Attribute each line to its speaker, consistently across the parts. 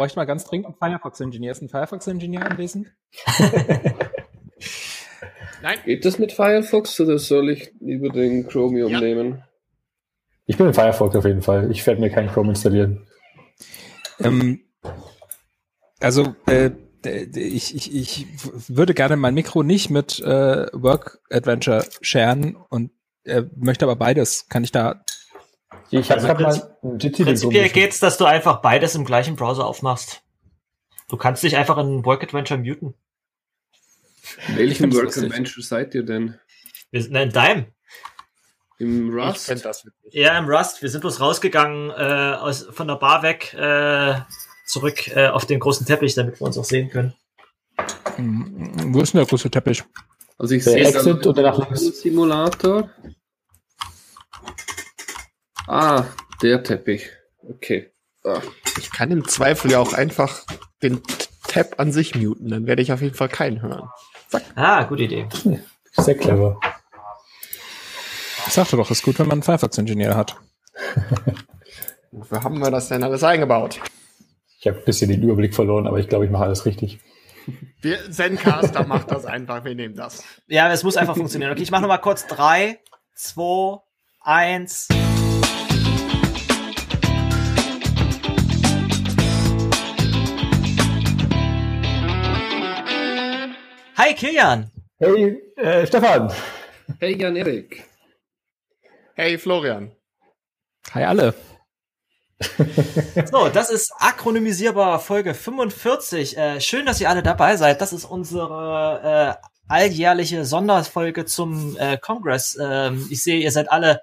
Speaker 1: bräuchte mal ganz dringend einen Firefox-Ingenieur. Ist ein Firefox-Ingenieur anwesend?
Speaker 2: Nein. Geht das mit Firefox oder soll ich lieber den Chromium ja. nehmen?
Speaker 3: Ich bin in Firefox auf jeden Fall. Ich werde mir keinen Chrome installieren.
Speaker 1: Ähm, also, äh, ich, ich, ich würde gerne mein Mikro nicht mit äh, Work Adventure sharen und äh, möchte aber beides. Kann ich da
Speaker 4: ich habe also mal ein Prinzipiell geht's, dass du einfach beides im gleichen Browser aufmachst. Du kannst dich einfach in Work Adventure muten.
Speaker 2: In welchem Work Adventure seid ihr denn?
Speaker 4: Wir sind in deinem.
Speaker 2: Im Rust?
Speaker 4: Ja, im Rust. Wir sind bloß rausgegangen äh, aus, von der Bar weg äh, zurück äh, auf den großen Teppich, damit wir uns auch sehen können.
Speaker 1: Hm, wo ist denn der große Teppich?
Speaker 2: Also ich sehe Exit oder nach links. Simulator. Ah, der Teppich. Okay. Ah.
Speaker 5: Ich kann im Zweifel ja auch einfach den Tab an sich muten, dann werde ich auf jeden Fall keinen hören.
Speaker 4: Zack. Ah, gute Idee.
Speaker 3: Sehr clever.
Speaker 1: Ich sagte doch, ist gut, wenn man einen Firefox-Ingenieur hat.
Speaker 5: Wofür haben wir das denn alles eingebaut?
Speaker 3: Ich habe ein bisschen den Überblick verloren, aber ich glaube, ich mache alles richtig.
Speaker 5: Wir, Zencaster macht das einfach, wir nehmen das.
Speaker 4: Ja, es muss einfach funktionieren. Okay, ich mache nochmal kurz drei, zwei, eins. Hi Kilian.
Speaker 3: Hey äh, Stefan.
Speaker 2: Hey Jan Erik.
Speaker 5: Hey Florian.
Speaker 1: Hi alle.
Speaker 4: so, das ist akronymisierbar Folge 45. Äh, schön, dass ihr alle dabei seid. Das ist unsere äh, alljährliche Sonderfolge zum äh, Kongress. Ähm, ich sehe, ihr seid alle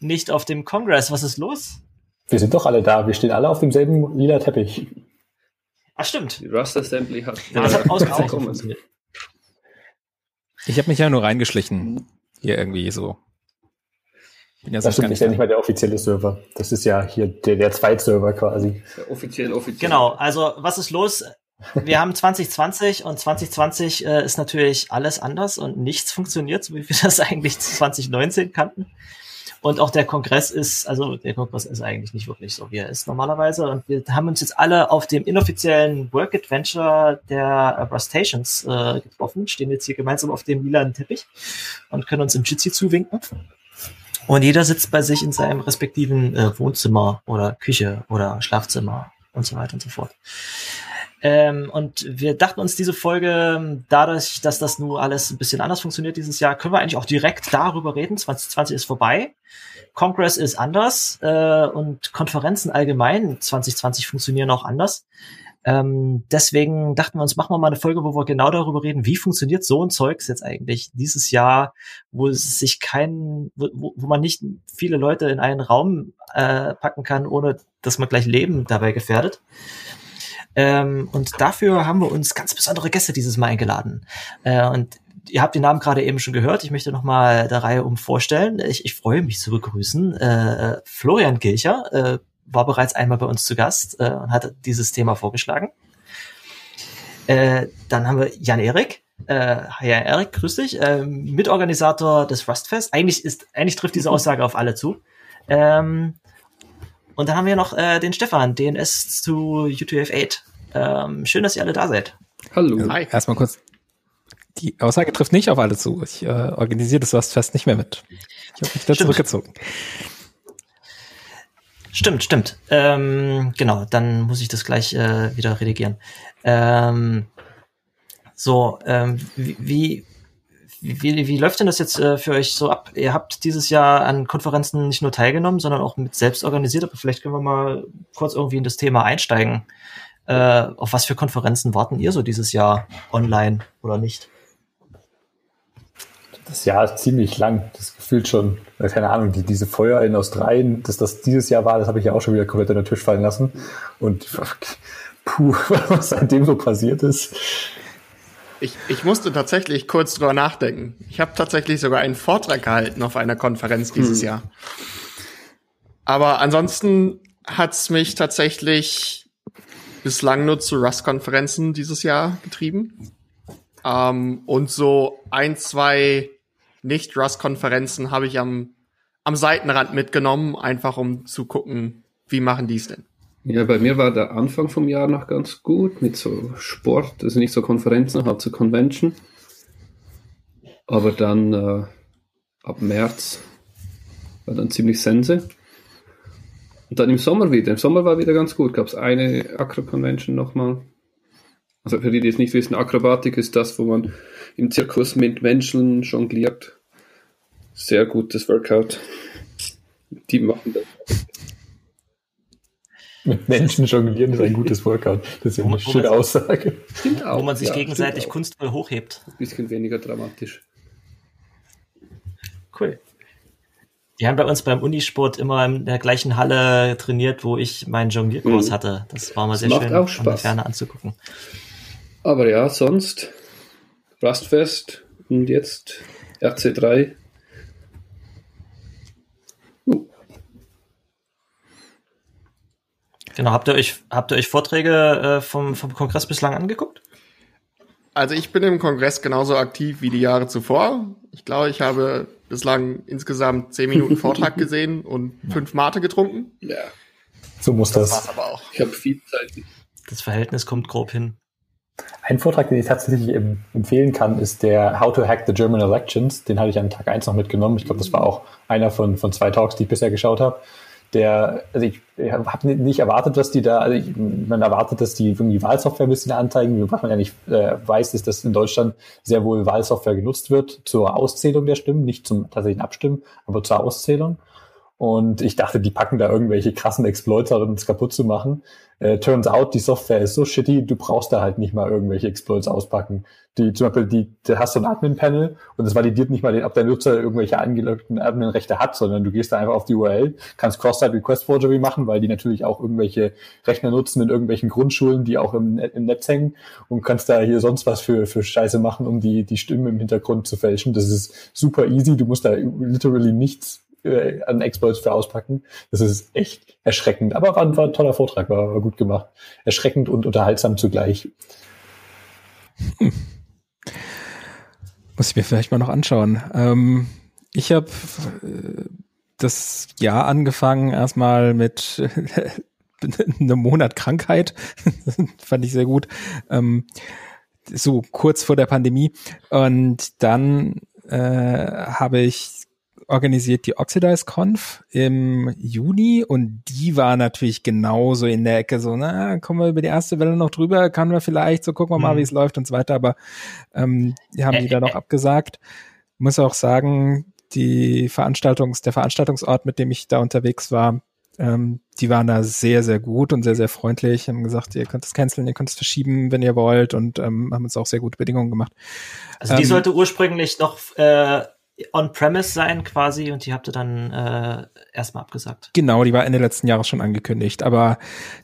Speaker 4: nicht auf dem Kongress. Was ist los?
Speaker 3: Wir sind doch alle da. Wir stehen alle auf demselben lila Teppich.
Speaker 4: Ach, stimmt.
Speaker 2: Die Rust Assembly hat,
Speaker 4: ja, das hat ausgezeichnet funktioniert.
Speaker 1: Ich habe mich ja nur reingeschlichen. Hier irgendwie so.
Speaker 3: Bin ja das stimmt, ist ja nicht mal der offizielle Server. Das ist ja hier der, der Zweitserver quasi.
Speaker 2: Der offiziell, offiziell.
Speaker 4: Genau, also was ist los? Wir haben 2020 und 2020 äh, ist natürlich alles anders und nichts funktioniert, so wie wir das eigentlich 2019 kannten. Und auch der Kongress ist, also der Kongress ist eigentlich nicht wirklich so, wie er ist normalerweise. Und wir haben uns jetzt alle auf dem inoffiziellen Work Adventure der Rustations äh, getroffen, stehen jetzt hier gemeinsam auf dem lilanen Teppich und können uns im Jitsi zuwinken. Und jeder sitzt bei sich in seinem respektiven äh, Wohnzimmer oder Küche oder Schlafzimmer und so weiter und so fort. Ähm, und wir dachten uns diese Folge, dadurch, dass das nur alles ein bisschen anders funktioniert dieses Jahr, können wir eigentlich auch direkt darüber reden. 2020 ist vorbei. Congress ist anders äh, und Konferenzen allgemein 2020 funktionieren auch anders. Ähm, deswegen dachten wir uns, machen wir mal eine Folge, wo wir genau darüber reden, wie funktioniert so ein Zeugs jetzt eigentlich dieses Jahr, wo es sich kein, wo, wo man nicht viele Leute in einen Raum äh, packen kann, ohne dass man gleich Leben dabei gefährdet. Ähm, und dafür haben wir uns ganz besondere Gäste dieses Mal eingeladen. Äh, und ihr habt den Namen gerade eben schon gehört. Ich möchte noch mal der Reihe um vorstellen. Ich, ich freue mich zu begrüßen. Äh, Florian Kilcher äh, war bereits einmal bei uns zu Gast äh, und hat dieses Thema vorgeschlagen. Äh, dann haben wir Jan Erik. Äh, Jan Erik, grüß dich. Äh, Mitorganisator des Rustfest. Eigentlich ist, eigentlich trifft diese Aussage auf alle zu. Ähm, und dann haben wir noch äh, den Stefan, DNS zu UTF-8. Ähm, schön, dass ihr alle da seid.
Speaker 1: Hallo. Hi. Erstmal kurz. Die Aussage trifft nicht auf alle zu. Ich äh, organisiere das was fest nicht mehr mit. Ich habe mich da stimmt. zurückgezogen.
Speaker 4: Stimmt, stimmt. Ähm, genau, dann muss ich das gleich äh, wieder redigieren. Ähm, so, ähm, wie, wie, wie läuft denn das jetzt äh, für euch so ab? Ihr habt dieses Jahr an Konferenzen nicht nur teilgenommen, sondern auch mit selbst organisiert, aber vielleicht können wir mal kurz irgendwie in das Thema einsteigen. Äh, auf was für Konferenzen warten ihr so dieses Jahr online oder nicht?
Speaker 3: Das Jahr ist ziemlich lang. Das gefühlt schon, keine Ahnung, die, diese Feuer in Australien, dass das dieses Jahr war, das habe ich ja auch schon wieder komplett an den Tisch fallen lassen. Und puh, was seitdem so passiert ist.
Speaker 5: Ich, ich musste tatsächlich kurz drüber nachdenken. Ich habe tatsächlich sogar einen Vortrag gehalten auf einer Konferenz dieses hm. Jahr. Aber ansonsten hat's mich tatsächlich bislang nur zu Rust-Konferenzen dieses Jahr getrieben. Ähm, und so ein, zwei Nicht-Rust-Konferenzen habe ich am, am Seitenrand mitgenommen, einfach um zu gucken, wie machen die es denn.
Speaker 2: Ja, bei mir war der Anfang vom Jahr noch ganz gut mit so Sport, also nicht so Konferenzen, halt so Convention. Aber dann äh, ab März war dann ziemlich Sense. Und dann im Sommer wieder. Im Sommer war wieder ganz gut. Gab es eine Acro-Convention nochmal. Also für die, die es nicht wissen, Akrobatik ist das, wo man im Zirkus mit Menschen jongliert. Sehr gutes Workout. Die machen das.
Speaker 3: Mit Menschen jonglieren ist ein gutes Workout. Das ist ja eine schöne Aussage.
Speaker 2: Stimmt auch.
Speaker 4: Wo man sich
Speaker 2: ja,
Speaker 4: gegenseitig kunstvoll hochhebt.
Speaker 2: Ein bisschen weniger dramatisch.
Speaker 4: Cool. Die haben bei uns beim Unisport immer in der gleichen Halle trainiert, wo ich meinen Jonglierkurs
Speaker 2: Mhm.
Speaker 4: hatte. Das war mal sehr
Speaker 2: macht
Speaker 4: schön
Speaker 2: auch
Speaker 4: von der
Speaker 2: Spaß.
Speaker 4: Ferne anzugucken.
Speaker 2: Aber ja, sonst Rustfest und jetzt RC3.
Speaker 4: Genau, habt ihr euch, habt ihr euch Vorträge äh, vom, vom Kongress bislang angeguckt?
Speaker 5: Also ich bin im Kongress genauso aktiv wie die Jahre zuvor. Ich glaube, ich habe bislang insgesamt zehn Minuten Vortrag gesehen und fünf Mate getrunken.
Speaker 2: ja,
Speaker 3: So muss
Speaker 5: War's
Speaker 3: das.
Speaker 5: aber auch.
Speaker 2: ich habe viel Zeit.
Speaker 4: Das Verhältnis kommt grob hin.
Speaker 3: Ein Vortrag, den ich tatsächlich em- empfehlen kann, ist der How to Hack the German Elections. Den hatte ich an Tag 1 noch mitgenommen. Ich glaube, das war auch einer von, von zwei Talks, die ich bisher geschaut habe. Der, also ich, ich habe nicht erwartet, dass die da, also ich, man erwartet, dass die irgendwie Wahlsoftware ein bisschen anzeigen. Was man ja nicht äh, weiß, ist, dass in Deutschland sehr wohl Wahlsoftware genutzt wird zur Auszählung der Stimmen, nicht zum tatsächlichen Abstimmen, aber zur Auszählung. Und ich dachte, die packen da irgendwelche krassen Exploits, um es kaputt zu machen. Äh, turns out, die Software ist so shitty, du brauchst da halt nicht mal irgendwelche Exploits auspacken. Die, zum Beispiel, die, da hast du ein Admin-Panel und es validiert nicht mal, den, ob der Nutzer irgendwelche angelegten Admin-Rechte hat, sondern du gehst da einfach auf die URL, kannst Cross-Site-Request-Forgery machen, weil die natürlich auch irgendwelche Rechner nutzen in irgendwelchen Grundschulen, die auch im, im Netz hängen und kannst da hier sonst was für, für Scheiße machen, um die, die Stimmen im Hintergrund zu fälschen. Das ist super easy, du musst da literally nichts äh, an Exploits für auspacken. Das ist echt erschreckend. Aber war, war ein toller Vortrag, war, war gut gemacht. Erschreckend und unterhaltsam zugleich.
Speaker 1: Muss ich mir vielleicht mal noch anschauen. Ähm, ich habe äh, das Jahr angefangen erstmal mit einem Monat Krankheit. Fand ich sehr gut. Ähm, so kurz vor der Pandemie. Und dann äh, habe ich organisiert die Oxidize Conf im Juni und die war natürlich genauso in der Ecke so, na, kommen wir über die erste Welle noch drüber, kann man vielleicht, so gucken wir mal,
Speaker 4: Mhm.
Speaker 1: wie es läuft und so weiter, aber ähm, die haben die dann auch abgesagt. Muss auch sagen, die Veranstaltungs, der Veranstaltungsort, mit dem ich da unterwegs war, ähm, die waren da sehr, sehr gut und sehr, sehr freundlich, haben gesagt, ihr könnt es canceln, ihr könnt es verschieben, wenn ihr wollt und ähm, haben uns auch sehr gute Bedingungen gemacht.
Speaker 4: Also die
Speaker 1: Ähm,
Speaker 4: sollte ursprünglich noch äh, on-premise sein quasi und die habt ihr dann äh, erstmal abgesagt.
Speaker 1: Genau, die war Ende letzten Jahres schon angekündigt, aber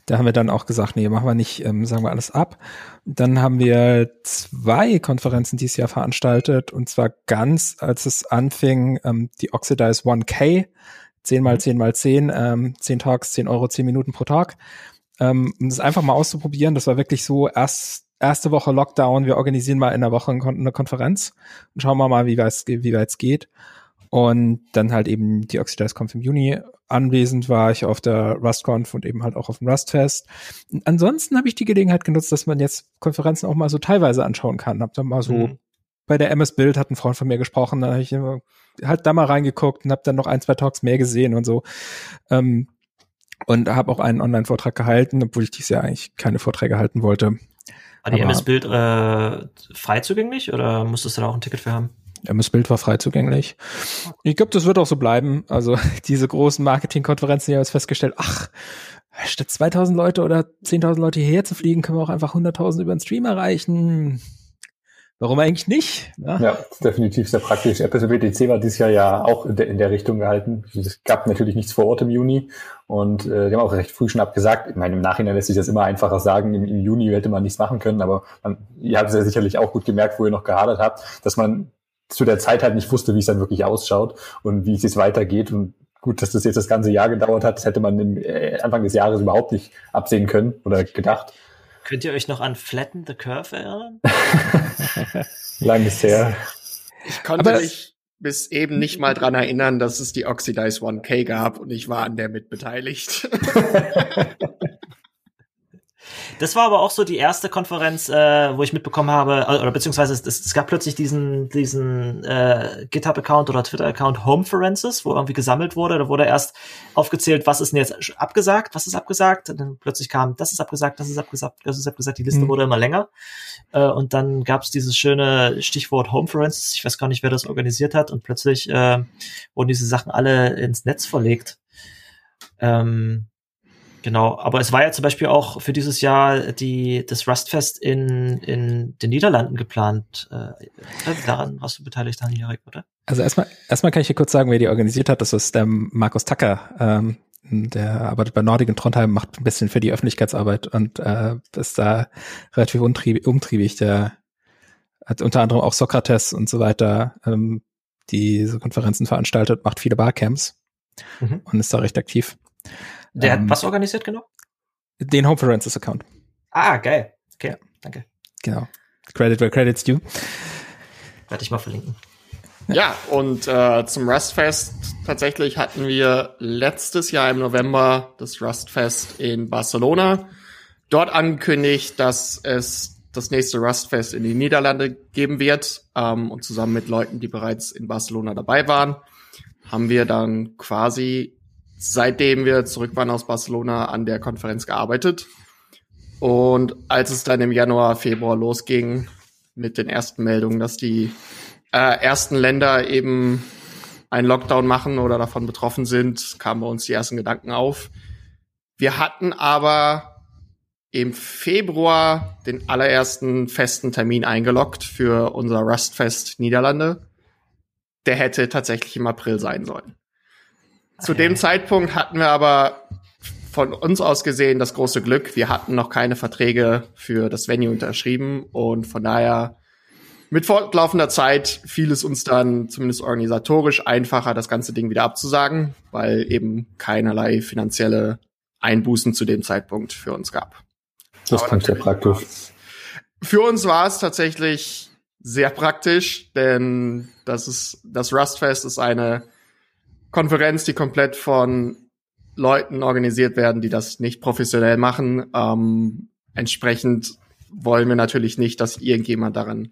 Speaker 1: da haben wir dann auch gesagt, nee, machen wir nicht, ähm, sagen wir alles ab. Dann haben wir zwei Konferenzen dieses Jahr veranstaltet und zwar ganz, als es anfing, ähm, die Oxidize 1K, 10 mal 10 mal 10, ähm, 10 Talks, 10 Euro, 10 Minuten pro Tag. Ähm, um das einfach mal auszuprobieren, das war wirklich so erst erste Woche Lockdown, wir organisieren mal in der Woche eine Konferenz und schauen wir mal, wie weit es geht. Und dann halt eben die OxidizeConf im Juni. Anwesend war ich auf der RustConf und eben halt auch auf dem Rustfest. Und ansonsten habe ich die Gelegenheit genutzt, dass man jetzt Konferenzen auch mal so teilweise anschauen kann. Hab dann mal so
Speaker 4: Mhm.
Speaker 1: bei der MS Bild hat ein Freund von mir gesprochen, dann habe ich halt da mal reingeguckt und habe dann noch ein, zwei Talks mehr gesehen und so. Ähm, und habe auch einen Online-Vortrag gehalten, obwohl ich dieses Jahr eigentlich keine Vorträge halten wollte.
Speaker 4: War die
Speaker 1: Aber-
Speaker 4: MS-Bild äh, frei zugänglich oder musstest du da auch ein Ticket für haben?
Speaker 1: MS Bild war frei zugänglich. Ich glaube, das wird auch so bleiben. Also diese großen Marketingkonferenzen, die haben jetzt festgestellt, ach, statt 2000 Leute oder 10.000 Leute hierher zu fliegen, können wir auch einfach 100.000 über den Stream erreichen. Warum eigentlich nicht? ne?
Speaker 3: Ja, definitiv sehr praktisch. Apple WTC war dieses Jahr ja auch in der, in der Richtung gehalten. Es gab natürlich nichts vor Ort im Juni und äh, die haben auch recht früh schon abgesagt. Ich meine, im Nachhinein lässt sich das immer einfacher sagen. Im, im Juni hätte man nichts machen können, aber man, ihr habt es ja sicherlich auch gut gemerkt, wo ihr noch gehadert habt, dass man zu der Zeit halt nicht wusste, wie es dann wirklich ausschaut und wie es jetzt weitergeht. Und gut, dass das jetzt das ganze Jahr gedauert hat, das hätte man im äh, Anfang des Jahres überhaupt nicht absehen können oder gedacht.
Speaker 4: Könnt ihr euch noch an Flatten the Curve erinnern?
Speaker 3: Lang ist her.
Speaker 5: Ich konnte
Speaker 1: Aber-
Speaker 5: mich bis eben nicht mal dran erinnern, dass es die Oxidize 1K gab und ich war an der mit beteiligt.
Speaker 4: Das war aber auch so die erste Konferenz, äh, wo ich mitbekommen habe, äh, oder beziehungsweise es, es gab plötzlich diesen, diesen äh, GitHub-Account oder Twitter-Account Homeferences, wo irgendwie gesammelt wurde. Da wurde erst aufgezählt, was ist denn jetzt abgesagt, was ist abgesagt. Und dann plötzlich kam, das ist abgesagt, das ist abgesagt, das ist abgesagt. Die Liste mhm. wurde immer länger. Äh, und dann gab es dieses schöne Stichwort Homeferences. Ich weiß gar nicht, wer das organisiert hat. Und plötzlich äh, wurden diese Sachen alle ins Netz verlegt. Ähm, Genau, aber es war ja zum Beispiel auch für dieses Jahr die, das Rustfest in, in den Niederlanden geplant. Äh, daran warst du beteiligt, Daniel, oder?
Speaker 1: Also erstmal, erstmal kann ich hier kurz sagen, wer die organisiert hat. Das ist der Markus Tacker. Ähm, der arbeitet bei Nordic in Trondheim, macht ein bisschen für die Öffentlichkeitsarbeit und äh, ist da relativ umtriebig. umtriebig. Der hat unter anderem auch Sokrates und so weiter, ähm, die so Konferenzen veranstaltet, macht viele Barcamps mhm. und ist da recht aktiv.
Speaker 4: Der ähm, hat was organisiert genau?
Speaker 1: Den Home Forensics Account.
Speaker 4: Ah, geil. Okay, ja. danke.
Speaker 1: Genau. Credit where credit's due.
Speaker 4: Werde ich mal verlinken.
Speaker 5: Ja, und äh, zum Rustfest tatsächlich hatten wir letztes Jahr im November das Rustfest in Barcelona. Dort angekündigt, dass es das nächste Rustfest in die Niederlande geben wird. Ähm, und zusammen mit Leuten, die bereits in Barcelona dabei waren, haben wir dann quasi seitdem wir zurück waren aus Barcelona an der Konferenz gearbeitet. Und als es dann im Januar, Februar losging mit den ersten Meldungen, dass die äh, ersten Länder eben einen Lockdown machen oder davon betroffen sind, kamen bei uns die ersten Gedanken auf. Wir hatten aber im Februar den allerersten festen Termin eingeloggt für unser Rustfest Niederlande. Der hätte tatsächlich im April sein sollen. Zu dem Zeitpunkt hatten wir aber von uns aus gesehen das große Glück. Wir hatten noch keine Verträge für das Venue unterschrieben und von daher mit fortlaufender Zeit fiel es uns dann zumindest organisatorisch einfacher, das ganze Ding wieder abzusagen, weil eben keinerlei finanzielle Einbußen zu dem Zeitpunkt für uns gab.
Speaker 3: Das klingt sehr praktisch.
Speaker 5: Für uns war es tatsächlich sehr praktisch, denn das ist das Rustfest ist eine Konferenz, die komplett von Leuten organisiert werden, die das nicht professionell machen. Ähm, entsprechend wollen wir natürlich nicht, dass irgendjemand daran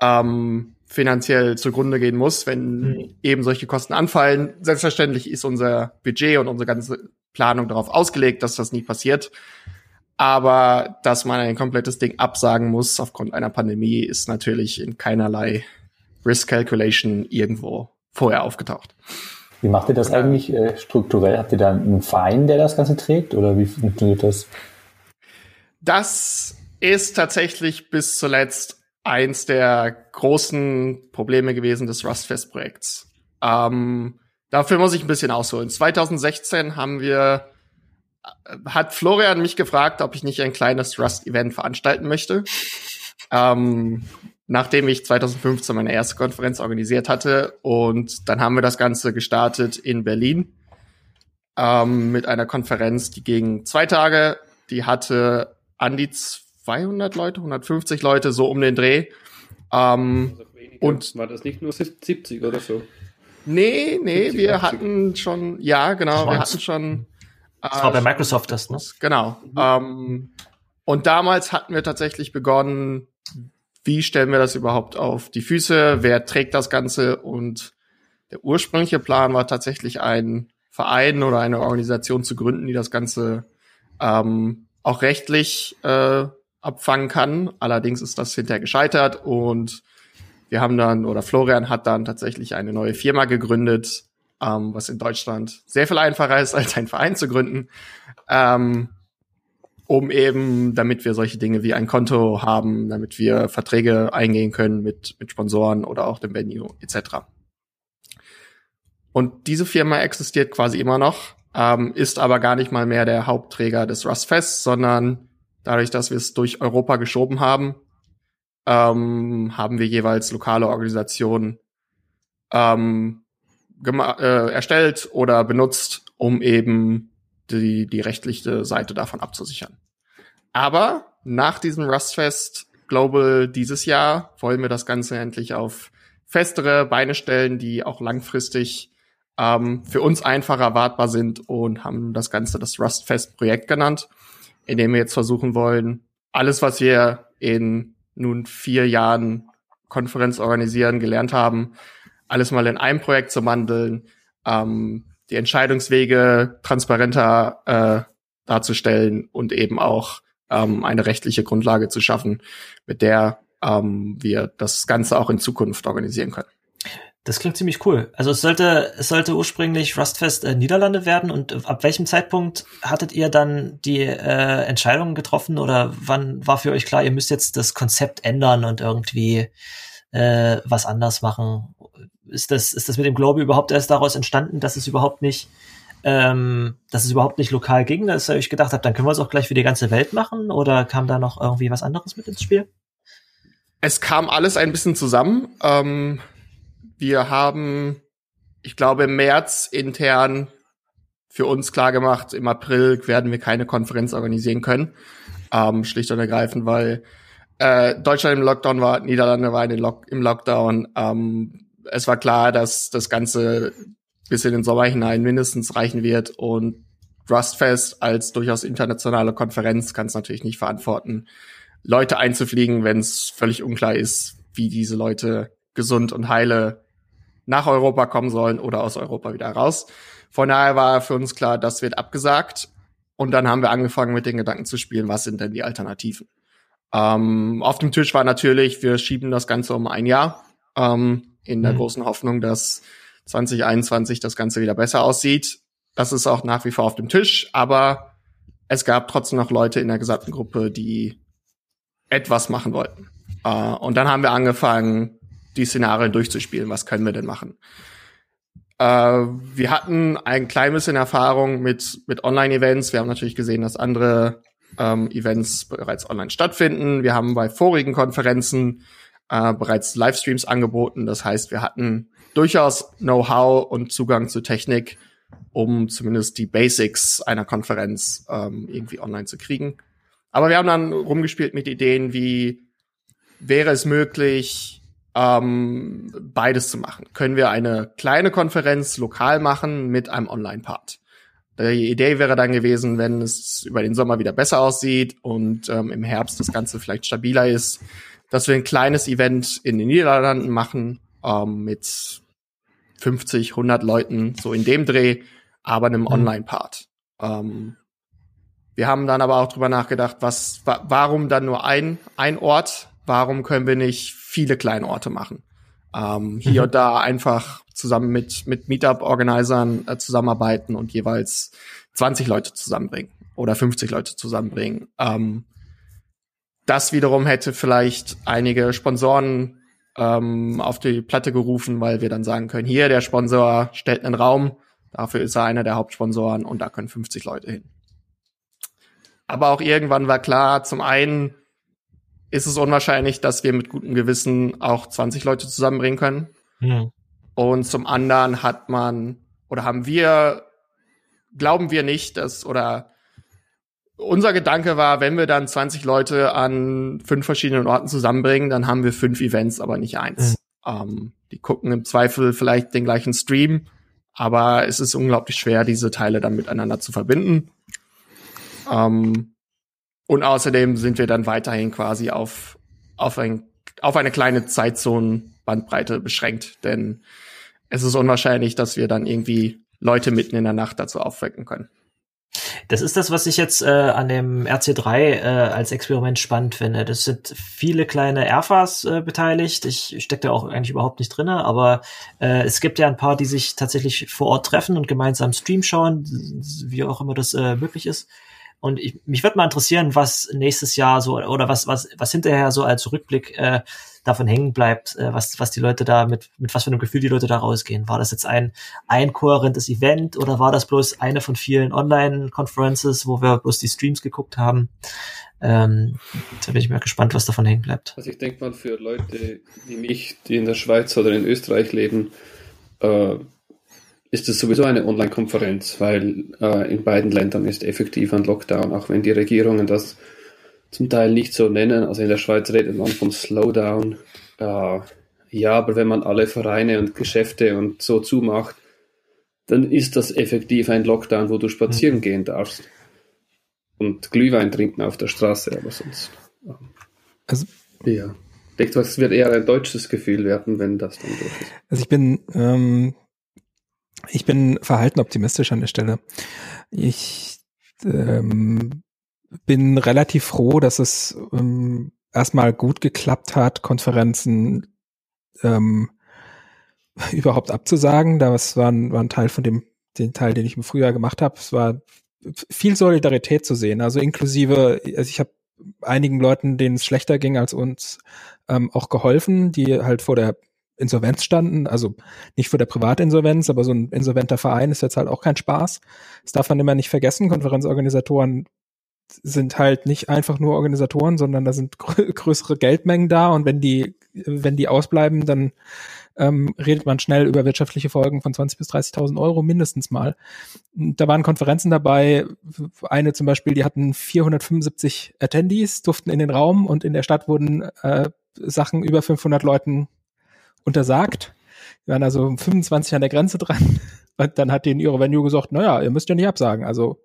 Speaker 5: ähm, finanziell zugrunde gehen muss, wenn mhm. eben solche Kosten anfallen. Selbstverständlich ist unser Budget und unsere ganze Planung darauf ausgelegt, dass das nie passiert. Aber dass man ein komplettes Ding absagen muss aufgrund einer Pandemie, ist natürlich in keinerlei Risk Calculation irgendwo vorher aufgetaucht.
Speaker 3: Wie macht ihr das eigentlich äh, strukturell? Habt ihr da einen Verein, der das Ganze trägt oder wie funktioniert das?
Speaker 5: Das ist tatsächlich bis zuletzt eins der großen Probleme gewesen des Rustfest-Projekts. Ähm, dafür muss ich ein bisschen ausholen. 2016 haben wir, äh, hat Florian mich gefragt, ob ich nicht ein kleines Rust-Event veranstalten möchte. Ähm, nachdem ich 2015 meine erste Konferenz organisiert hatte. Und dann haben wir das Ganze gestartet in Berlin ähm, mit einer Konferenz, die ging zwei Tage. Die hatte an die 200 Leute, 150 Leute, so um den Dreh. Ähm,
Speaker 2: und war das nicht nur 70 oder so?
Speaker 5: Nee, nee, 70, wir 80. hatten schon, ja, genau, wir hatten schon.
Speaker 4: Äh, das war bei Microsoft das, ne?
Speaker 5: Genau. Mhm. Ähm, und damals hatten wir tatsächlich begonnen, wie stellen wir das überhaupt auf die Füße, wer trägt das Ganze und der ursprüngliche Plan war tatsächlich ein Verein oder eine Organisation zu gründen, die das Ganze ähm, auch rechtlich äh, abfangen kann. Allerdings ist das hinterher gescheitert und wir haben dann, oder Florian hat dann tatsächlich eine neue Firma gegründet, ähm, was in Deutschland sehr viel einfacher ist, als einen Verein zu gründen. Ähm, um eben, damit wir solche Dinge wie ein Konto haben, damit wir Verträge eingehen können mit, mit Sponsoren oder auch dem Venue etc. Und diese Firma existiert quasi immer noch, ähm, ist aber gar nicht mal mehr der Hauptträger des Rustfest, sondern dadurch, dass wir es durch Europa geschoben haben, ähm, haben wir jeweils lokale Organisationen ähm, äh, erstellt oder benutzt, um eben die, die rechtliche Seite davon abzusichern. Aber nach diesem Rustfest Global dieses Jahr wollen wir das Ganze endlich auf festere Beine stellen, die auch langfristig ähm, für uns einfacher erwartbar sind und haben das Ganze das Rustfest Projekt genannt. indem wir jetzt versuchen wollen, alles, was wir in nun vier Jahren Konferenz organisieren gelernt haben, alles mal in einem Projekt zu wandeln, ähm, die Entscheidungswege transparenter äh, darzustellen und eben auch ähm, eine rechtliche Grundlage zu schaffen, mit der ähm, wir das Ganze auch in Zukunft organisieren können.
Speaker 4: Das klingt ziemlich cool. Also es sollte, es sollte ursprünglich Rustfest äh, Niederlande werden und ab welchem Zeitpunkt hattet ihr dann die äh, Entscheidungen getroffen oder wann war für euch klar, ihr müsst jetzt das Konzept ändern und irgendwie äh, was anders machen? Ist das, ist das mit dem Globe überhaupt erst daraus entstanden, dass es überhaupt nicht ähm, dass es überhaupt nicht lokal ging, dass ihr euch gedacht habt, dann können wir es auch gleich für die ganze Welt machen oder kam da noch irgendwie was anderes mit ins Spiel?
Speaker 5: Es kam alles ein bisschen zusammen. Ähm, wir haben, ich glaube, im März intern für uns klar gemacht, im April werden wir keine Konferenz organisieren können. Ähm, schlicht und ergreifend, weil äh, Deutschland im Lockdown war, Niederlande war Lock im Lockdown. Ähm, es war klar, dass das Ganze bis in den Sommer hinein mindestens reichen wird. Und Rustfest als durchaus internationale Konferenz kann es natürlich nicht verantworten, Leute einzufliegen, wenn es völlig unklar ist, wie diese Leute gesund und heile nach Europa kommen sollen oder aus Europa wieder raus. Von daher war für uns klar, das wird abgesagt. Und dann haben wir angefangen mit den Gedanken zu spielen, was sind denn die Alternativen? Ähm, auf dem Tisch war natürlich, wir schieben das Ganze um ein Jahr, ähm, in der mhm. großen Hoffnung, dass 2021 das Ganze wieder besser aussieht. Das ist auch nach wie vor auf dem Tisch, aber es gab trotzdem noch Leute in der gesamten Gruppe, die etwas machen wollten. Uh, und dann haben wir angefangen, die Szenarien durchzuspielen. Was können wir denn machen? Uh, wir hatten ein klein bisschen Erfahrung mit, mit Online-Events. Wir haben natürlich gesehen, dass andere ähm, Events bereits online stattfinden. Wir haben bei vorigen Konferenzen äh, bereits Livestreams angeboten. Das heißt, wir hatten durchaus Know-how und Zugang zu Technik, um zumindest die Basics einer Konferenz ähm, irgendwie online zu kriegen. Aber wir haben dann rumgespielt mit Ideen wie, wäre es möglich, ähm, beides zu machen? Können wir eine kleine Konferenz lokal machen mit einem Online-Part? Die Idee wäre dann gewesen, wenn es über den Sommer wieder besser aussieht und ähm, im Herbst das Ganze vielleicht stabiler ist, dass wir ein kleines Event in den Niederlanden machen ähm, mit 50, 100 Leuten, so in dem Dreh, aber einem mhm. Online-Part. Ähm, wir haben dann aber auch drüber nachgedacht, was, wa warum dann nur ein, ein Ort? Warum können wir nicht viele kleine Orte machen? Ähm, hier mhm. und da einfach zusammen mit, mit Meetup-Organisern äh, zusammenarbeiten und jeweils 20 Leute zusammenbringen oder 50 Leute zusammenbringen. Ähm, das wiederum hätte vielleicht einige Sponsoren ähm, auf die Platte gerufen, weil wir dann sagen können, hier, der Sponsor stellt einen Raum, dafür ist er einer der Hauptsponsoren und da können 50 Leute hin. Aber auch irgendwann war klar, zum einen ist es unwahrscheinlich, dass wir mit gutem Gewissen auch 20 Leute zusammenbringen können. Mhm. Und zum anderen hat man oder haben wir, glauben wir nicht, dass oder unser Gedanke war, wenn wir dann 20 Leute an fünf verschiedenen Orten zusammenbringen, dann haben wir fünf Events, aber nicht eins. Mhm. Ähm, die gucken im Zweifel vielleicht den gleichen Stream, aber es ist unglaublich schwer, diese Teile dann miteinander zu verbinden. Ähm, und außerdem sind wir dann weiterhin quasi auf, auf, ein, auf eine kleine Zeitzonenbandbreite beschränkt, denn es ist unwahrscheinlich, dass wir dann irgendwie Leute mitten in der Nacht dazu aufwecken können.
Speaker 4: Das ist das, was ich jetzt äh, an dem RC3 äh, als Experiment spannend finde. Das sind viele kleine Erfas äh, beteiligt. Ich stecke da auch eigentlich überhaupt nicht drinne, aber äh, es gibt ja ein paar, die sich tatsächlich vor Ort treffen und gemeinsam Stream schauen, wie auch immer das äh, möglich ist. Und ich, mich würde mal interessieren, was nächstes Jahr so oder was was was hinterher so als Rückblick äh, davon hängen bleibt, äh, was, was die Leute da mit, mit was für einem Gefühl die Leute da rausgehen. War das jetzt ein, ein kohärentes Event oder war das bloß eine von vielen Online-Conferences, wo wir bloß die Streams geguckt haben? Ähm, da bin ich mal gespannt, was davon hängen bleibt.
Speaker 2: Also ich denke mal für Leute wie mich, die in der Schweiz oder in Österreich leben, äh, ist es sowieso eine Online-Konferenz, weil äh, in beiden Ländern ist effektiv ein Lockdown, auch wenn die Regierungen das zum Teil nicht so nennen. Also in der Schweiz redet man vom Slowdown. Äh, ja, aber wenn man alle Vereine und Geschäfte und so zumacht, dann ist das effektiv ein Lockdown, wo du spazieren mhm. gehen darfst. und Glühwein trinken auf der Straße, aber sonst.
Speaker 1: Also,
Speaker 2: ja. Ich denke, es wird eher ein deutsches Gefühl werden, wenn das dann durch ist.
Speaker 1: Also ich bin, ähm, ich bin verhalten optimistisch an der Stelle. Ich ähm, bin relativ froh, dass es ähm, erstmal gut geklappt hat, Konferenzen ähm, überhaupt abzusagen. Das war ein, war ein Teil von dem, den Teil, den ich im Frühjahr gemacht habe. Es war viel Solidarität zu sehen, also inklusive, also ich habe einigen Leuten, denen es schlechter ging als uns, ähm, auch geholfen, die halt vor der Insolvenz standen, also nicht vor der Privatinsolvenz, aber so ein insolventer Verein ist jetzt halt auch kein Spaß. Das darf man immer nicht vergessen. Konferenzorganisatoren sind halt nicht einfach nur Organisatoren, sondern da sind grö größere Geldmengen da und wenn die, wenn die ausbleiben, dann ähm, redet man schnell über wirtschaftliche Folgen von 20 bis 30.000 Euro mindestens mal. Da waren Konferenzen dabei, eine zum Beispiel, die hatten 475 Attendees, durften in den Raum und in der Stadt wurden äh, Sachen über 500 Leuten untersagt. Wir waren also 25 an der Grenze dran. Und dann hat denen ihre Venue gesagt, naja, ihr müsst ja nicht absagen. Also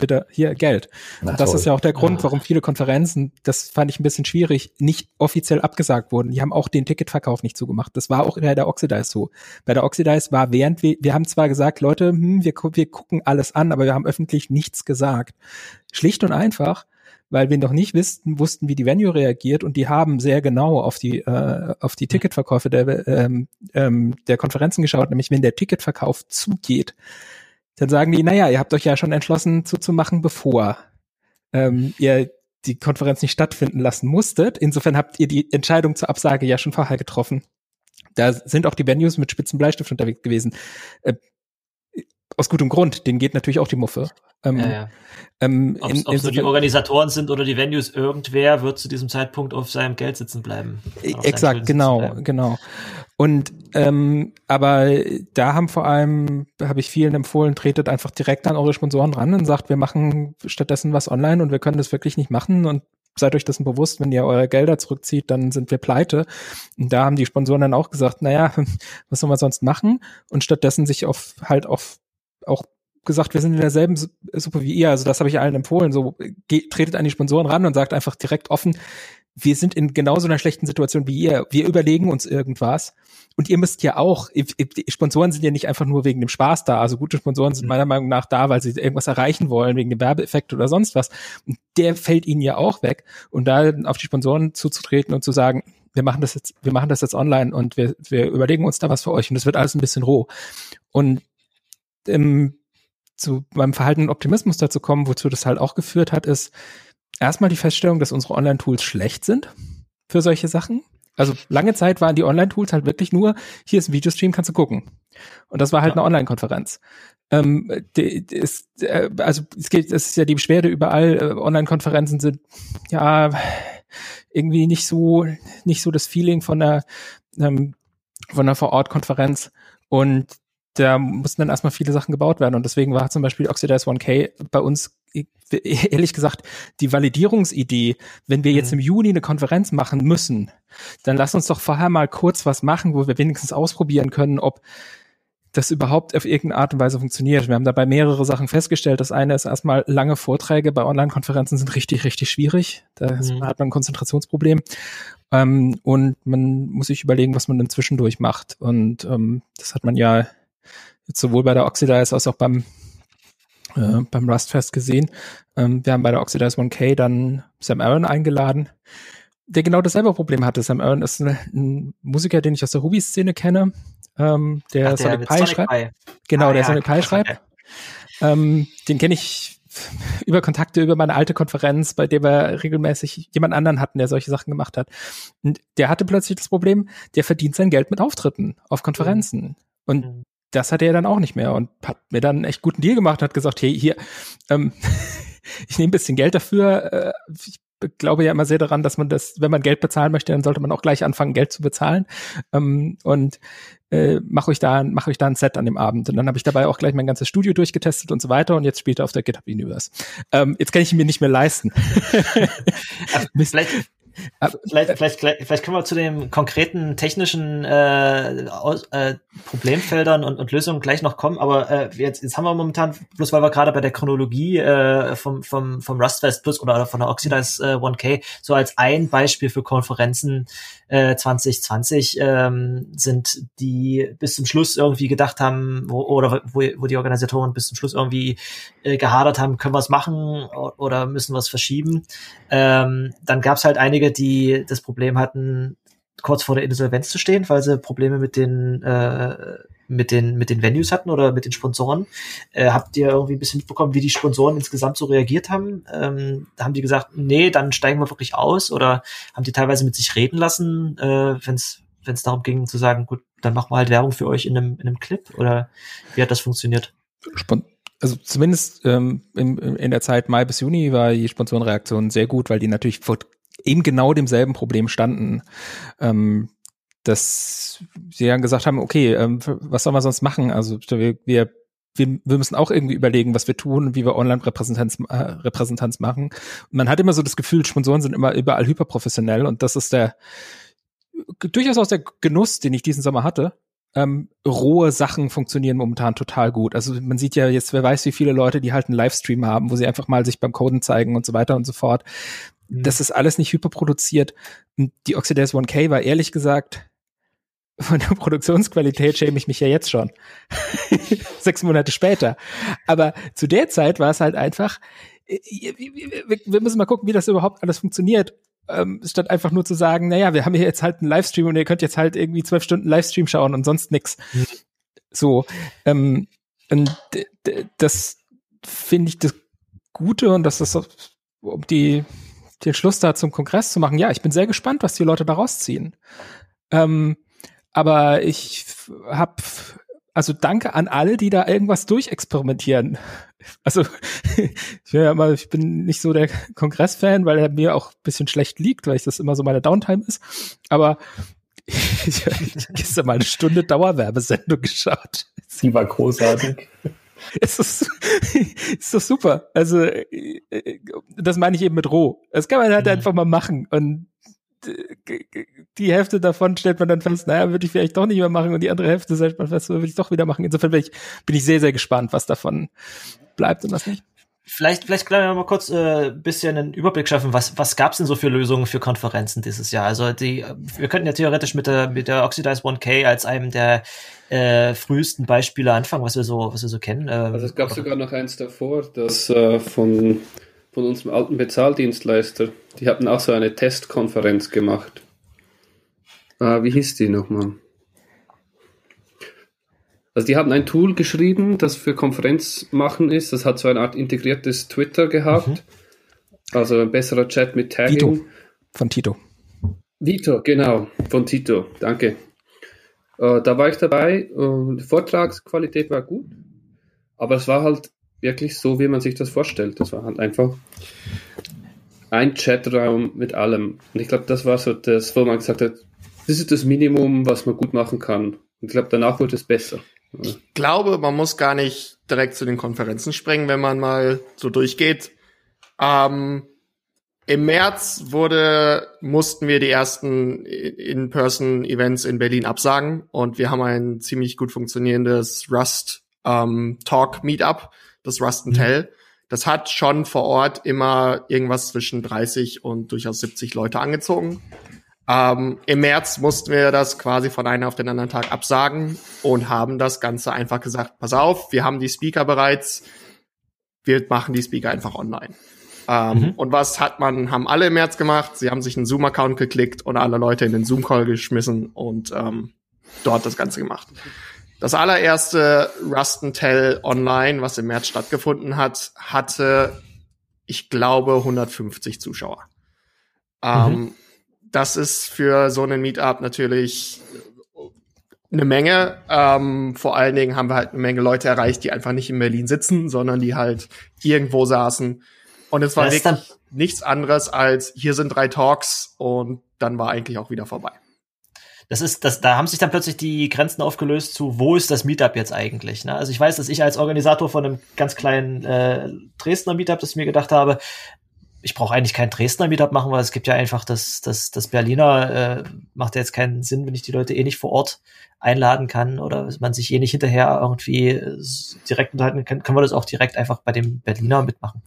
Speaker 1: bitte hier Geld. Na, das toll. ist ja auch der Grund, warum viele Konferenzen, das fand ich ein bisschen schwierig, nicht offiziell abgesagt wurden. Die haben auch den Ticketverkauf nicht zugemacht. Das war auch bei der Oxidize so. Bei der Oxidize war während wir, wir haben zwar gesagt, Leute, hm, wir, wir gucken alles an, aber wir haben öffentlich nichts gesagt. Schlicht und einfach, weil wir noch nicht wussten, wussten, wie die Venue reagiert und die haben sehr genau auf die äh, auf die Ticketverkäufe der ähm, ähm, der Konferenzen geschaut, nämlich wenn der Ticketverkauf zugeht, dann sagen die, naja, ihr habt euch ja schon entschlossen zuzumachen, bevor ähm, ihr die Konferenz nicht stattfinden lassen musstet. Insofern habt ihr die Entscheidung zur Absage ja schon vorher getroffen. Da sind auch die Venues mit spitzen Bleistift unterwegs gewesen. Äh, aus gutem Grund, denen geht natürlich auch die Muffe.
Speaker 4: Ähm, ja, ja. Ähm, Ob es nur die Organisatoren sind oder die Venues, irgendwer wird zu diesem Zeitpunkt auf seinem Geld sitzen bleiben.
Speaker 1: Exakt, genau, genau. Und ähm, aber da haben vor allem, habe ich vielen empfohlen, tretet einfach direkt an eure Sponsoren ran und sagt, wir machen stattdessen was online und wir können das wirklich nicht machen und seid euch dessen bewusst, wenn ihr eure Gelder zurückzieht, dann sind wir pleite. Und da haben die Sponsoren dann auch gesagt, naja, was soll man sonst machen? Und stattdessen sich auf halt auf auch gesagt, wir sind in derselben Suppe wie ihr. Also das habe ich allen empfohlen. So geht, tretet an die Sponsoren ran und sagt einfach direkt offen, wir sind in genauso einer schlechten Situation wie ihr. Wir überlegen uns irgendwas. Und ihr müsst ja auch, Sponsoren sind ja nicht einfach nur wegen dem Spaß da. Also gute Sponsoren sind mhm. meiner Meinung nach da, weil sie irgendwas erreichen wollen, wegen dem Werbeeffekt oder sonst was. Und der fällt ihnen ja auch weg. Und da auf die Sponsoren zuzutreten und zu sagen, wir machen das jetzt, wir machen das jetzt online und wir, wir überlegen uns da was für euch und das wird alles ein bisschen roh. Und ähm, zu meinem Verhalten und Optimismus dazu kommen, wozu das halt auch geführt hat, ist erstmal die Feststellung, dass unsere Online-Tools schlecht sind für solche Sachen. Also lange Zeit waren die Online-Tools halt wirklich nur, hier ist ein Videostream, kannst du gucken. Und das war halt ja. eine Online-Konferenz. Ähm, die, die ist, äh, also es geht, es ist ja die Beschwerde überall, äh, Online-Konferenzen sind ja irgendwie nicht so, nicht so das Feeling von einer, ähm, von einer Vor-Ort-Konferenz. Und da mussten dann erstmal viele Sachen gebaut werden. Und deswegen war zum Beispiel Oxidize 1K bei uns, ehrlich gesagt, die Validierungsidee, wenn wir jetzt mhm. im Juni eine Konferenz machen müssen, dann lass uns doch vorher mal kurz was machen, wo wir wenigstens ausprobieren können, ob das überhaupt auf irgendeine Art und Weise funktioniert. Wir haben dabei mehrere Sachen festgestellt. Das eine ist erstmal lange Vorträge bei Online-Konferenzen sind richtig, richtig schwierig. Da mhm. hat man ein Konzentrationsproblem. Ähm, und man muss sich überlegen, was man dann zwischendurch macht. Und ähm, das hat man ja jetzt sowohl bei der Oxidize als auch beim äh, beim Rustfest gesehen. Ähm, wir haben bei der Oxidize 1K dann Sam Aaron eingeladen, der genau dasselbe Problem hatte. Sam Aaron ist ein, ein Musiker, den ich aus der Ruby-Szene kenne, ähm, der, Ach, der Sonic Pi schreibt. Pi. Genau, ah, der ja, Sonic Pi schreibt. Ähm, den kenne ich über Kontakte über meine alte Konferenz, bei der wir regelmäßig jemand anderen hatten, der solche Sachen gemacht hat. Und der hatte plötzlich das Problem, der verdient sein Geld mit Auftritten auf Konferenzen. Mhm. Und mhm das hatte er dann auch nicht mehr und hat mir dann echt guten Deal gemacht, hat gesagt, hey, hier, ähm, ich nehme ein bisschen Geld dafür. Äh, ich glaube ja immer sehr daran, dass man das, wenn man Geld bezahlen möchte, dann sollte man auch gleich anfangen, Geld zu bezahlen. Ähm, und äh, mache ich da, mache ich da ein Set an dem Abend. Und dann habe ich dabei auch gleich mein ganzes Studio durchgetestet und so weiter. Und jetzt spielt er auf der GitHub Universe. Ähm, jetzt kann ich ihn mir nicht mehr leisten.
Speaker 4: vielleicht, vielleicht, vielleicht, vielleicht können wir zu den konkreten technischen äh, aus, äh, Problemfeldern und, und Lösungen gleich noch kommen, aber äh, jetzt, jetzt haben wir momentan, bloß weil wir gerade bei der Chronologie äh, vom, vom, vom Rustfest Plus oder von der Oxidize äh, 1K so als ein Beispiel für Konferenzen äh, 2020 ähm, sind, die bis zum Schluss irgendwie gedacht haben, wo, oder wo, wo die Organisatoren bis zum Schluss irgendwie äh, gehadert haben, können wir es machen oder müssen wir es verschieben. Ähm, dann gab es halt einige, die das Problem hatten, kurz vor der Insolvenz zu stehen, weil sie Probleme mit den äh, mit den mit den Venues hatten oder mit den Sponsoren. Äh, habt ihr irgendwie ein bisschen mitbekommen, wie die Sponsoren insgesamt so reagiert haben? Ähm, haben die gesagt, nee, dann steigen wir wirklich aus oder haben die teilweise mit sich reden lassen, äh, wenn es wenn es darum ging zu sagen, gut, dann machen wir halt Werbung für euch in einem in einem Clip oder wie hat das funktioniert?
Speaker 1: Spon also zumindest ähm, in, in der Zeit Mai bis Juni war die Sponsorenreaktion sehr gut, weil die natürlich eben genau demselben Problem standen. Ähm, dass sie dann gesagt haben, okay, ähm, was sollen wir sonst machen? Also wir, wir, wir, müssen auch irgendwie überlegen, was wir tun, wie wir Online-Repräsentanz äh, Repräsentanz machen. Und man hat immer so das Gefühl, Sponsoren sind immer überall hyperprofessionell und das ist der durchaus auch der Genuss, den ich diesen Sommer hatte. Ähm, rohe Sachen funktionieren momentan total gut. Also man sieht ja jetzt, wer weiß, wie viele Leute, die halt einen Livestream haben, wo sie einfach mal sich beim Coden zeigen und so weiter und so fort. Mhm. Das ist alles nicht hyperproduziert. Und die Oxidaze 1K war ehrlich gesagt von der Produktionsqualität schäme ich mich ja jetzt schon. Sechs Monate später. Aber zu der Zeit war es halt einfach, äh, wir müssen mal gucken, wie das überhaupt alles funktioniert. Ähm, statt einfach nur zu sagen, naja, wir haben hier jetzt halt einen Livestream und ihr könnt jetzt halt irgendwie zwölf Stunden Livestream schauen und sonst nix. Mhm. So. Ähm, und das finde ich das Gute und das ist, um die, den Schluss da zum Kongress zu machen. Ja, ich bin sehr gespannt, was die Leute daraus ziehen. Ähm, aber ich habe also danke an alle, die da irgendwas durchexperimentieren. Also ich, ja mal, ich bin nicht so der Kongressfan, weil er mir auch ein bisschen schlecht liegt, weil ich das immer so meine Downtime ist. Aber ich, ich gestern mal eine Stunde Dauerwerbesendung geschaut.
Speaker 3: Sie war großartig.
Speaker 1: Es ist, ist doch super. Also das meine ich eben mit roh. Das kann man halt mhm. einfach mal machen und die Hälfte davon stellt man dann fest, naja, würde ich vielleicht doch nicht mehr machen und die andere Hälfte stellt man fest, würde ich doch wieder machen. Insofern bin ich, bin ich sehr, sehr gespannt, was davon bleibt und was nicht.
Speaker 4: Vielleicht, vielleicht können wir mal kurz äh, bisschen einen Überblick schaffen. Was, was gab's denn so für Lösungen für Konferenzen dieses Jahr? Also die, wir könnten ja theoretisch mit der mit der Oxidize 1K als einem der äh, frühesten Beispiele anfangen, was wir so was wir so kennen. Ähm,
Speaker 2: also es gab sogar noch eins davor, das äh, von von unserem alten Bezahldienstleister. Die hatten auch so eine Testkonferenz gemacht. Ah, wie hieß die nochmal? Also die haben ein Tool geschrieben, das für Konferenzmachen ist. Das hat so eine Art integriertes Twitter gehabt. Mhm. Also ein besserer Chat mit Tagging.
Speaker 1: Tito. Von Tito.
Speaker 2: Vito, genau. Von Tito. Danke. Äh, da war ich dabei und die Vortragsqualität war gut. Aber es war halt wirklich so, wie man sich das vorstellt. Das war halt einfach ein Chatraum mit allem. Und ich glaube, das war so das, wo man gesagt hat, das ist das Minimum, was man gut machen kann. Und ich glaube, danach wurde es besser.
Speaker 5: Ich glaube, man muss gar nicht direkt zu den Konferenzen springen, wenn man mal so durchgeht. Ähm, Im März wurde, mussten wir die ersten In-Person-Events in Berlin absagen und wir haben ein ziemlich gut funktionierendes Rust ähm, Talk Meetup das Rust and mhm. Tell. Das hat schon vor Ort immer irgendwas zwischen 30 und durchaus 70 Leute angezogen. Ähm, Im März mussten wir das quasi von einem auf den anderen Tag absagen und haben das Ganze einfach gesagt, pass auf, wir haben die Speaker bereits, wir machen die Speaker einfach online. Ähm, mhm. Und was hat man, haben alle im März gemacht? Sie haben sich einen Zoom-Account geklickt und alle Leute in den Zoom-Call geschmissen und ähm, dort das Ganze gemacht. Das allererste Rust Tell Online, was im März stattgefunden hat, hatte, ich glaube, 150 Zuschauer. Ähm, mhm. Das ist für so einen Meetup natürlich eine Menge. Ähm, vor allen Dingen haben wir halt eine Menge Leute erreicht, die einfach nicht in Berlin sitzen, sondern die halt irgendwo saßen. Und es war wirklich nichts anderes als hier sind drei Talks und dann war eigentlich auch wieder vorbei
Speaker 4: das ist, das, da haben sich dann plötzlich die Grenzen aufgelöst zu, wo ist das Meetup jetzt eigentlich? Ne? Also ich weiß, dass ich als Organisator von einem ganz kleinen äh, Dresdner Meetup, das ich mir gedacht habe, ich brauche eigentlich kein Dresdner Meetup machen, weil es gibt ja einfach das, das, das Berliner, äh, macht ja jetzt keinen Sinn, wenn ich die Leute eh nicht vor Ort einladen kann oder man sich eh nicht hinterher irgendwie äh, direkt unterhalten kann, kann man das auch direkt einfach bei dem Berliner mitmachen.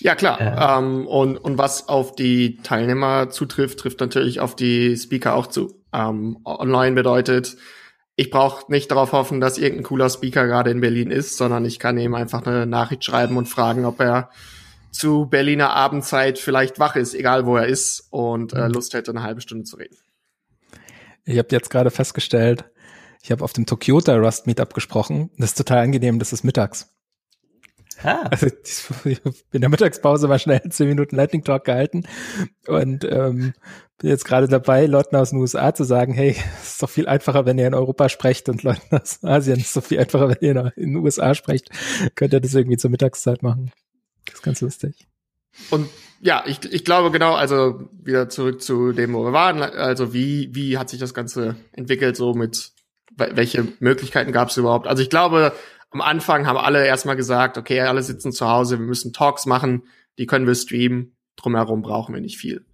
Speaker 5: Ja, klar. Äh, ähm, und, und was auf die Teilnehmer zutrifft, trifft natürlich auf die Speaker auch zu. Ähm, online bedeutet, ich brauche nicht darauf hoffen, dass irgendein cooler Speaker gerade in Berlin ist, sondern ich kann ihm einfach eine Nachricht schreiben und fragen, ob er zu Berliner Abendzeit vielleicht wach ist, egal wo er ist und äh, mhm. Lust hätte, eine halbe Stunde zu reden.
Speaker 1: Ich habe jetzt gerade festgestellt, ich habe auf dem Tokyota Rust Meetup gesprochen. Das ist total angenehm, das ist mittags. Ah. Also in der Mittagspause war schnell zehn Minuten Lightning Talk gehalten und ähm, bin jetzt gerade dabei, Leuten aus den USA zu sagen, hey, es ist doch viel einfacher, wenn ihr in Europa sprecht und Leuten aus Asien es ist doch viel einfacher, wenn ihr in den USA sprecht. Könnt ihr das irgendwie zur Mittagszeit machen. Das ist ganz lustig.
Speaker 5: Und ja, ich, ich glaube genau, also wieder zurück zu dem, wo wir waren. Also wie, wie hat sich das Ganze entwickelt, so mit welche Möglichkeiten gab es überhaupt? Also ich glaube, am Anfang haben alle erstmal gesagt, okay, alle sitzen zu Hause, wir müssen Talks machen, die können wir streamen, drumherum brauchen wir nicht viel.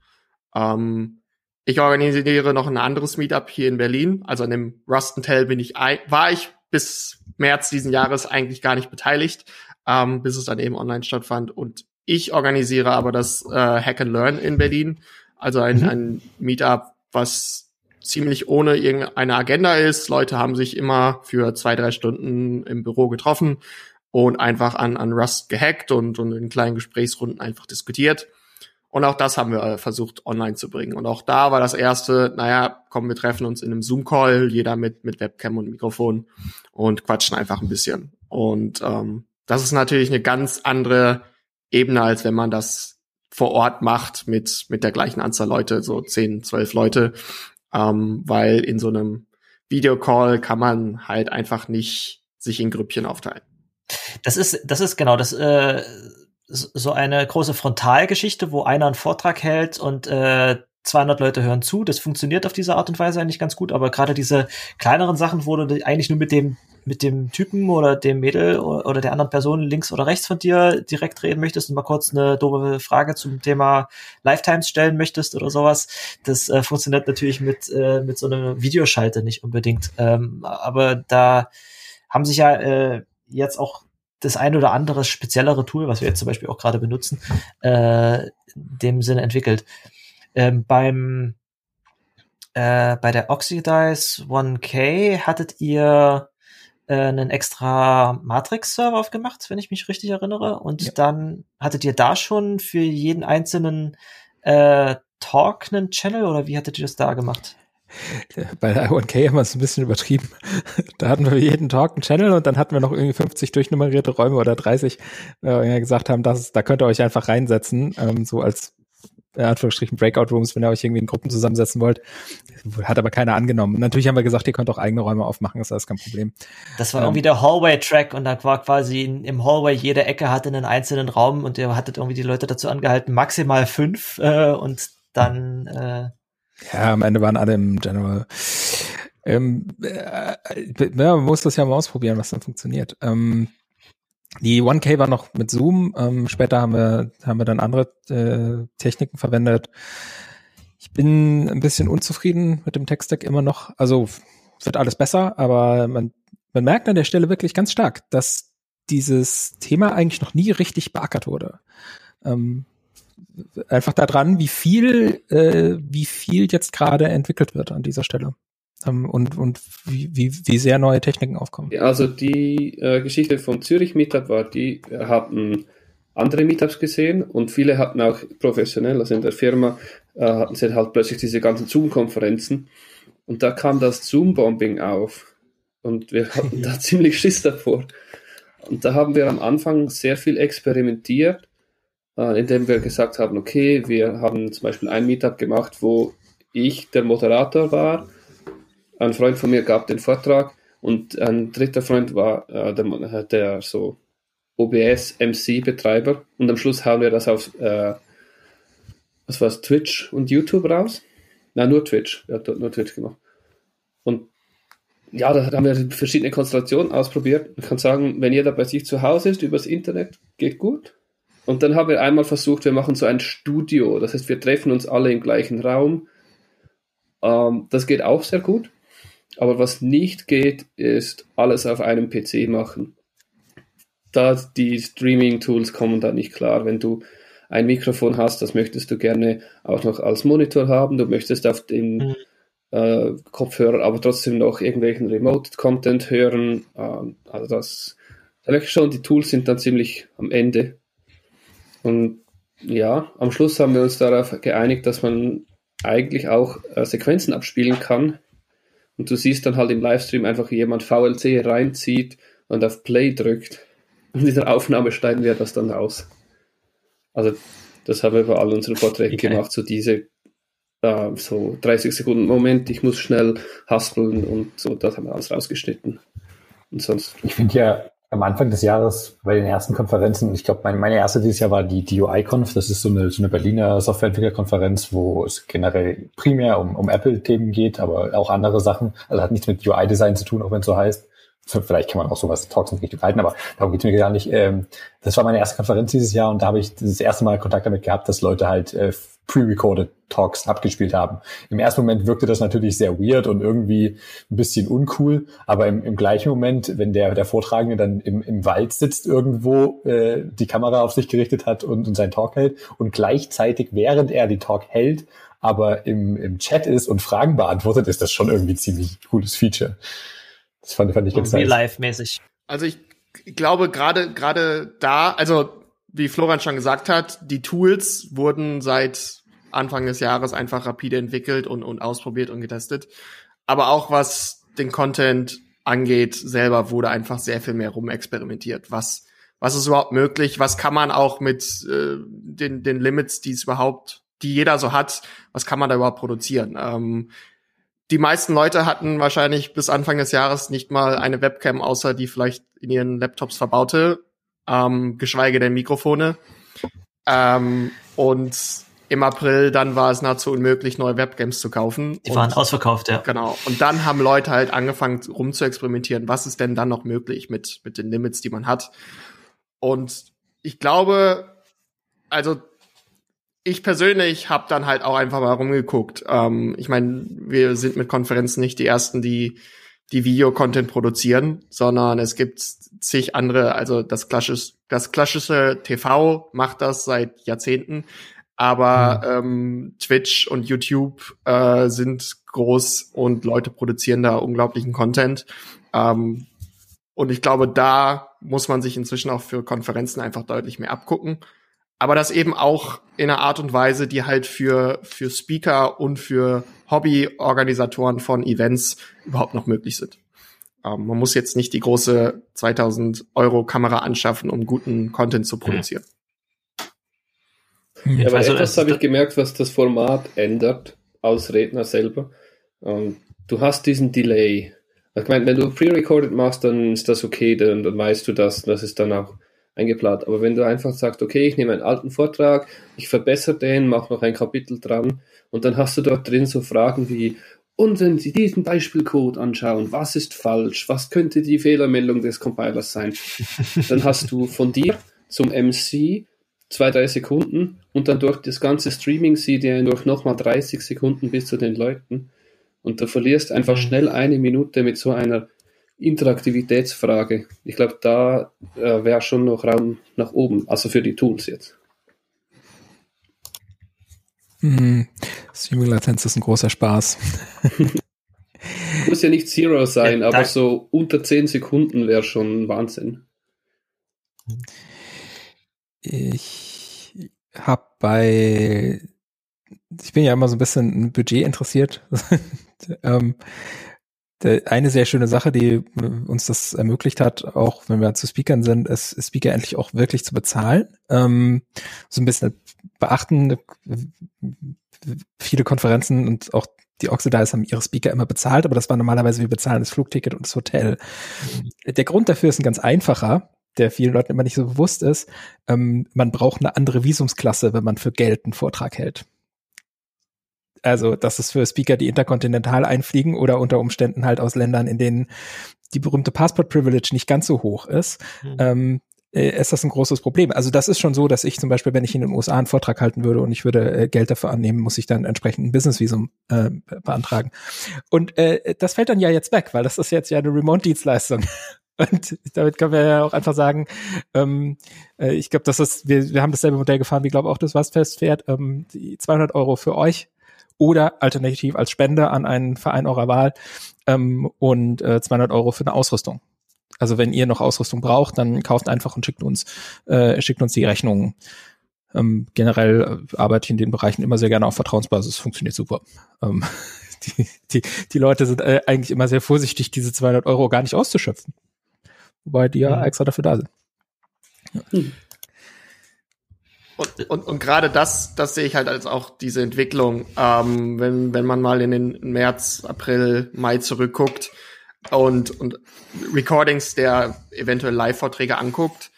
Speaker 5: Ähm, ich organisiere noch ein anderes Meetup hier in Berlin, also an dem Rustentel bin ich, war ich bis März diesen Jahres eigentlich gar nicht beteiligt, ähm, bis es dann eben online stattfand. Und ich organisiere aber das äh, Hack and Learn in Berlin, also ein, mhm. ein Meetup, was ziemlich ohne irgendeine Agenda ist. Leute haben sich immer für zwei, drei Stunden im Büro getroffen und einfach an, an Rust gehackt und, und in kleinen Gesprächsrunden einfach diskutiert. Und auch das haben wir äh, versucht online zu bringen. Und auch da war das erste, naja, komm, wir treffen uns in einem Zoom-Call, jeder mit, mit Webcam und Mikrofon und quatschen einfach ein bisschen. Und ähm, das ist natürlich eine ganz andere Ebene, als wenn man das vor Ort macht mit, mit der gleichen Anzahl Leute, so 10, 12 Leute. Ähm, weil in so einem Videocall kann man halt einfach nicht sich in Grüppchen aufteilen.
Speaker 4: Das ist, das ist genau, das, äh, so eine große Frontalgeschichte, wo einer einen Vortrag hält und äh, 200 Leute hören zu. Das funktioniert auf diese Art und Weise eigentlich ganz gut, aber gerade diese kleineren Sachen, wo du eigentlich nur mit dem mit dem Typen oder dem Mädel oder der anderen Person links oder rechts von dir direkt reden möchtest und mal kurz eine doofe Frage zum Thema Lifetimes stellen möchtest oder sowas, das äh, funktioniert natürlich mit, äh, mit so einer Videoschalte nicht unbedingt. Ähm, aber da haben sich ja äh, jetzt auch das ein oder andere speziellere Tool, was wir jetzt zum Beispiel auch gerade benutzen, äh, dem Sinne entwickelt. Ähm, beim äh, bei der Oxidize 1K hattet ihr äh, einen extra Matrix-Server aufgemacht, wenn ich mich richtig erinnere. Und ja. dann hattet ihr da schon für jeden einzelnen äh, Talk einen Channel oder wie hattet ihr das da gemacht?
Speaker 1: Bei der I1K haben wir es ein bisschen übertrieben. Da hatten wir jeden Talk einen Channel und dann hatten wir noch irgendwie 50 durchnummerierte Räume oder 30, äh, wir gesagt haben, das, da könnt ihr euch einfach reinsetzen, ähm, so als in Anführungsstrichen Breakout Rooms, wenn ihr euch irgendwie in Gruppen zusammensetzen wollt. Hat aber keiner angenommen. natürlich haben wir gesagt, ihr könnt auch eigene Räume aufmachen, ist alles kein Problem.
Speaker 4: Das war ähm, irgendwie der Hallway-Track und da war quasi im Hallway jede Ecke hatte einen einzelnen Raum und ihr hattet irgendwie die Leute dazu angehalten, maximal fünf äh, und dann äh,
Speaker 1: Ja, am Ende waren alle im General. Ähm, äh, ja, man muss das ja mal ausprobieren, was dann funktioniert. Ähm, die 1K war noch mit Zoom. Ähm, später haben wir, haben wir dann andere äh, Techniken verwendet. Ich bin ein bisschen unzufrieden mit dem Tech-Stack immer noch. Also wird alles besser, aber man, man merkt an der Stelle wirklich ganz stark, dass dieses Thema eigentlich noch nie richtig beackert wurde. Ähm, einfach daran, wie viel, äh, wie viel jetzt gerade entwickelt wird an dieser Stelle und, und wie, wie, wie sehr neue Techniken aufkommen.
Speaker 2: Also die äh, Geschichte vom Zürich Meetup war, die hatten andere Meetups gesehen und viele hatten auch professionell, also in der Firma, äh, hatten sie halt plötzlich diese ganzen Zoom-Konferenzen und da kam das Zoom-Bombing auf und wir hatten da ziemlich Schiss davor. Und da haben wir am Anfang sehr viel experimentiert, äh, indem wir gesagt haben, okay, wir haben zum Beispiel ein Meetup gemacht, wo ich der Moderator war ein Freund von mir gab den Vortrag und ein dritter Freund war äh, der, der so OBS MC Betreiber und am Schluss hauen wir das auf äh, was war's, Twitch und YouTube raus. Nein, nur Twitch. Er hat dort nur Twitch gemacht. Und ja, da haben wir verschiedene Konstellationen ausprobiert. Ich kann sagen, wenn jeder bei sich zu Hause ist, übers Internet, geht gut. Und dann haben wir einmal versucht, wir machen so ein Studio. Das heißt, wir treffen uns alle im gleichen Raum. Ähm, das geht auch sehr gut. Aber was nicht geht, ist alles auf einem PC machen. Da die Streaming-Tools kommen da nicht klar. Wenn du ein Mikrofon hast, das möchtest du gerne auch noch als Monitor haben. Du möchtest auf den mhm. äh, Kopfhörer aber trotzdem noch irgendwelchen Remote-Content hören. Äh, also das, da merke ich schon, die Tools sind dann ziemlich am Ende. Und ja, am Schluss haben wir uns darauf geeinigt, dass man eigentlich auch äh, Sequenzen abspielen kann. Und du siehst dann halt im Livestream einfach, wie jemand VLC reinzieht und auf Play drückt. Und in der Aufnahme schneiden wir das dann aus. Also das haben wir bei all unseren Vorträgen okay. gemacht, so diese äh, so 30 Sekunden Moment, ich muss schnell haspeln und so, das haben wir alles rausgeschnitten. Und sonst.
Speaker 3: Ich finde ja am Anfang des Jahres bei den ersten Konferenzen, ich glaube, meine, meine erste dieses Jahr war die DUI-Conf, das ist so eine, so eine Berliner Softwareentwicklerkonferenz, wo es generell primär um, um Apple-Themen geht, aber auch andere Sachen. Also hat nichts mit UI-Design zu tun, auch wenn es so heißt. Vielleicht kann man auch sowas Talks in Richtung halten, aber darum geht's mir gar nicht. Ähm, das war meine erste Konferenz dieses Jahr und da habe ich das erste Mal Kontakt damit gehabt, dass Leute halt äh, pre-recorded Talks abgespielt haben. Im ersten Moment wirkte das natürlich sehr weird und irgendwie ein bisschen uncool, aber im, im gleichen Moment, wenn der, der Vortragende dann im, im Wald sitzt irgendwo, äh, die Kamera auf sich gerichtet hat und, und seinen Talk hält und gleichzeitig, während er die Talk hält, aber im, im Chat ist und Fragen beantwortet, ist das schon irgendwie ziemlich cooles Feature.
Speaker 4: Das fand, fand ich ganz nice. Live-mäßig.
Speaker 5: Also ich glaube gerade gerade da, also wie Florian schon gesagt hat, die Tools wurden seit Anfang des Jahres einfach rapide entwickelt und, und ausprobiert und getestet. Aber auch was den Content angeht, selber wurde einfach sehr viel mehr rumexperimentiert. Was, was ist überhaupt möglich? Was kann man auch mit äh, den, den Limits, die es überhaupt, die jeder so hat, was kann man da überhaupt produzieren? Ähm, die meisten Leute hatten wahrscheinlich bis Anfang des Jahres nicht mal eine Webcam, außer die vielleicht in ihren Laptops verbaute, ähm, geschweige denn Mikrofone. Ähm, und im April dann war es nahezu unmöglich, neue Webcams zu kaufen.
Speaker 4: Die waren und, ausverkauft, ja.
Speaker 5: Genau. Und dann haben Leute halt angefangen rum zu experimentieren. Was ist denn dann noch möglich mit, mit den Limits, die man hat? Und ich glaube, also ich persönlich habe dann halt auch einfach mal rumgeguckt. Ähm, ich meine, wir sind mit Konferenzen nicht die ersten, die die Video-Content produzieren, sondern es gibt zig andere. Also das klassische, das klassische TV macht das seit Jahrzehnten, aber mhm. ähm, Twitch und YouTube äh, sind groß und Leute produzieren da unglaublichen Content. Ähm, und ich glaube, da muss man sich inzwischen auch für Konferenzen einfach deutlich mehr abgucken aber das eben auch in einer Art und Weise, die halt für, für Speaker und für Hobbyorganisatoren von Events überhaupt noch möglich sind. Ähm, man muss jetzt nicht die große 2000 Euro Kamera anschaffen, um guten Content zu produzieren.
Speaker 2: Ja, aber also etwas habe ich gemerkt, was das Format ändert, als Redner selber. Ähm, du hast diesen Delay. Ich meine, wenn du pre-recorded machst, dann ist das okay, dann, dann weißt du das, das ist dann auch eingeplant. Aber wenn du einfach sagst, okay, ich nehme einen alten Vortrag, ich verbessere den, mache noch ein Kapitel dran und dann hast du dort drin so Fragen wie, und wenn Sie diesen Beispielcode anschauen, was ist falsch? Was könnte die Fehlermeldung des Compilers sein? Dann hast du von dir zum MC zwei, drei Sekunden und dann durch das ganze Streaming CD durch nochmal 30 Sekunden bis zu den Leuten. Und du verlierst einfach mhm. schnell eine Minute mit so einer Interaktivitätsfrage. Ich glaube, da äh, wäre schon noch Raum nach oben, also für die Tools jetzt.
Speaker 1: Mhm. Streaming-Latenz ist ein großer Spaß.
Speaker 2: Muss ja nicht Zero sein, ja, aber so unter 10 Sekunden wäre schon Wahnsinn.
Speaker 1: Ich habe bei, ich bin ja immer so ein bisschen Budget interessiert. ähm, eine sehr schöne Sache, die uns das ermöglicht hat, auch wenn wir zu Speakern sind, ist Speaker endlich auch wirklich zu bezahlen. Ähm, so ein bisschen beachten, viele Konferenzen und auch die Oxidize haben ihre Speaker immer bezahlt, aber das war normalerweise, wir bezahlen das Flugticket und das Hotel. Mhm. Der Grund dafür ist ein ganz einfacher, der vielen Leuten immer nicht so bewusst ist. Ähm, man braucht eine andere Visumsklasse, wenn man für Geld einen Vortrag hält. Also, das ist für Speaker, die interkontinental einfliegen oder unter Umständen halt aus Ländern, in denen die berühmte Passport Privilege nicht ganz so hoch ist. Mhm. Ähm, äh, ist das ein großes Problem. Also das ist schon so, dass ich zum Beispiel, wenn ich in den USA einen Vortrag halten würde und ich würde äh, Geld dafür annehmen, muss ich dann entsprechend ein Business-Visum äh, beantragen. Und äh, das fällt dann ja jetzt weg, weil das ist jetzt ja eine Remote-Dienstleistung. Und damit können wir ja auch einfach sagen, ähm, äh, ich glaube, das ist, wir, wir haben dasselbe Modell gefahren, wie glaube auch das was festfährt, ähm, die 200 Euro für euch oder alternativ als Spende an einen Verein eurer Wahl ähm, und äh, 200 Euro für eine Ausrüstung. Also wenn ihr noch Ausrüstung braucht, dann kauft einfach und schickt uns, äh, schickt uns die Rechnungen. Ähm, generell äh, arbeite ich in den Bereichen immer sehr gerne auf Vertrauensbasis, funktioniert super. Ähm, die, die, die Leute sind äh, eigentlich immer sehr vorsichtig, diese 200 Euro gar nicht auszuschöpfen. Wobei die ja mhm. extra dafür da sind.
Speaker 5: Ja. Hm. Und, und, und gerade das, das sehe ich halt als auch diese Entwicklung, ähm, wenn, wenn man mal in den März, April, Mai zurückguckt und, und Recordings der eventuell Live-Vorträge anguckt.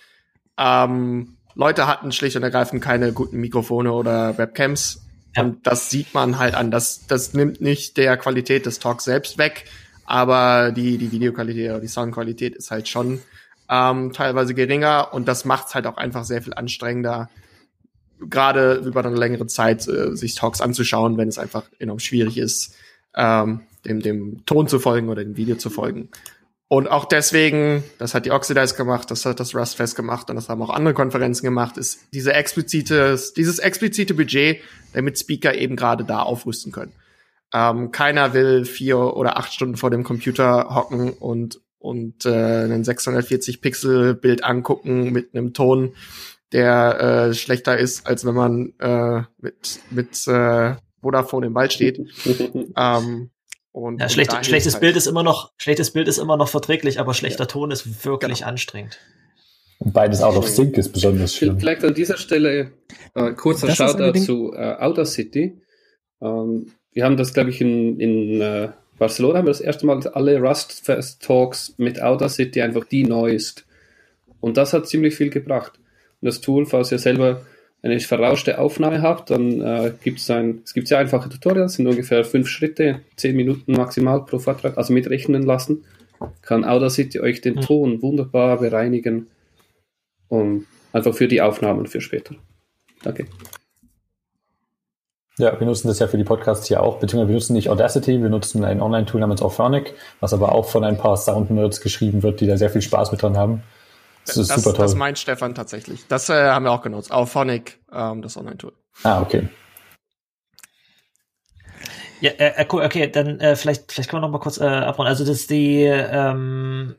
Speaker 5: Ähm, Leute hatten schlicht und ergreifend keine guten Mikrofone oder Webcams. Ja. Und das sieht man halt an. Das, das nimmt nicht der Qualität des Talks selbst weg, aber die, die Videoqualität oder die Soundqualität ist halt schon ähm, teilweise geringer und das macht es halt auch einfach sehr viel anstrengender, gerade über eine längere Zeit äh, sich Talks anzuschauen, wenn es einfach enorm schwierig ist, ähm, dem, dem Ton zu folgen oder dem Video zu folgen. Und auch deswegen, das hat die Oxidize gemacht, das hat das Rustfest gemacht und das haben auch andere Konferenzen gemacht, ist diese explizite, dieses explizite Budget, damit Speaker eben gerade da aufrüsten können. Ähm, keiner will vier oder acht Stunden vor dem Computer hocken und und äh, einen 640 Pixel Bild angucken mit einem Ton, der äh, schlechter ist, als wenn man äh, mit, mit äh, Vodafone im Wald steht. ähm,
Speaker 4: und, ja, schlecht, schlechtes halt Bild ist immer noch, schlechtes Bild ist immer noch verträglich, aber schlechter ja. Ton ist wirklich genau. anstrengend.
Speaker 3: Und beides out of sync ist besonders schlimm.
Speaker 2: Vielleicht an dieser Stelle äh, kurzer Shoutout zu äh, Outer City. Ähm, wir haben das, glaube ich, in, in äh, Barcelona haben wir das erste Mal alle Rust Fest Talks mit Outer City einfach die neuest. Und das hat ziemlich viel gebracht das Tool, falls ihr selber eine verrauschte Aufnahme habt, dann äh, gibt es ein, es gibt sehr einfache Tutorials, sind ungefähr fünf Schritte, zehn Minuten maximal pro Vortrag, also mitrechnen lassen. Kann Audacity euch den hm. Ton wunderbar bereinigen und einfach für die Aufnahmen für später. Danke.
Speaker 3: Ja, wir nutzen das ja für die Podcasts hier auch, beziehungsweise wir nutzen nicht Audacity, wir nutzen ein Online-Tool namens Auphonic, was aber auch von ein paar Sound-Nerds geschrieben wird, die da sehr viel Spaß mit dran haben.
Speaker 5: Das ist das, super toll. Das meint Stefan tatsächlich. Das äh, haben wir auch genutzt. Auphonic, ähm, das Online-Tool.
Speaker 3: Ah, okay.
Speaker 4: Ja, äh, äh, cool, okay, dann äh, vielleicht, vielleicht können wir noch mal kurz äh, abrunden. Also das ist die ähm,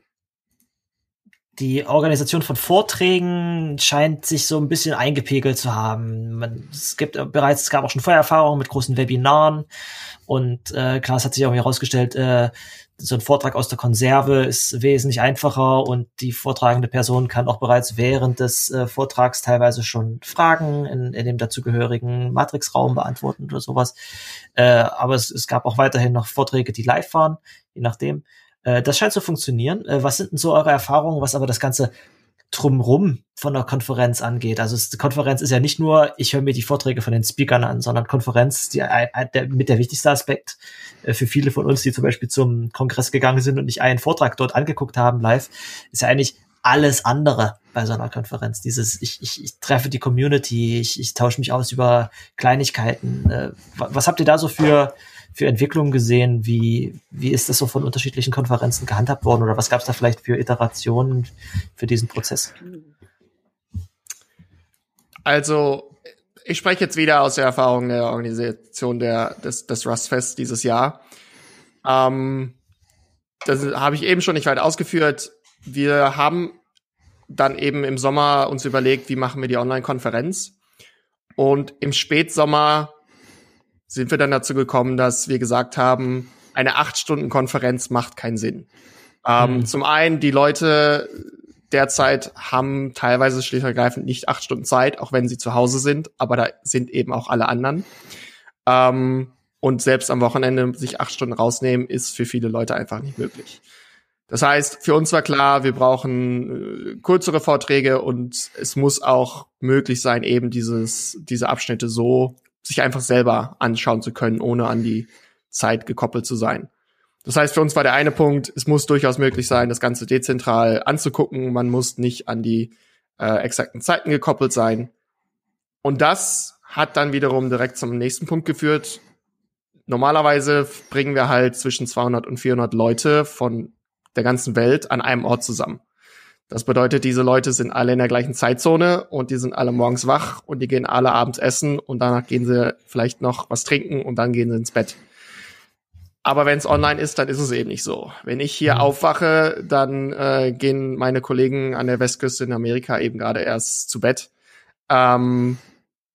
Speaker 4: die Organisation von Vorträgen scheint sich so ein bisschen eingepegelt zu haben. Man, es gibt bereits, es gab auch schon Vorerfahrungen mit großen Webinaren und äh, klar, es hat sich auch herausgestellt, äh, so ein Vortrag aus der Konserve ist wesentlich einfacher und die vortragende Person kann auch bereits während des äh, Vortrags teilweise schon Fragen in, in dem dazugehörigen Matrixraum beantworten oder sowas. Äh, aber es, es gab auch weiterhin noch Vorträge, die live waren, je nachdem. Äh, das scheint zu funktionieren. Äh, was sind denn so eure Erfahrungen, was aber das Ganze drumrum von der Konferenz angeht. Also es, die Konferenz ist ja nicht nur, ich höre mir die Vorträge von den Speakern an, sondern Konferenz, die, der, mit der wichtigste Aspekt äh, für viele von uns, die zum Beispiel zum Kongress gegangen sind und nicht einen Vortrag dort angeguckt haben live, ist ja eigentlich alles andere bei so einer Konferenz. Dieses, ich, ich, ich treffe die Community, ich, ich tausche mich aus über Kleinigkeiten. Äh, was habt ihr da so für für Entwicklungen gesehen? Wie, wie ist das so von unterschiedlichen Konferenzen gehandhabt worden oder was gab es da vielleicht für Iterationen für diesen Prozess?
Speaker 5: Also, ich spreche jetzt wieder aus der Erfahrung der Organisation der, des, des Rustfest dieses Jahr. Ähm, das habe ich eben schon nicht weit ausgeführt. Wir haben dann eben im Sommer uns überlegt, wie machen wir die Online-Konferenz. Und im Spätsommer sind wir dann dazu gekommen, dass wir gesagt haben, eine acht Stunden Konferenz macht keinen Sinn. Ähm, mhm. Zum einen, die Leute derzeit haben teilweise schlicht und ergreifend nicht acht Stunden Zeit, auch wenn sie zu Hause sind, aber da sind eben auch alle anderen. Ähm, und selbst am Wochenende sich acht Stunden rausnehmen, ist für viele Leute einfach nicht möglich. Das heißt, für uns war klar, wir brauchen äh, kürzere Vorträge und es muss auch möglich sein, eben dieses, diese Abschnitte so sich einfach selber anschauen zu können, ohne an die Zeit gekoppelt zu sein. Das heißt, für uns war der eine Punkt, es muss durchaus möglich sein, das Ganze dezentral anzugucken. Man muss nicht an die äh, exakten Zeiten gekoppelt sein. Und das hat dann wiederum direkt zum nächsten Punkt geführt. Normalerweise bringen wir halt zwischen 200 und 400 Leute von der ganzen Welt an einem Ort zusammen. Das bedeutet, diese Leute sind alle in der gleichen Zeitzone und die sind alle morgens wach und die gehen alle abends essen und danach gehen sie vielleicht noch was trinken und dann gehen sie ins Bett. Aber wenn es online ist, dann ist es eben nicht so. Wenn ich hier aufwache, dann äh, gehen meine Kollegen an der Westküste in Amerika eben gerade erst zu Bett. Ähm,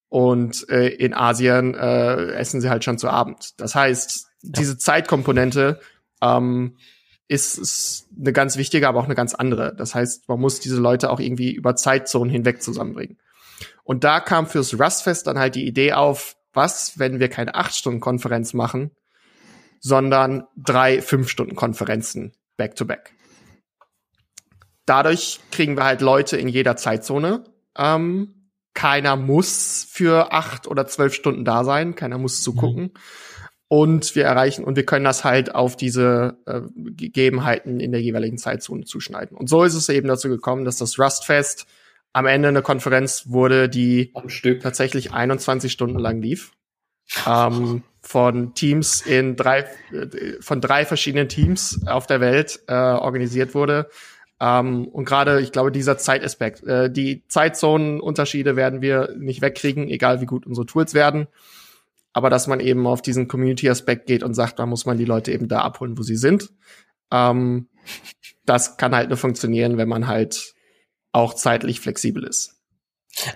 Speaker 5: und äh, in Asien äh, essen sie halt schon zu Abend. Das heißt, diese Zeitkomponente ähm, ist, ist eine ganz wichtige, aber auch eine ganz andere. Das heißt, man muss diese Leute auch irgendwie über Zeitzonen hinweg zusammenbringen. Und da kam fürs Rustfest dann halt die Idee auf, was, wenn wir keine acht Stunden Konferenz machen, sondern drei fünf Stunden Konferenzen back to back. Dadurch kriegen wir halt Leute in jeder Zeitzone. Ähm, keiner muss für acht oder zwölf Stunden da sein, keiner muss zugucken. Mhm und wir erreichen und wir können das halt auf diese äh, Gegebenheiten in der jeweiligen Zeitzone zuschneiden. Und so ist es eben dazu gekommen, dass das Rustfest am Ende eine Konferenz wurde, die am Stück tatsächlich 21 Stunden lang lief. Ähm, von Teams in drei, äh, von drei verschiedenen Teams auf der Welt äh, organisiert wurde. Ähm, und gerade, ich glaube, dieser Zeitaspekt, äh, die Zeitzonenunterschiede werden wir nicht wegkriegen, egal wie gut unsere Tools werden aber dass man eben auf diesen Community-Aspekt geht und sagt, da muss man die Leute eben da abholen, wo sie sind. Ähm, das kann halt nur funktionieren, wenn man halt auch zeitlich flexibel ist.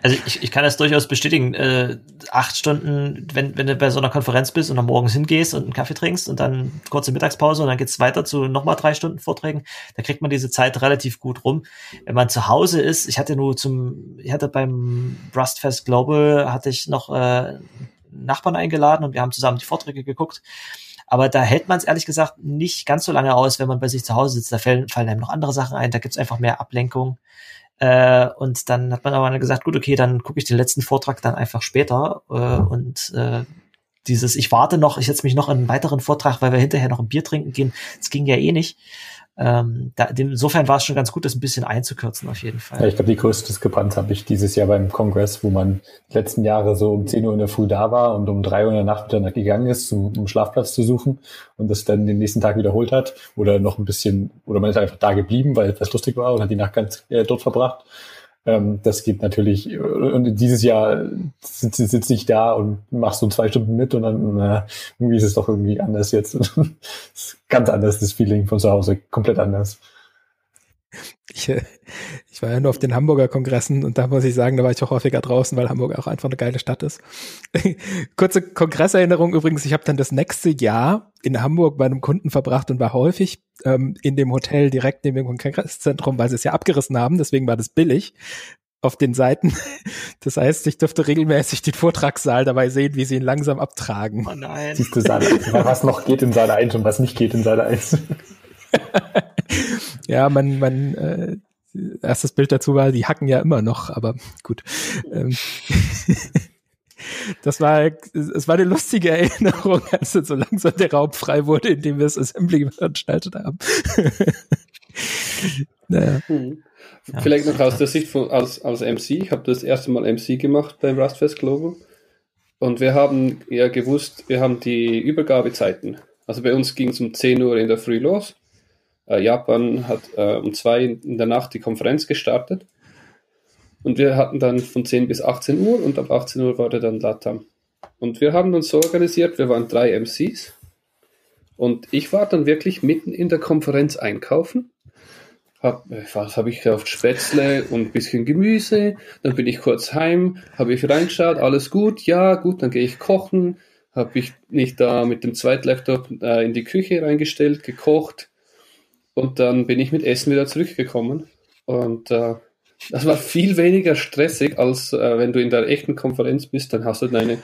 Speaker 4: Also ich, ich kann das durchaus bestätigen. Äh, acht Stunden, wenn, wenn du bei so einer Konferenz bist und dann morgens hingehst und einen Kaffee trinkst und dann kurze Mittagspause und dann geht's weiter zu nochmal drei Stunden Vorträgen, da kriegt man diese Zeit relativ gut rum. Wenn man zu Hause ist, ich hatte nur zum, ich hatte beim Rustfest Global, hatte ich noch äh, Nachbarn eingeladen und wir haben zusammen die Vorträge geguckt. Aber da hält man es ehrlich gesagt nicht ganz so lange aus, wenn man bei sich zu Hause sitzt. Da fallen, fallen einem noch andere Sachen ein, da gibt's einfach mehr Ablenkung. Äh, und dann hat man aber gesagt, gut, okay, dann gucke ich den letzten Vortrag dann einfach später. Äh, und äh, dieses, ich warte noch, ich setze mich noch in einen weiteren Vortrag, weil wir hinterher noch ein Bier trinken gehen, das ging ja eh nicht. Ähm, da, insofern war es schon ganz gut, das ein bisschen einzukürzen, auf jeden Fall.
Speaker 3: Ja, ich glaube, die größte Diskrepanz habe ich dieses Jahr beim Kongress, wo man die letzten Jahre so um 10 Uhr in der Früh da war und um 3 Uhr in der Nacht wieder gegangen ist, um, um Schlafplatz zu suchen und das dann den nächsten Tag wiederholt hat oder noch ein bisschen, oder man ist einfach da geblieben, weil es lustig war und hat die Nacht ganz äh, dort verbracht. Ähm, das geht natürlich, und dieses Jahr sitze sitz ich da und machst so zwei Stunden mit und dann, na, irgendwie ist es doch irgendwie anders jetzt. ganz anders, das Feeling von zu Hause, komplett anders.
Speaker 1: Ich, äh, ich war ja nur auf den Hamburger Kongressen und da muss ich sagen, da war ich auch häufiger draußen, weil Hamburg auch einfach eine geile Stadt ist. Kurze Kongresserinnerung übrigens, ich habe dann das nächste Jahr in Hamburg bei einem Kunden verbracht und war häufig ähm, in dem Hotel direkt neben dem Kongresszentrum, weil sie es ja abgerissen haben, deswegen war das billig auf den Seiten. Das heißt, ich dürfte regelmäßig den Vortragssaal dabei sehen, wie sie ihn langsam abtragen.
Speaker 3: Oh nein. Siehst du, Saal, was noch geht in Saal 1 und was nicht geht in Saal 1.
Speaker 1: ja, man, man, äh, erstes Bild dazu war, die hacken ja immer noch, aber gut. Ähm, das war, es war eine lustige Erinnerung, als dann so langsam der Raum frei wurde, in dem wir das Assembly veranstaltet haben.
Speaker 2: naja. Hm. Ja, Vielleicht noch aus der Sicht von, als, als MC. Ich habe das erste Mal MC gemacht beim Rustfest Global. Und wir haben ja gewusst, wir haben die Übergabezeiten. Also bei uns ging es um 10 Uhr in der Früh los. Äh, Japan hat äh, um 2 in der Nacht die Konferenz gestartet. Und wir hatten dann von 10 bis 18 Uhr und ab 18 Uhr war der dann Latam. Und wir haben uns so organisiert, wir waren drei MCs. Und ich war dann wirklich mitten in der Konferenz einkaufen. Hab, was habe ich gekauft? Spätzle und ein bisschen Gemüse. Dann bin ich kurz heim, habe ich reingeschaut, alles gut, ja, gut, dann gehe ich kochen. Habe ich nicht da mit dem Zweitlaptop äh, in die Küche reingestellt, gekocht. Und dann bin ich mit Essen wieder zurückgekommen. Und äh, das war viel weniger stressig, als äh, wenn du in der echten Konferenz bist. Dann hast du deine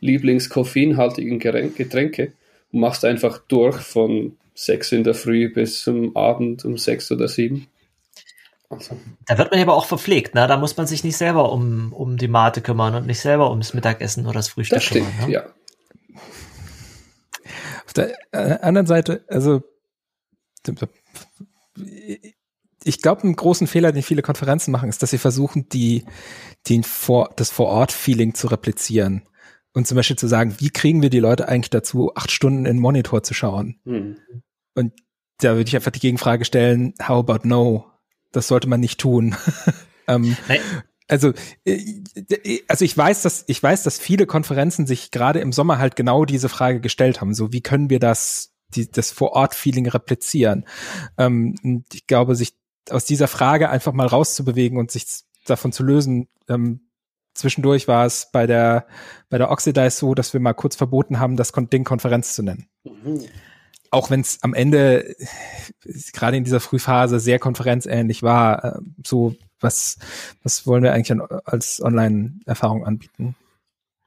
Speaker 2: Lieblings-koffeinhaltigen Getränke und machst einfach durch von sechs in der Früh bis zum Abend um sechs oder sieben.
Speaker 4: Also. Da wird man aber auch verpflegt, ne? Da muss man sich nicht selber um, um die Mate kümmern und nicht selber ums Mittagessen oder das Frühstück
Speaker 2: das stimmt, kümmern. Ne? Ja.
Speaker 1: Auf der äh, anderen Seite, also ich glaube, einen großen Fehler, den viele Konferenzen machen, ist, dass sie versuchen, die, den vor, das Vor-Ort-Feeling zu replizieren. Und zum Beispiel zu sagen, wie kriegen wir die Leute eigentlich dazu, acht Stunden in den Monitor zu schauen? Hm. Und da würde ich einfach die Gegenfrage stellen, how about no? Das sollte man nicht tun. ähm, also, äh, also ich weiß, dass ich weiß, dass viele Konferenzen sich gerade im Sommer halt genau diese Frage gestellt haben. So, wie können wir das, die, das Vor-Ort-Feeling replizieren? Ähm, und ich glaube, sich aus dieser Frage einfach mal rauszubewegen und sich davon zu lösen. Ähm, zwischendurch war es bei der bei der Oxidize so, dass wir mal kurz verboten haben, das Ding Konferenz zu nennen. Mhm auch wenn es am Ende gerade in dieser Frühphase sehr konferenzähnlich war, äh, so was, was wollen wir eigentlich an, als Online-Erfahrung anbieten?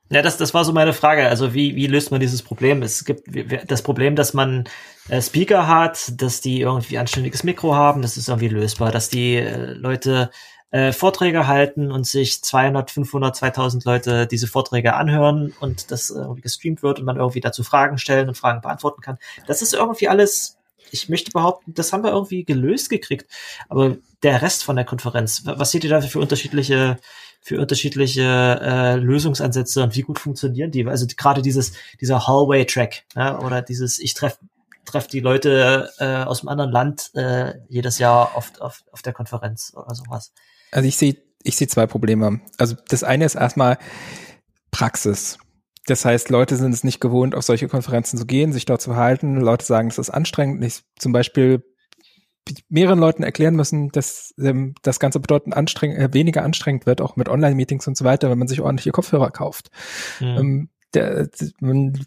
Speaker 4: Ja, das, das war so meine Frage. Also wie, wie löst man dieses Problem? Es gibt das Problem, dass man äh, Speaker hat, dass die irgendwie anständiges Mikro haben, das ist irgendwie lösbar, dass die äh, Leute äh, Vorträge halten und sich 200, 500, 2000 Leute diese Vorträge anhören und das irgendwie gestreamt wird und man irgendwie dazu Fragen stellen und Fragen beantworten kann. Das ist irgendwie alles, ich möchte behaupten, das haben wir irgendwie gelöst gekriegt. Aber der Rest von der Konferenz, was seht ihr da für unterschiedliche für unterschiedliche äh, Lösungsansätze und wie gut funktionieren die? Also gerade dieses dieser Hallway-Track ja, oder dieses ich treffe treff die Leute äh, aus einem anderen Land äh, jedes Jahr oft auf, auf der Konferenz oder sowas.
Speaker 1: Also ich sehe ich sehe zwei Probleme. Also das eine ist erstmal Praxis. Das heißt, Leute sind es nicht gewohnt, auf solche Konferenzen zu gehen, sich dort zu halten. Leute sagen, es ist anstrengend. Ich zum Beispiel mehreren Leuten erklären müssen, dass ähm, das Ganze bedeutend anstrengend, äh, weniger anstrengend wird, auch mit Online-Meetings und so weiter, wenn man sich ordentliche Kopfhörer kauft. Mhm. Ähm, der, man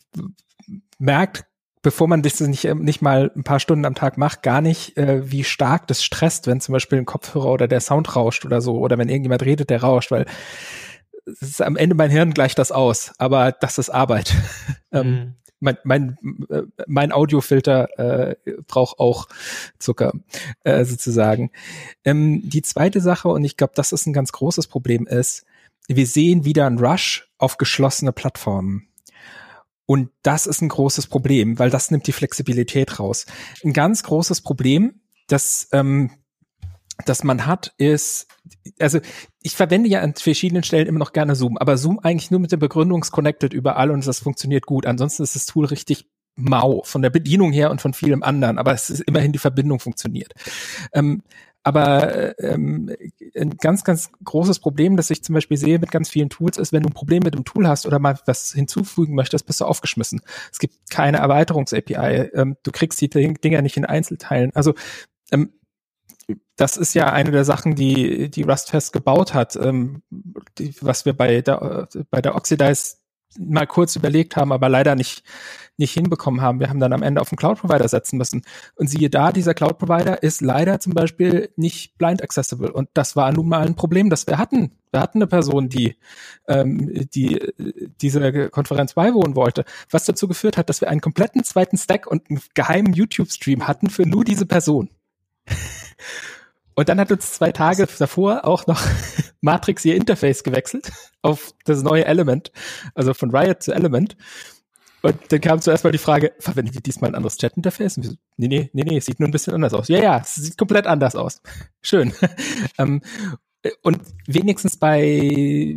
Speaker 1: merkt bevor man das nicht, nicht mal ein paar Stunden am Tag macht, gar nicht, äh, wie stark das stresst, wenn zum Beispiel ein Kopfhörer oder der Sound rauscht oder so, oder wenn irgendjemand redet, der rauscht, weil es ist am Ende mein Hirn gleicht das aus, aber das ist Arbeit. Ähm, mhm. Mein, mein, äh, mein Audiofilter äh, braucht auch Zucker, äh, sozusagen. Ähm, die zweite Sache, und ich glaube, das ist ein ganz großes Problem, ist, wir sehen wieder einen Rush auf geschlossene Plattformen. Und das ist ein großes Problem, weil das nimmt die Flexibilität raus. Ein ganz großes Problem, das ähm, das man hat, ist, also ich verwende ja an verschiedenen Stellen immer noch gerne Zoom, aber Zoom eigentlich nur mit der Begründungs-Connected überall und das funktioniert gut. Ansonsten ist das Tool richtig mau von der Bedienung her und von vielem anderen, aber es ist immerhin die Verbindung funktioniert. Ähm, aber ähm, ein ganz, ganz großes Problem, das ich zum Beispiel sehe mit ganz vielen Tools, ist, wenn du ein Problem mit dem Tool hast oder mal was hinzufügen möchtest, bist du aufgeschmissen. Es gibt keine Erweiterungs-API. Ähm, du kriegst die Dinger nicht in Einzelteilen. Also ähm, das ist ja eine der Sachen, die die Rustfest gebaut hat, ähm, die, was wir bei der bei der Oxidize mal kurz überlegt haben, aber leider nicht nicht hinbekommen haben. Wir haben dann am Ende auf einen Cloud-Provider setzen müssen. Und siehe da, dieser Cloud-Provider ist leider zum Beispiel nicht blind accessible. Und das war nun mal ein Problem, das wir hatten. Wir hatten eine Person, die, ähm, die diese Konferenz beiwohnen wollte, was dazu geführt hat, dass wir einen kompletten zweiten Stack und einen geheimen YouTube-Stream hatten für nur diese Person. Und dann hat uns zwei Tage davor auch noch Matrix ihr Interface gewechselt auf das neue Element, also von Riot zu Element. Und dann kam zuerst mal die Frage, verwendet ihr diesmal ein anderes Chat-Interface? Nee, nee, nee, nee, es sieht nur ein bisschen anders aus. Ja, ja, es sieht komplett anders aus. Schön. ähm, und wenigstens bei,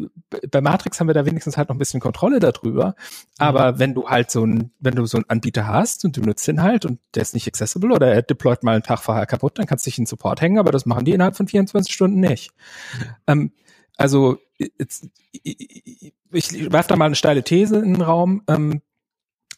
Speaker 1: bei Matrix haben wir da wenigstens halt noch ein bisschen Kontrolle darüber. Aber mhm. wenn du halt so ein, wenn du so einen Anbieter hast und du nutzt den halt und der ist nicht accessible oder er deployt mal einen Tag vorher kaputt, dann kannst du dich in Support hängen, aber das machen die innerhalb von 24 Stunden nicht. Mhm. Ähm, also, jetzt, ich, ich werfe da mal eine steile These in den Raum. Ähm,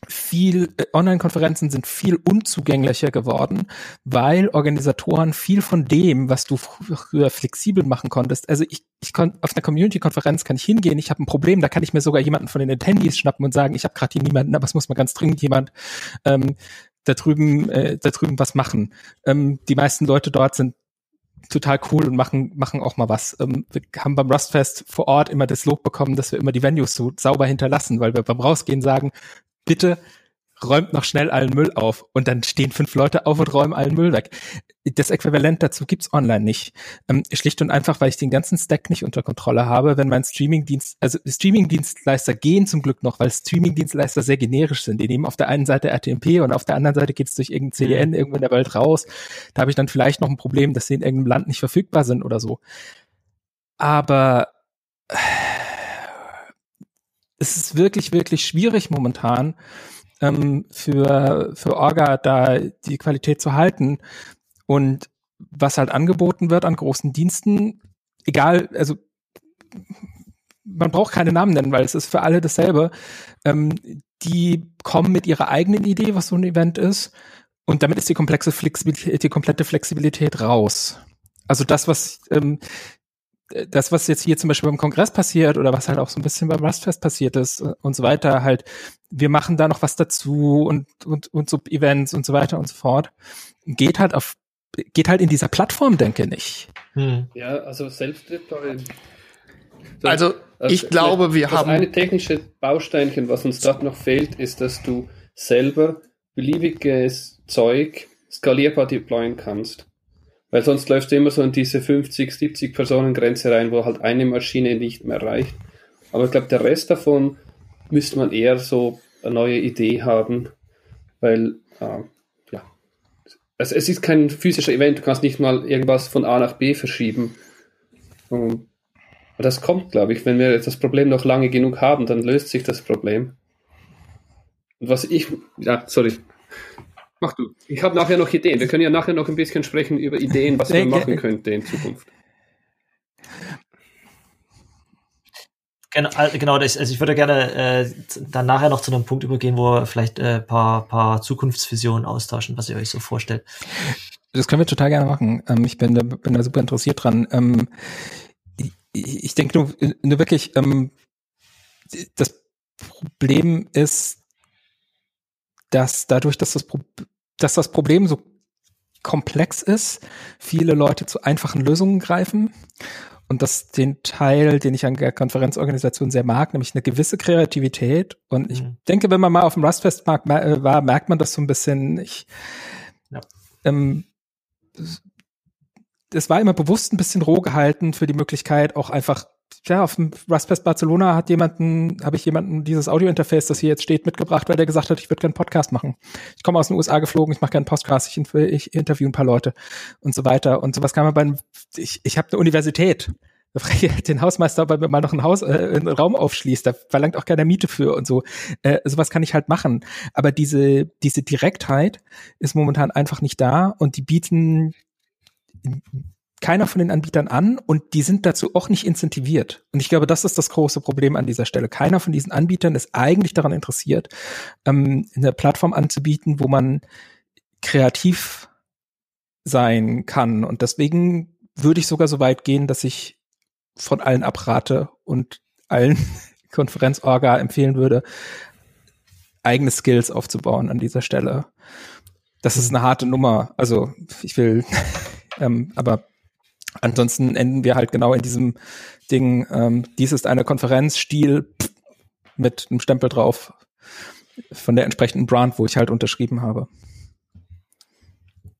Speaker 1: viel äh, Online-Konferenzen sind viel unzugänglicher geworden, weil Organisatoren viel von dem, was du früher flexibel machen konntest, also ich, ich kon, auf einer Community-Konferenz kann ich hingehen, ich habe ein Problem, da kann ich mir sogar jemanden von den Attendees schnappen und sagen, ich habe gerade hier niemanden, aber es muss mal ganz dringend jemand ähm, da drüben, äh, da drüben was machen. Ähm, die meisten Leute dort sind total cool und machen, machen auch mal was. Ähm, wir haben beim Rustfest vor Ort immer das Lob bekommen, dass wir immer die Venues so sauber hinterlassen, weil wir beim Rausgehen sagen, bitte räumt noch schnell allen Müll auf und dann stehen fünf Leute auf und räumen allen Müll weg. Das Äquivalent dazu gibt's online nicht. Ähm, schlicht und einfach, weil ich den ganzen Stack nicht unter Kontrolle habe, wenn mein Streamingdienst, also Streamingdienstleister gehen zum Glück noch, weil Streamingdienstleister sehr generisch sind. Die nehmen auf der einen Seite RTMP und auf der anderen Seite geht's durch irgendein CDN mhm. irgendwo in der Welt raus. Da habe ich dann vielleicht noch ein Problem, dass sie in irgendeinem Land nicht verfügbar sind oder so. Aber es ist wirklich, wirklich schwierig momentan ähm, für, für Orga da die Qualität zu halten. Und was halt angeboten wird an großen Diensten, egal, also man braucht keine Namen nennen, weil es ist für alle dasselbe. Ähm, die kommen mit ihrer eigenen Idee, was so ein Event ist, und damit ist die komplexe Flexibilität, die komplette Flexibilität raus. Also das, was ähm, das, was jetzt hier zum Beispiel beim Kongress passiert oder was halt auch so ein bisschen beim Rustfest passiert ist und so weiter, halt, wir machen da noch was dazu und, und, und so Events und so weiter und so fort, geht halt auf, geht halt in dieser Plattform, denke nicht.
Speaker 2: Hm. Ja, also Selbstreporting.
Speaker 5: So, also, also, ich glaube, wir
Speaker 2: das
Speaker 5: haben.
Speaker 2: eine technische Bausteinchen, was uns dort noch fehlt, ist, dass du selber beliebiges Zeug skalierbar deployen kannst. Weil sonst läufst du immer so in diese 50, 70 Personen Grenze rein, wo halt eine Maschine nicht mehr reicht. Aber ich glaube, der Rest davon müsste man eher so eine neue Idee haben, weil äh, ja, also es ist kein physischer Event, du kannst nicht mal irgendwas von A nach B verschieben. Und das kommt, glaube ich, wenn wir das Problem noch lange genug haben, dann löst sich das Problem. Und was ich, ja, sorry, Mach du. Ich habe nachher noch Ideen. Wir können ja nachher noch ein bisschen sprechen über Ideen, was man machen könnte in Zukunft.
Speaker 4: Genau, genau das, also ich würde gerne äh, dann nachher noch zu einem Punkt übergehen, wo wir vielleicht ein äh, paar, paar Zukunftsvisionen austauschen, was ihr euch so vorstellt.
Speaker 1: Das können wir total gerne machen. Ähm, ich bin da, bin da super interessiert dran. Ähm, ich, ich denke nur, nur wirklich, ähm, das Problem ist, dass dadurch, dass das, dass das Problem so komplex ist, viele Leute zu einfachen Lösungen greifen und das den Teil, den ich an der Konferenzorganisation sehr mag, nämlich eine gewisse Kreativität. Und ich mhm. denke, wenn man mal auf dem Rustfest äh, war, merkt man das so ein bisschen. Ich, ja. ähm, es war immer bewusst ein bisschen roh gehalten für die Möglichkeit, auch einfach ja, auf dem Rustfest Barcelona hat jemanden, habe ich jemanden dieses Audiointerface, das hier jetzt steht, mitgebracht, weil der gesagt hat, ich würde gerne Podcast machen. Ich komme aus den USA geflogen, ich mache gerne Podcast, ich, ich interview ein paar Leute und so weiter. Und sowas kann man bei, ich, ich habe eine Universität. Da frage ich den Hausmeister, ob er mir mal noch ein Haus, äh, einen Raum aufschließt. Da verlangt auch keiner Miete für und so. Äh, sowas kann ich halt machen. Aber diese, diese Direktheit ist momentan einfach nicht da und die bieten keiner von den Anbietern an und die sind dazu auch nicht incentiviert. Und ich glaube, das ist das große Problem an dieser Stelle. Keiner von diesen Anbietern ist eigentlich daran interessiert, ähm, eine Plattform anzubieten, wo man kreativ sein kann. Und deswegen würde ich sogar so weit gehen, dass ich von allen abrate und allen Konferenzorga empfehlen würde, eigene Skills aufzubauen an dieser Stelle. Das ist eine harte Nummer. Also ich will, ähm, aber Ansonsten enden wir halt genau in diesem Ding, ähm, dies ist eine Konferenz, Stil mit einem Stempel drauf von der entsprechenden Brand, wo ich halt unterschrieben habe.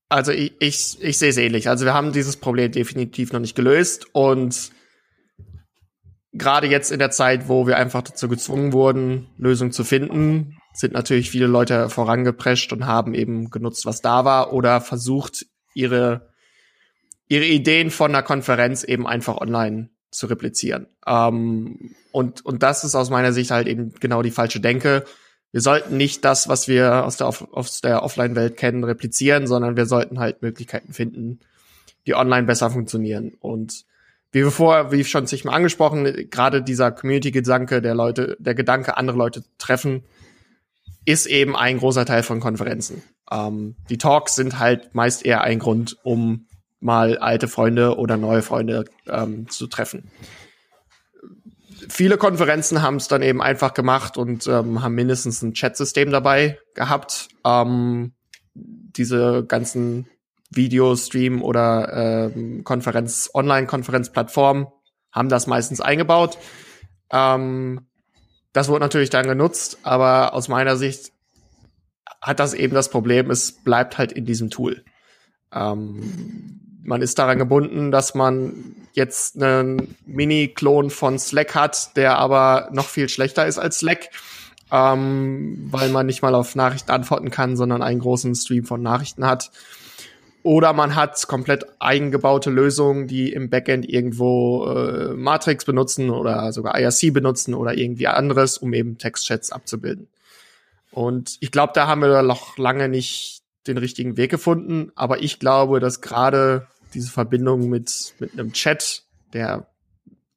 Speaker 5: Also ich, ich, ich sehe es ähnlich. Also wir haben dieses Problem definitiv noch nicht gelöst und gerade jetzt in der Zeit, wo wir einfach dazu gezwungen wurden, Lösungen zu finden, sind natürlich viele Leute vorangeprescht und haben eben genutzt, was da war oder versucht, ihre ihre Ideen von einer Konferenz eben einfach online zu replizieren. Ähm, und, und das ist aus meiner Sicht halt eben genau die falsche Denke. Wir sollten nicht das, was wir aus der, aus der Offline-Welt kennen, replizieren, sondern wir sollten halt Möglichkeiten finden, die online besser funktionieren. Und wie wir vorher, wie schon sich mal angesprochen, gerade dieser Community-Gedanke der Leute, der Gedanke, andere Leute treffen, ist eben ein großer Teil von Konferenzen. Ähm, die Talks sind halt meist eher ein Grund, um mal alte Freunde oder neue Freunde ähm, zu treffen. Viele Konferenzen haben es dann eben einfach gemacht und ähm, haben mindestens ein Chatsystem dabei gehabt. Ähm, diese ganzen Videostream oder ähm, Konferenz, Online-Konferenzplattformen haben das meistens eingebaut. Ähm, das wurde natürlich dann genutzt, aber aus meiner Sicht hat das eben das Problem, es bleibt halt in diesem Tool. Ähm, man ist daran gebunden, dass man jetzt einen Mini-Klon von Slack hat, der aber noch viel schlechter ist als Slack, ähm, weil man nicht mal auf Nachrichten antworten kann, sondern einen großen Stream von Nachrichten hat. Oder man hat komplett eigengebaute Lösungen, die im Backend irgendwo äh, Matrix benutzen oder sogar IRC benutzen oder irgendwie anderes, um eben Textchats abzubilden. Und ich glaube, da haben wir noch lange nicht den richtigen Weg gefunden. Aber ich glaube, dass gerade diese Verbindung mit, mit einem Chat, der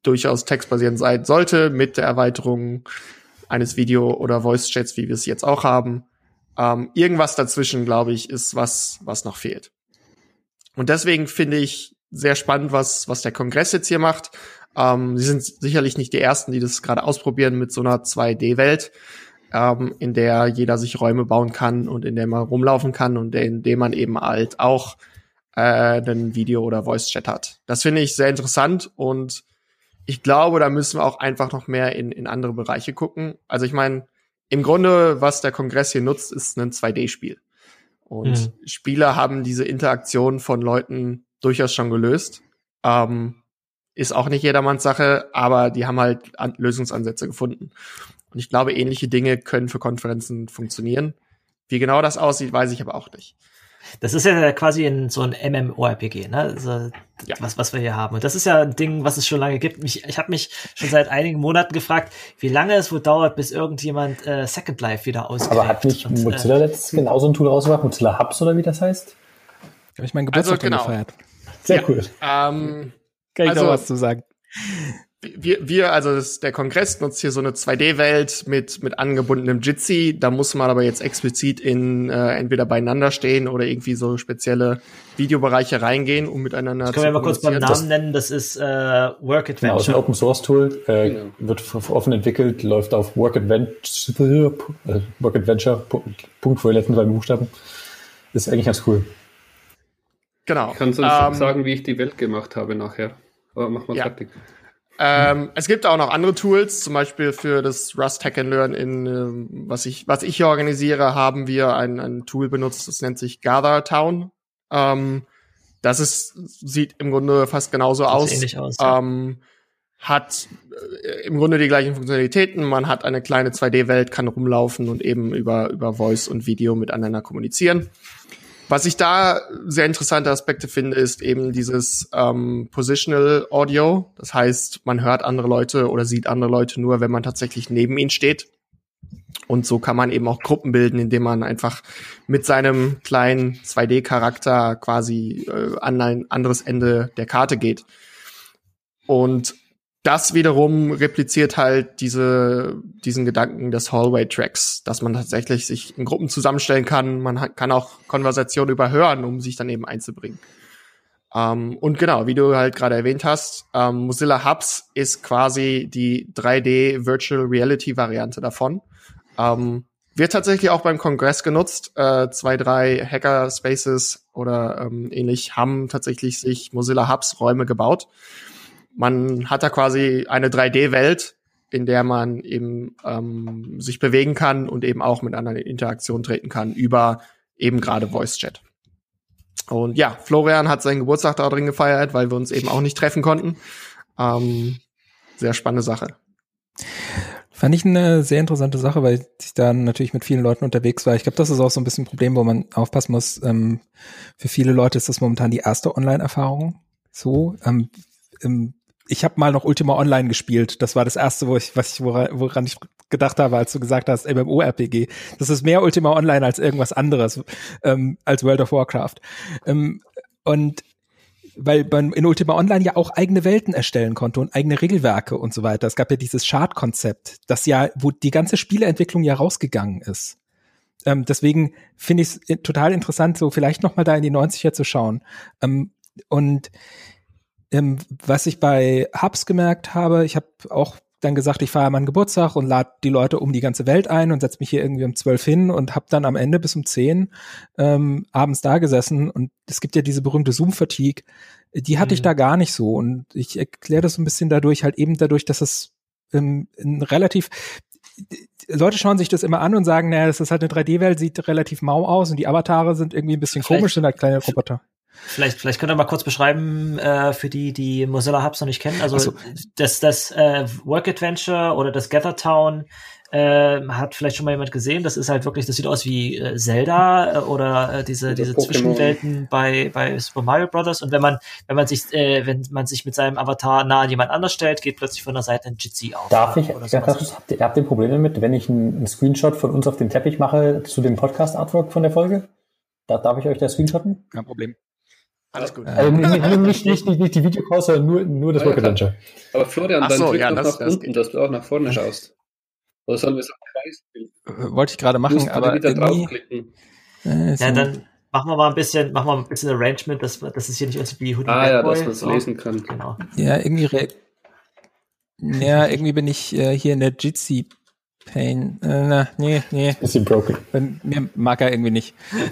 Speaker 5: durchaus textbasierend sein sollte, mit der Erweiterung eines Video- oder Voice-Chats, wie wir es jetzt auch haben, ähm, irgendwas dazwischen, glaube ich, ist was, was noch fehlt. Und deswegen finde ich sehr spannend, was, was der Kongress jetzt hier macht. Ähm, sie sind sicherlich nicht die ersten, die das gerade ausprobieren mit so einer 2D-Welt ähm, in der jeder sich Räume bauen kann und in der man rumlaufen kann und in dem man eben halt auch äh, einen Video- oder Voice-Chat hat. Das finde ich sehr interessant und ich glaube, da müssen wir auch einfach noch mehr in, in andere Bereiche gucken. Also ich meine, im Grunde, was der Kongress hier nutzt, ist ein 2D-Spiel. Und mhm. Spieler haben diese Interaktion von Leuten durchaus schon gelöst. Ähm, ist auch nicht jedermanns Sache, aber die haben halt An Lösungsansätze gefunden. Und ich glaube, ähnliche Dinge können für Konferenzen funktionieren. Wie genau das aussieht, weiß ich aber auch nicht.
Speaker 4: Das ist ja quasi ein, so ein MMORPG, ne? Also, ja. was, was wir hier haben. Und das ist ja ein Ding, was es schon lange gibt. Ich, ich habe mich schon seit einigen Monaten gefragt, wie lange es wohl dauert, bis irgendjemand äh, Second Life wieder ausgräbt.
Speaker 3: Aber hat nicht und, Mozilla äh, letztens genauso ein Tool rausgebracht, Mozilla Hubs oder wie das heißt?
Speaker 1: Habe ich meinen Geburtstag also, genau. gefeiert.
Speaker 3: Sehr ja. cool.
Speaker 1: Ähm, Kann ich also, noch was zu sagen?
Speaker 5: Wir, wir, also das, der Kongress nutzt hier so eine 2D-Welt mit, mit angebundenem Jitsi. Da muss man aber jetzt explizit in äh, entweder beieinander stehen oder irgendwie so spezielle Videobereiche reingehen, um miteinander
Speaker 4: das können zu wir mal kurz beim Namen nennen, das ist äh, Work Adventure.
Speaker 3: Genau, ist ein Open Source Tool, äh, genau. wird offen entwickelt, läuft auf Work Adventure, äh, Work Adventure, Punkt vor den letzten zwei Buchstaben. Ist eigentlich ganz cool.
Speaker 2: Genau. Ich kann sonst ähm, sagen, wie ich die Welt gemacht habe nachher. Aber mach mal ja. fertig.
Speaker 5: Ähm, es gibt auch noch andere Tools, zum Beispiel für das Rust Hack and Learn in, ähm, was ich, was ich hier organisiere, haben wir ein, ein Tool benutzt, das nennt sich Gather Town. Ähm, das ist, sieht im Grunde fast genauso aus.
Speaker 4: Ähnlich aus ja.
Speaker 5: ähm, hat äh, im Grunde die gleichen Funktionalitäten. Man hat eine kleine 2D-Welt, kann rumlaufen und eben über, über Voice und Video miteinander kommunizieren. Was ich da sehr interessante Aspekte finde, ist eben dieses ähm, Positional Audio. Das heißt, man hört andere Leute oder sieht andere Leute nur, wenn man tatsächlich neben ihnen steht. Und so kann man eben auch Gruppen bilden, indem man einfach mit seinem kleinen 2D-Charakter quasi äh, an ein anderes Ende der Karte geht. Und das wiederum repliziert halt diese, diesen Gedanken des Hallway-Tracks, dass man tatsächlich sich in Gruppen zusammenstellen kann. Man kann auch Konversationen überhören, um sich dann eben einzubringen. Ähm, und genau, wie du halt gerade erwähnt hast, ähm, Mozilla Hubs ist quasi die 3D Virtual Reality Variante davon. Ähm, wird tatsächlich auch beim Kongress genutzt. Äh, zwei, drei Hackerspaces oder ähm, ähnlich haben tatsächlich sich Mozilla Hubs Räume gebaut man hat da quasi eine 3D-Welt, in der man eben ähm, sich bewegen kann und eben auch mit anderen in Interaktion treten kann über eben gerade Voice Chat. Und ja, Florian hat seinen Geburtstag da drin gefeiert, weil wir uns eben auch nicht treffen konnten. Ähm, sehr spannende Sache.
Speaker 1: Fand ich eine sehr interessante Sache, weil ich da natürlich mit vielen Leuten unterwegs war. Ich glaube, das ist auch so ein bisschen ein Problem, wo man aufpassen muss. Ähm, für viele Leute ist das momentan die erste Online-Erfahrung. So, ähm, ich habe mal noch Ultima Online gespielt. Das war das erste, wo ich, was ich, woran, ich gedacht habe, als du gesagt hast, MMORPG. Das ist mehr Ultima Online als irgendwas anderes, ähm, als World of Warcraft. Ähm, und weil man in Ultima Online ja auch eigene Welten erstellen konnte und eigene Regelwerke und so weiter. Es gab ja dieses Chart-Konzept, das ja, wo die ganze Spieleentwicklung ja rausgegangen ist. Ähm, deswegen finde ich es total interessant, so vielleicht noch mal da in die 90er zu schauen. Ähm, und ähm, was ich bei Hubs gemerkt habe, ich habe auch dann gesagt, ich feiere meinen Geburtstag und lade die Leute um die ganze Welt ein und setze mich hier irgendwie um zwölf hin und habe dann am Ende bis um zehn ähm, abends da gesessen und es gibt ja diese berühmte Zoom-Fatigue, die hatte mhm. ich da gar nicht so und ich erkläre das ein bisschen dadurch, halt eben dadurch, dass es ähm, ein relativ Leute schauen sich das immer an und sagen, naja, das ist halt eine 3D-Welt, sieht relativ mau aus und die Avatare sind irgendwie ein bisschen
Speaker 4: Vielleicht-
Speaker 1: komisch, sind halt kleine Roboter.
Speaker 4: Vielleicht, vielleicht könnt ihr mal kurz beschreiben, äh, für die, die Mozilla Hubs noch nicht kennen. Also
Speaker 1: so.
Speaker 4: das, das äh, Work Adventure oder das Gather Town äh, hat vielleicht schon mal jemand gesehen. Das ist halt wirklich, das sieht aus wie äh, Zelda äh, oder äh, diese,
Speaker 2: Oder
Speaker 4: diese
Speaker 2: Pokémon.
Speaker 4: Zwischenwelten bei, bei Super Mario Brothers. Und wenn man, wenn man sich, äh, wenn man sich mit seinem Avatar nah an jemand anders stellt, geht plötzlich von der Seite ein Jitsi auf.
Speaker 3: Darf ich,
Speaker 4: Oder
Speaker 3: ja, habt, ihr, habt ihr Probleme damit, wenn ich einen, einen Screenshot von uns auf den Teppich mache zu dem Podcast-Artwork von der Folge? Da, darf ich euch das screenshotten?
Speaker 1: Kein Problem.
Speaker 5: Alles gut.
Speaker 3: Also nicht, nicht, nicht, nicht, die Videocalls, sondern nur, nur das
Speaker 2: klar.
Speaker 3: Adventure.
Speaker 2: Aber Florian, dann
Speaker 5: so,
Speaker 2: drück
Speaker 5: ja,
Speaker 2: doch
Speaker 5: das-
Speaker 2: nach
Speaker 5: das
Speaker 2: unten, dass du auch nach vorne schaust. Oder sollen wir es am Kreis bilden?
Speaker 1: Äh, Wollte ich gerade machen, aber
Speaker 2: wieder draufklicken.
Speaker 1: äh,
Speaker 4: Ja, dann machen wir mal ein bisschen, machen wir mal ein bisschen Arrangement, dass, dass es hier nicht aussieht wie Hoodie
Speaker 2: Ah
Speaker 4: Bad
Speaker 2: ja,
Speaker 4: Boy.
Speaker 2: dass man es
Speaker 4: So.
Speaker 2: lesen kann.
Speaker 4: Genau.
Speaker 1: ja, irgendwie, ja, irgendwie bin ich äh, hier in der Jitsi Pain. Äh, na, nee, nee,
Speaker 3: Bisschen broken.
Speaker 1: bei mir mag er irgendwie nicht.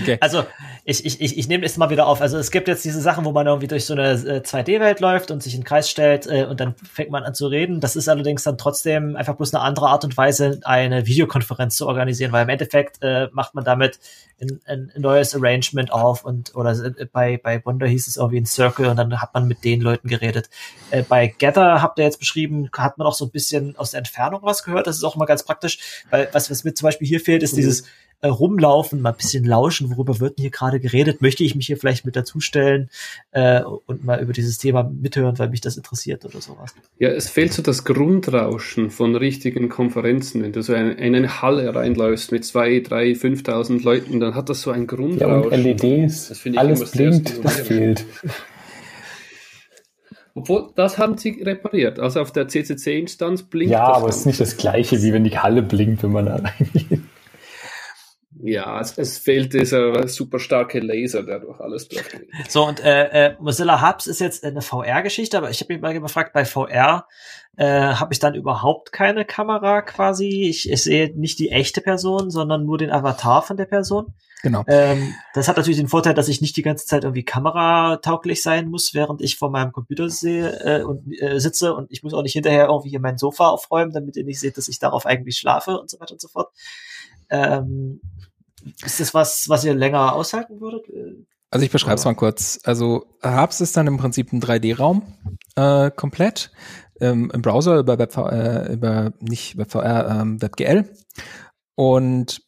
Speaker 1: Okay.
Speaker 4: Also ich, ich, ich, ich nehme es mal wieder auf. Also es gibt jetzt diese Sachen, wo man irgendwie durch so eine äh, 2D-Welt läuft und sich in den Kreis stellt äh, und dann fängt man an zu reden. Das ist allerdings dann trotzdem einfach bloß eine andere Art und Weise, eine Videokonferenz zu organisieren, weil im Endeffekt äh, macht man damit ein, ein, neues Arrangement auf und oder äh, bei, bei Wonder hieß es irgendwie ein Circle und dann hat man mit den Leuten geredet. Äh, bei Gather habt ihr jetzt beschrieben, hat man auch so ein bisschen aus der Entfernung was gehört. Das ist auch mal ganz praktisch, weil was, was mir zum Beispiel hier fehlt, ist dieses äh, rumlaufen, mal ein bisschen lauschen, worüber wird denn hier gerade geredet? Möchte ich mich hier vielleicht mit dazustellen äh, und mal über dieses Thema mithören, weil mich das interessiert oder sowas.
Speaker 2: Ja, es fehlt so das Grundrauschen von richtigen Konferenzen. Wenn du so in, in eine Halle reinläufst mit zwei, drei, 5.000 Leuten, dann hat das so ein
Speaker 3: Ja,
Speaker 2: Grundrauschen.
Speaker 3: und LEDs,
Speaker 2: Das finde ich immer
Speaker 3: alles
Speaker 2: sehr
Speaker 3: blinkt, das fehlt.
Speaker 2: Obwohl, das haben sie repariert. Also auf der CCC-Instanz blinkt
Speaker 3: Ja,
Speaker 2: das
Speaker 3: aber es ist nicht das Gleiche, wie wenn die Halle blinkt, wenn man da reingeht.
Speaker 2: Ja, es, es fehlt dieser super starke Laser, der durch alles durchgeht.
Speaker 4: So, und äh, äh, Mozilla Hubs ist jetzt eine VR-Geschichte, aber ich habe mich mal gefragt, bei VR äh, habe ich dann überhaupt keine Kamera quasi. Ich, ich sehe nicht die echte Person, sondern nur den Avatar von der Person.
Speaker 1: Genau.
Speaker 4: Ähm, das hat natürlich den Vorteil, dass ich nicht die ganze Zeit irgendwie kameratauglich sein muss, während ich vor meinem Computer sehe äh, und äh, sitze und ich muss auch nicht hinterher irgendwie hier mein Sofa aufräumen, damit ihr nicht seht, dass ich darauf eigentlich schlafe und so weiter und so fort. Ähm, ist das was, was ihr länger aushalten würdet? Äh,
Speaker 1: Also ich beschreibe es mal kurz. Also Hubs ist dann im Prinzip ein 3D-Raum äh, komplett ähm, im Browser über WebVR, äh, über nicht WebVR, ähm, WebGL und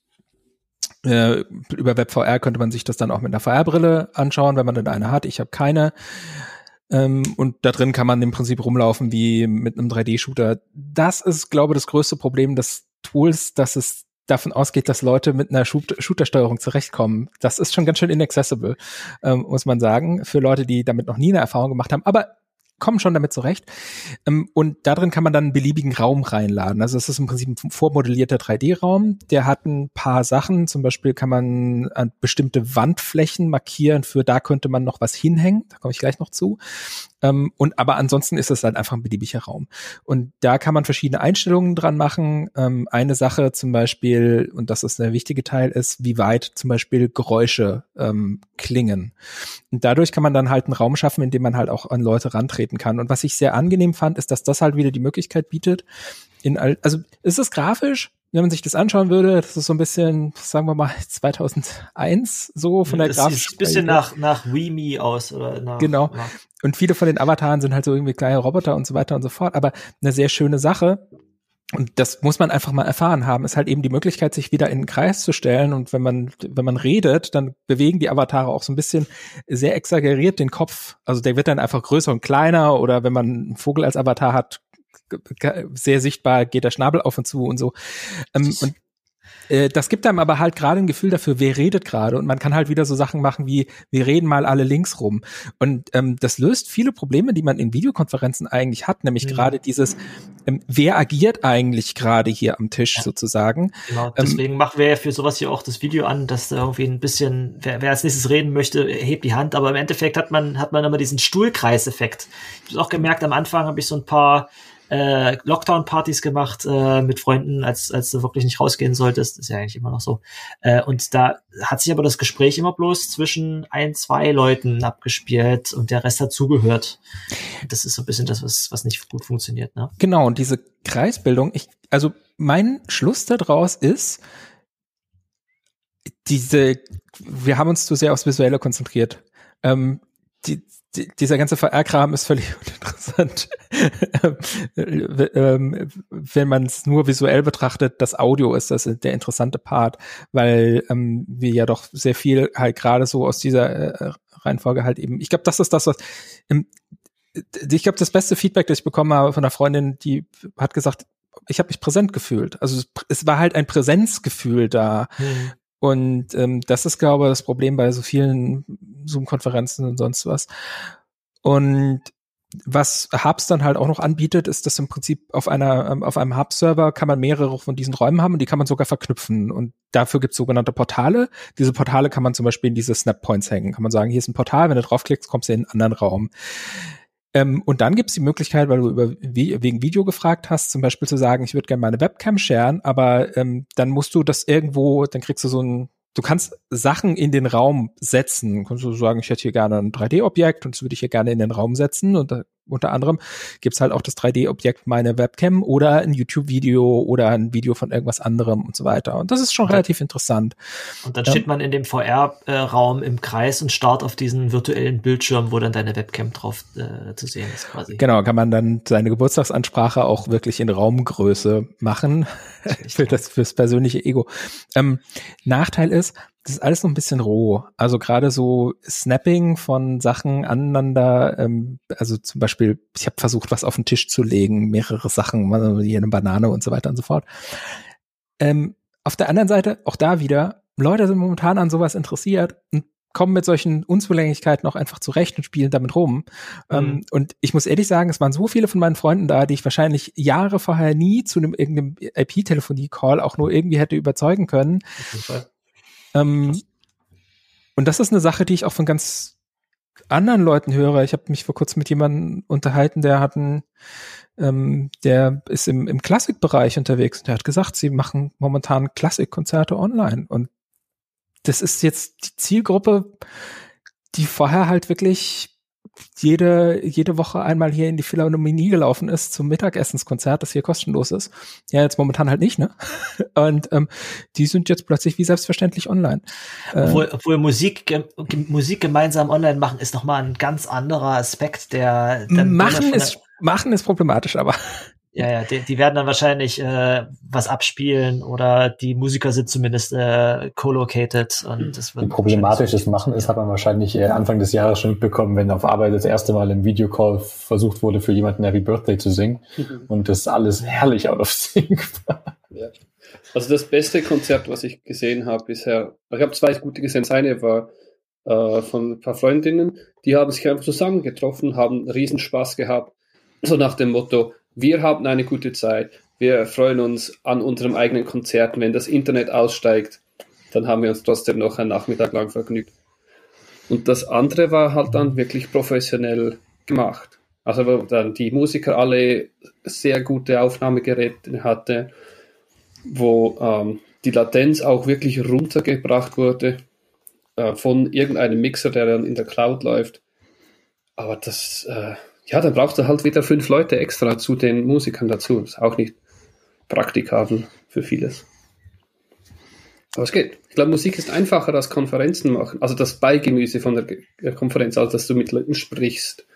Speaker 1: äh, über WebVR könnte man sich das dann auch mit einer VR-Brille anschauen, wenn man denn eine hat. Ich habe keine. Ähm, und da drin kann man im Prinzip rumlaufen wie mit einem 3D-Shooter. Das ist, glaube ich, das größte Problem des Tools, dass es davon ausgeht, dass Leute mit einer Shoot- Shooter-Steuerung zurechtkommen. Das ist schon ganz schön inaccessible, ähm, muss man sagen, für Leute, die damit noch nie eine Erfahrung gemacht haben. Aber kommen schon damit zurecht. Ähm, und da drin kann man dann einen beliebigen Raum reinladen. Also es ist im Prinzip ein vormodellierter 3D-Raum. Der hat ein paar Sachen. Zum Beispiel kann man an bestimmte Wandflächen markieren. Für da könnte man noch was hinhängen. Da komme ich gleich noch zu. Ähm, und aber ansonsten ist es halt einfach ein beliebiger Raum. Und da kann man verschiedene Einstellungen dran machen. Ähm, eine Sache zum Beispiel, und das ist der wichtige Teil, ist, wie weit zum Beispiel Geräusche ähm, klingen. Und dadurch kann man dann halt einen Raum schaffen, in dem man halt auch an Leute rantreten kann. Und was ich sehr angenehm fand, ist, dass das halt wieder die Möglichkeit bietet, in all, also ist es grafisch, wenn man sich das anschauen würde, das ist so ein bisschen, sagen wir mal, 2001 so von der
Speaker 4: das
Speaker 1: Grafik.
Speaker 4: sieht ein bisschen nach, nach Wii aus oder nach,
Speaker 1: Genau.
Speaker 4: nach
Speaker 1: Und viele von den Avataren sind halt so irgendwie kleine Roboter und so weiter und so fort. Aber eine sehr schöne Sache. Und das muss man einfach mal erfahren haben, ist halt eben die Möglichkeit, sich wieder in den Kreis zu stellen. Und wenn man, wenn man redet, dann bewegen die Avatare auch so ein bisschen sehr exaggeriert den Kopf. Also der wird dann einfach größer und kleiner oder wenn man einen Vogel als Avatar hat, sehr sichtbar geht der Schnabel auf und zu und so. Ähm, und das gibt einem aber halt gerade ein Gefühl dafür, wer redet gerade und man kann halt wieder so Sachen machen wie, wir reden mal alle links rum. Und ähm, das löst viele Probleme, die man in Videokonferenzen eigentlich hat, nämlich
Speaker 4: Mhm.
Speaker 1: gerade dieses, ähm, wer agiert eigentlich gerade hier am Tisch
Speaker 4: Ja.
Speaker 1: sozusagen.
Speaker 4: Genau,
Speaker 1: Ähm,
Speaker 4: deswegen machen wir ja für sowas hier auch das Video an, dass da irgendwie ein bisschen, wer, wer als nächstes reden möchte, hebt die Hand, aber im Endeffekt hat man, hat man immer diesen Stuhlkreiseffekt. Ich habe auch gemerkt, am Anfang habe ich so ein paar äh, Lockdown-Partys gemacht äh, mit Freunden, als, als du wirklich nicht rausgehen solltest. Ist ja eigentlich immer noch so. Äh, und da hat sich aber das Gespräch immer bloß zwischen ein, zwei Leuten abgespielt und der Rest hat zugehört. Das ist so ein bisschen das, was, was nicht gut funktioniert. Ne?
Speaker 1: Genau, und diese Kreisbildung, ich, also mein Schluss daraus ist, diese, wir haben uns zu sehr aufs Visuelle konzentriert. Ähm, die, die, dieser ganze VR-Kram ist völlig uninteressant. ähm, wenn man es nur visuell betrachtet, das Audio ist das der interessante Part, weil ähm, wir ja doch sehr viel halt gerade so aus dieser äh, Reihenfolge halt eben, ich glaube, das ist das, was ähm, ich glaube, das beste Feedback, das ich bekommen habe von einer Freundin, die hat gesagt, ich habe mich präsent gefühlt. Also es, es, war halt ein Präsenzgefühl da. Mhm. Und ähm, das ist, glaube ich, das Problem bei so vielen Zoom-Konferenzen und sonst was. Und was Hubs dann halt auch noch anbietet, ist, dass im Prinzip auf einer ähm, auf einem Hub-Server kann man mehrere von diesen Räumen haben und die kann man sogar verknüpfen. Und dafür gibt es sogenannte Portale. Diese Portale kann man zum Beispiel in diese Snap-Points hängen. Kann man sagen, hier ist ein Portal, wenn du draufklickst, kommst du in einen anderen Raum. Ähm, und dann gibt es die Möglichkeit, weil du über wegen Video gefragt hast, zum Beispiel zu sagen, ich würde gerne meine Webcam sharen, aber ähm, dann musst du das irgendwo, dann kriegst du so ein du kannst Sachen in den Raum setzen. Kannst du sagen, ich hätte hier gerne ein 3D-Objekt und das würde ich hier gerne in den Raum setzen. Und da, unter anderem gibt's halt auch das 3D-Objekt meine Webcam oder ein YouTube-Video oder ein Video von irgendwas anderem und so weiter. Und das ist schon relativ interessant.
Speaker 4: Und dann ja. steht man in dem VR-Raum im Kreis und starrt auf diesen virtuellen Bildschirm, wo dann deine Webcam drauf äh, zu sehen ist quasi.
Speaker 1: Genau, kann man dann seine Geburtstagsansprache auch wirklich in Raumgröße machen. für das fürs persönliche Ego. Ähm, Nachteil ist, das ist alles noch ein bisschen roh. Also gerade so Snapping von Sachen aneinander, ähm, also zum Beispiel, ich habe versucht, was auf den Tisch zu legen, mehrere Sachen, hier eine Banane und so weiter und so fort. Ähm, auf der anderen Seite, auch da wieder, Leute sind momentan an sowas interessiert und kommen mit solchen Unzulänglichkeiten auch einfach zurecht und spielen damit rum. Ähm, mhm. Ähm, und ich muss ehrlich sagen, es waren so viele von meinen Freunden da, die ich wahrscheinlich Jahre vorher nie zu einem irgendeinem IP-Telefonie-Call auch nur irgendwie hätte überzeugen können. Ähm, und das ist eine Sache, die ich auch von ganz anderen Leuten höre. Ich habe mich vor kurzem mit jemandem unterhalten, der hat einen, ähm, der ist im, im Klassikbereich unterwegs und der hat gesagt, sie machen momentan Klassikkonzerte online. Und das ist jetzt die Zielgruppe, die vorher halt wirklich jede, jede Woche einmal hier in die Philharmonie gelaufen ist zum Mittagessenskonzert, das hier kostenlos ist. Ja, jetzt momentan halt nicht, ne? Und ähm, die sind jetzt plötzlich wie selbstverständlich online.
Speaker 4: Äh, obwohl, obwohl Musik, ge Musik gemeinsam online machen ist nochmal ein ganz anderer Aspekt, der
Speaker 1: machen ist, machen ist problematisch, aber
Speaker 4: ja, ja, die, die werden dann wahrscheinlich äh, was abspielen oder die Musiker sind zumindest äh, co-located und das wird.
Speaker 3: Wie problematisch das machen ist, hat man wahrscheinlich äh, Anfang des Jahres schon mitbekommen, wenn auf Arbeit das erste Mal im Videocall versucht wurde, für jemanden Happy Birthday zu singen und das alles herrlich out of sync war.
Speaker 2: Ja. Also das beste Konzert, was ich gesehen habe bisher, ich habe zwei gute gesehen. Das eine war äh, von ein paar Freundinnen, die haben sich einfach zusammengetroffen, haben Riesenspaß gehabt, so nach dem Motto, wir haben eine gute Zeit. Wir freuen uns an unserem eigenen Konzert. Wenn das Internet aussteigt, dann haben wir uns trotzdem noch einen Nachmittag lang vergnügt. Und das andere war halt dann wirklich professionell gemacht. Also wo dann die Musiker alle sehr gute Aufnahmegeräte hatte, wo ähm, die Latenz auch wirklich runtergebracht wurde äh, von irgendeinem Mixer, der dann in der Cloud läuft. Aber das, äh, ja, dann brauchst du halt wieder fünf Leute extra zu den Musikern dazu. Ist auch nicht praktikabel für vieles. Aber es geht. Ich glaube, Musik ist einfacher als Konferenzen machen. Also das Beigemüse von der Konferenz, als dass du mit Leuten sprichst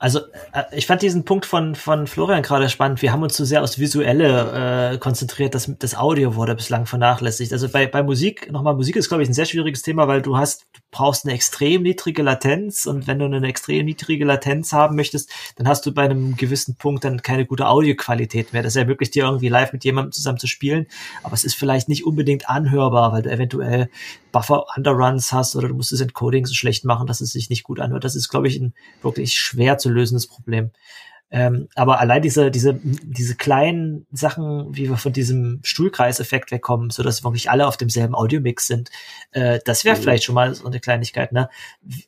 Speaker 4: Also äh, ich fand diesen Punkt von, von Florian gerade spannend. Wir haben uns zu sehr aufs Visuelle äh, konzentriert. Das, das Audio wurde bislang vernachlässigt. Also bei, bei Musik, nochmal, Musik ist, glaube ich, ein sehr schwieriges Thema, weil du hast, du brauchst eine extrem niedrige Latenz und wenn du eine extrem niedrige Latenz haben möchtest, dann hast du bei einem gewissen Punkt dann keine gute Audioqualität mehr. Das ermöglicht dir irgendwie live mit jemandem zusammen zu spielen, aber es ist vielleicht nicht unbedingt anhörbar, weil du eventuell Buffer-Underruns hast oder du musst das Encoding so schlecht machen, dass es sich nicht gut anhört. Das ist, glaube ich, ein wirklich schwer zu lösendes Problem. Ähm, aber allein diese, diese, diese kleinen Sachen, wie wir von diesem Stuhlkreiseffekt wegkommen, so dass wirklich alle auf demselben Audiomix sind, äh, das wäre mhm. vielleicht schon mal so eine Kleinigkeit, ne?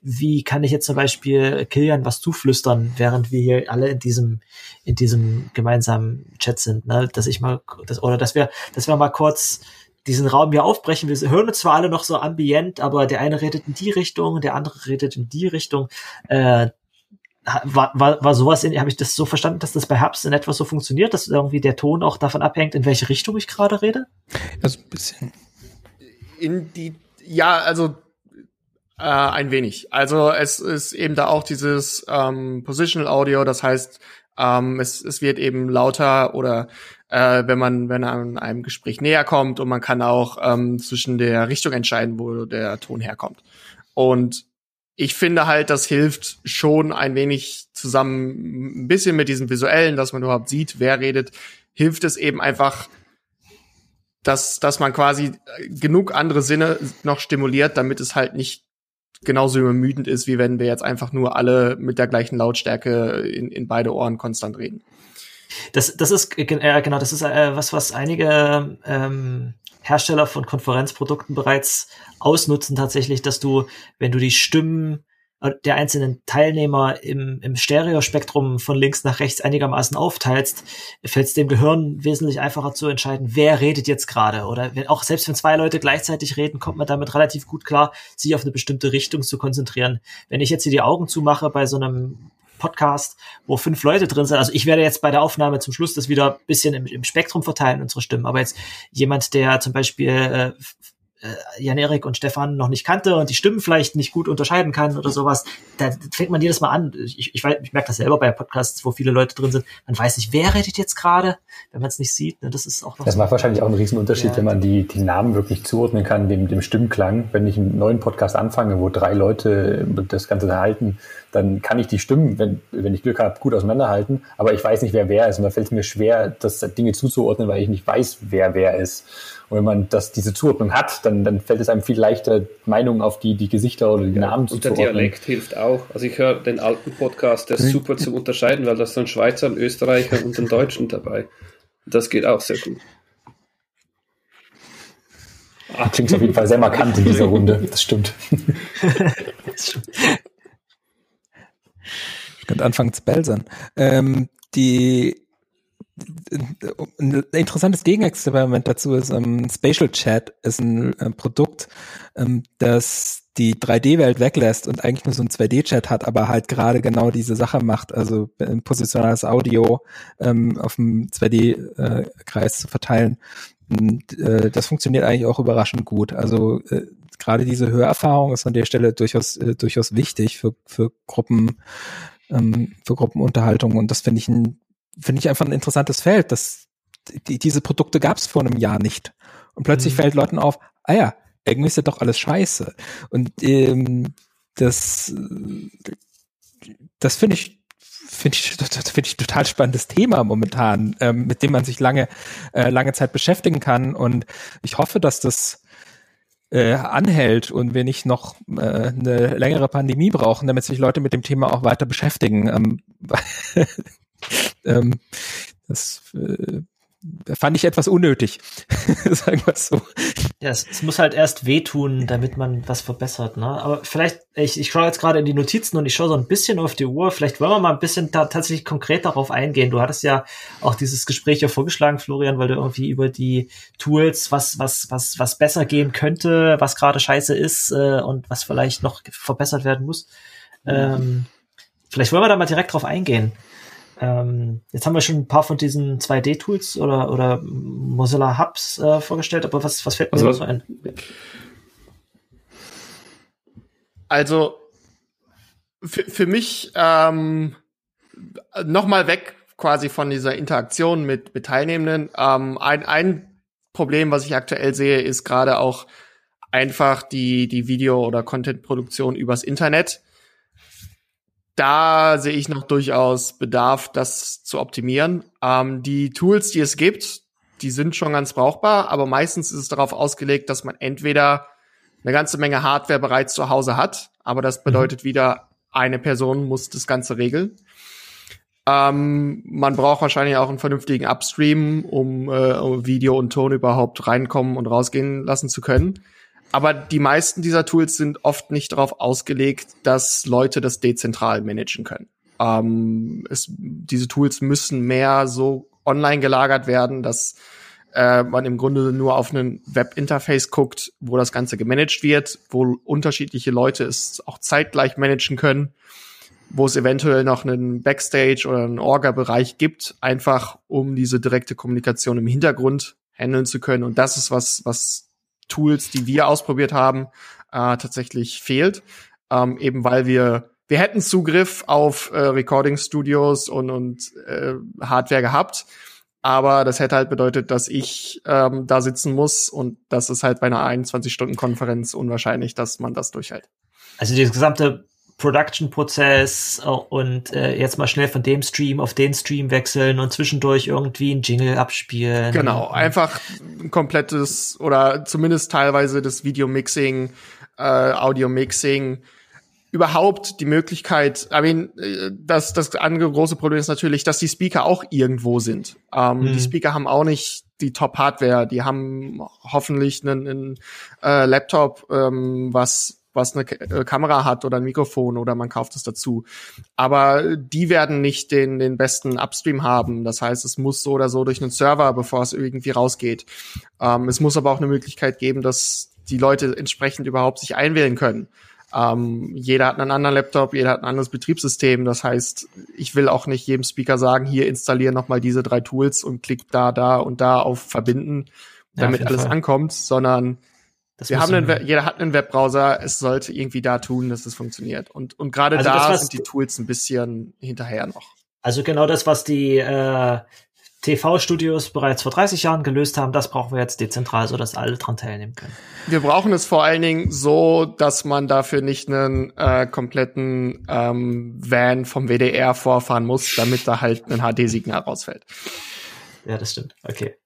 Speaker 4: Wie kann ich jetzt zum Beispiel Kilian was zuflüstern, während wir hier alle in diesem, in diesem gemeinsamen Chat sind, ne? Dass ich mal, das, oder dass wir, dass wir mal kurz diesen Raum hier aufbrechen. Wir hören uns zwar alle noch so ambient, aber der eine redet in die Richtung, der andere redet in die Richtung. Äh, war, war, war sowas in, habe ich das so verstanden, dass das bei Herbst in etwa so funktioniert, dass irgendwie der Ton auch davon abhängt, in welche Richtung ich gerade rede?
Speaker 5: Also ein bisschen. In die, ja, also äh, ein wenig. Also es ist eben da auch dieses ähm, Positional Audio, das heißt, ähm, es, es wird eben lauter oder äh, wenn man wenn an einem Gespräch näher kommt und man kann auch ähm, zwischen der Richtung entscheiden, wo der Ton herkommt. Und ich finde halt, das hilft schon ein wenig zusammen, ein bisschen mit diesem visuellen, dass man überhaupt sieht, wer redet, hilft es eben einfach, dass, dass man quasi genug andere Sinne noch stimuliert, damit es halt nicht genauso übermüdend ist, wie wenn wir jetzt einfach nur alle mit der gleichen Lautstärke in, in beide Ohren konstant reden.
Speaker 4: Das, das ist äh, genau, das ist äh, was, was einige ähm, Hersteller von Konferenzprodukten bereits ausnutzen tatsächlich, dass du, wenn du die Stimmen äh, der einzelnen Teilnehmer im, im Stereospektrum von links nach rechts einigermaßen aufteilst, fällt es dem Gehirn wesentlich einfacher zu entscheiden, wer redet jetzt gerade. Oder wenn, auch selbst wenn zwei Leute gleichzeitig reden, kommt man damit relativ gut klar, sich auf eine bestimmte Richtung zu konzentrieren. Wenn ich jetzt hier die Augen zumache bei so einem Podcast, wo fünf Leute drin sind. Also ich werde jetzt bei der Aufnahme zum Schluss das wieder bisschen im, im Spektrum verteilen, unsere Stimmen. Aber jetzt jemand, der zum Beispiel äh, äh, Jan-Erik und Stefan noch nicht kannte und die Stimmen vielleicht nicht gut unterscheiden kann oder sowas, da fängt man jedes Mal an. Ich, ich, ich merke das selber bei Podcasts, wo viele Leute drin sind. Man weiß nicht, wer redet jetzt gerade, wenn man es nicht sieht. Ne? Das ist auch noch
Speaker 3: Das so. macht wahrscheinlich auch einen riesen Unterschied, ja. wenn man die, die Namen wirklich zuordnen kann, dem, dem Stimmklang. Wenn ich einen neuen Podcast anfange, wo drei Leute das Ganze halten, dann kann ich die Stimmen, wenn, wenn ich Glück habe, gut auseinanderhalten, aber ich weiß nicht, wer wer ist. Und da fällt es mir schwer, das Dinge zuzuordnen, weil ich nicht weiß, wer wer ist. Und wenn man das, diese Zuordnung hat, dann, dann fällt es einem viel leichter, Meinungen auf die, die Gesichter oder die ja, Namen
Speaker 2: zu Und der Dialekt hilft auch. Also ich höre den alten Podcast, der ist super zu unterscheiden, weil da ist ein Schweizer, ein Österreicher und ein Deutschen dabei. Das geht auch sehr gut.
Speaker 3: Ah, klingt auf jeden Fall sehr markant in dieser Runde. Das stimmt.
Speaker 1: ich könnte anfangen zu belsern. Ähm, die ein interessantes Gegenexperiment dazu ist, ähm, Spatial Chat ist ein äh, Produkt, ähm, das die 3D-Welt weglässt und eigentlich nur so ein 2D-Chat hat, aber halt gerade genau diese Sache macht, also äh, positionales Audio ähm, auf dem 2D-Kreis äh, zu verteilen. Und, äh, das funktioniert eigentlich auch überraschend gut. Also äh, gerade diese Hörerfahrung ist an der Stelle durchaus äh, durchaus wichtig für für Gruppen ähm, für Gruppenunterhaltung und das finde ich ein finde ich einfach ein interessantes Feld. Das, die, diese Produkte gab es vor einem Jahr nicht. Und plötzlich mhm. fällt Leuten auf, ah ja, irgendwie ist ja doch alles scheiße. Und ähm, das, das finde ich, finde ich, finde ich total spannendes Thema momentan, ähm, mit dem man sich lange, äh, lange Zeit beschäftigen kann. Und ich hoffe, dass das äh, anhält und wir nicht noch äh, eine längere Pandemie brauchen, damit sich Leute mit dem Thema auch weiter beschäftigen. Ähm, ähm, das äh, fand ich etwas unnötig, sagen wir es so.
Speaker 4: Ja, es, es, muss halt erst wehtun, damit man was verbessert. Ne? Aber vielleicht, ich, ich schaue jetzt gerade in die Notizen und ich schaue so ein bisschen auf die Uhr. Vielleicht wollen wir mal ein bisschen da tatsächlich konkret darauf eingehen. Du hattest ja auch dieses Gespräch ja vorgeschlagen, Florian, weil du irgendwie über die Tools, was, was, was, was besser gehen könnte, was gerade scheiße ist äh, und was vielleicht noch verbessert werden muss. Ähm, vielleicht wollen wir da mal direkt drauf eingehen. Ähm, jetzt haben wir schon ein paar von diesen 2D-Tools oder, oder Mozilla Hubs äh, vorgestellt, aber was, was fällt mir also, so ein?
Speaker 5: Also für, für mich ähm, nochmal weg quasi von dieser Interaktion mit, mit Teilnehmenden. Ähm, ein, ein Problem, was ich aktuell sehe, ist gerade auch einfach die, die Video- oder Content-Produktion übers Internet da sehe ich noch durchaus Bedarf, das zu optimieren. Ähm, die Tools, die es gibt, die sind schon ganz brauchbar, aber meistens ist es darauf ausgelegt, dass man entweder eine ganze Menge Hardware bereits zu Hause hat, aber das mhm. bedeutet wieder, eine Person muss das Ganze regeln. Ähm, man braucht wahrscheinlich auch einen vernünftigen Upstream, um äh, Video und Ton überhaupt reinkommen und rausgehen lassen zu können. Aber die meisten dieser Tools sind oft nicht darauf ausgelegt, dass Leute das dezentral managen können. Ähm, es, diese Tools müssen mehr so online gelagert werden, dass äh, man im Grunde nur auf einen Webinterface guckt, wo das Ganze gemanagt wird, wo unterschiedliche Leute es auch zeitgleich managen können, wo es eventuell noch einen Backstage oder einen Orga-Bereich gibt, einfach um diese direkte Kommunikation im Hintergrund handeln zu können. Und das ist was, was Tools, die wir ausprobiert haben, äh, tatsächlich fehlt. Ähm, eben weil wir, wir hätten Zugriff auf äh, Recording Studios und, und äh, Hardware gehabt. Aber das hätte halt bedeutet, dass ich ähm, da sitzen muss und das ist halt bei einer 21-Stunden-Konferenz unwahrscheinlich, dass man das durchhält.
Speaker 4: Also dieses gesamte Production-Prozess äh, und äh, jetzt mal schnell von dem Stream auf den Stream wechseln und zwischendurch irgendwie ein Jingle abspielen.
Speaker 5: Genau, einfach ein komplettes oder zumindest teilweise das Video-Mixing, äh, Audio-Mixing, überhaupt die Möglichkeit, I mean, äh, das, das andere große Problem ist natürlich, dass die Speaker auch irgendwo sind. Ähm, mhm. Die Speaker haben auch nicht die Top-Hardware, die haben hoffentlich einen, einen äh, Laptop, ähm, was was eine äh, Kamera hat oder ein Mikrofon oder man kauft es dazu. Aber die werden nicht den, den besten Upstream haben. Das heißt, es muss so oder so durch einen Server, bevor es irgendwie rausgeht. Ähm, es muss aber auch eine Möglichkeit geben, dass die Leute entsprechend überhaupt sich einwählen können. Ähm, jeder hat einen anderen Laptop, jeder hat ein anderes Betriebssystem. Das heißt, ich will auch nicht jedem Speaker sagen, hier installiere nochmal diese drei Tools und klick da, da und da auf Verbinden, damit ja, alles Fall. ankommt, sondern wir haben einen, jeder hat einen Webbrowser, es sollte irgendwie da tun, dass es funktioniert. Und, und gerade also da das, sind die Tools ein bisschen hinterher noch.
Speaker 4: Also genau das, was die äh, TV-Studios bereits vor 30 Jahren gelöst haben, das brauchen wir jetzt dezentral, so dass alle dran teilnehmen können.
Speaker 5: Wir brauchen es vor allen Dingen so, dass man dafür nicht einen äh, kompletten ähm, Van vom WDR vorfahren muss, damit da halt ein HD-Signal rausfällt.
Speaker 4: Ja, das stimmt. Okay.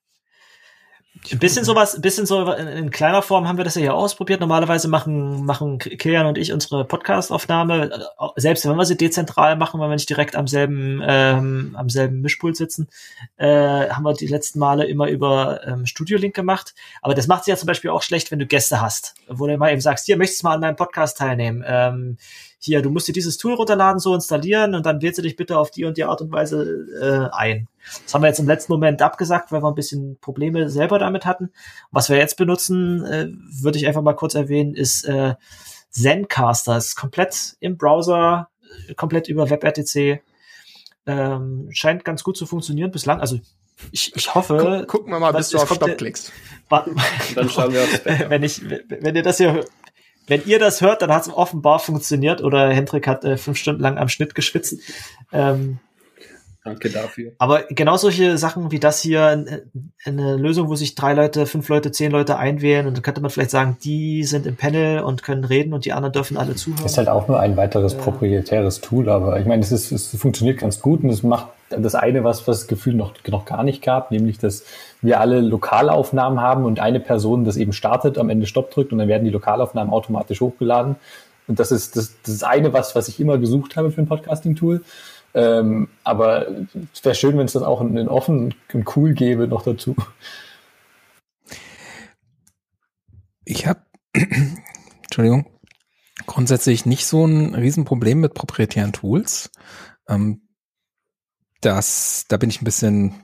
Speaker 4: Ein bisschen sowas, ein bisschen so in, in, kleiner Form haben wir das ja hier ausprobiert. Normalerweise machen, machen Kilian und ich unsere Podcast-Aufnahme, äh, selbst wenn wir sie dezentral machen, wenn wir nicht direkt am selben, ähm, am selben Mischpult sitzen, äh, haben wir die letzten Male immer über ähm, Studio-Link gemacht. Aber das macht sich ja zum Beispiel auch schlecht, wenn du Gäste hast, wo du mal eben sagst, hier, möchtest du mal an meinem Podcast teilnehmen? Ähm, hier, du musst dir dieses Tool runterladen, so installieren und dann wählst du dich bitte auf die und die Art und Weise äh, ein. Das haben wir jetzt im letzten Moment abgesagt, weil wir ein bisschen Probleme selber damit hatten. Was wir jetzt benutzen, äh, würde ich einfach mal kurz erwähnen, ist äh, Zencaster. Das ist komplett im Browser, komplett über WebRTC. Ähm, scheint ganz gut zu funktionieren bislang. Also ich, ich hoffe.
Speaker 5: Guck, gucken wir mal, bis du auf Stopp klickst.
Speaker 4: Dann schauen wir aufs Wenn ich, wenn ihr das hier wenn ihr das hört, dann hat es offenbar funktioniert oder Hendrik hat äh, fünf Stunden lang am Schnitt geschwitzt. Ähm,
Speaker 2: Danke dafür.
Speaker 4: Aber genau solche Sachen wie das hier, eine Lösung, wo sich drei Leute, fünf Leute, zehn Leute einwählen und dann könnte man vielleicht sagen, die sind im Panel und können reden und die anderen dürfen alle zuhören.
Speaker 3: Ist halt auch nur ein weiteres ja. proprietäres Tool, aber ich meine, es, ist, es funktioniert ganz gut und es macht das eine, was, was das Gefühl noch, noch gar nicht gab, nämlich, dass wir alle Lokalaufnahmen haben und eine Person das eben startet, am Ende Stopp drückt und dann werden die Lokalaufnahmen automatisch hochgeladen. Und das ist das, das ist eine, was, was ich immer gesucht habe für ein Podcasting-Tool. Ähm, aber es wäre schön, wenn es das auch in, in offen und cool gäbe noch dazu.
Speaker 1: Ich habe, Entschuldigung, grundsätzlich nicht so ein Riesenproblem mit proprietären Tools. Ähm, das, da bin ich ein bisschen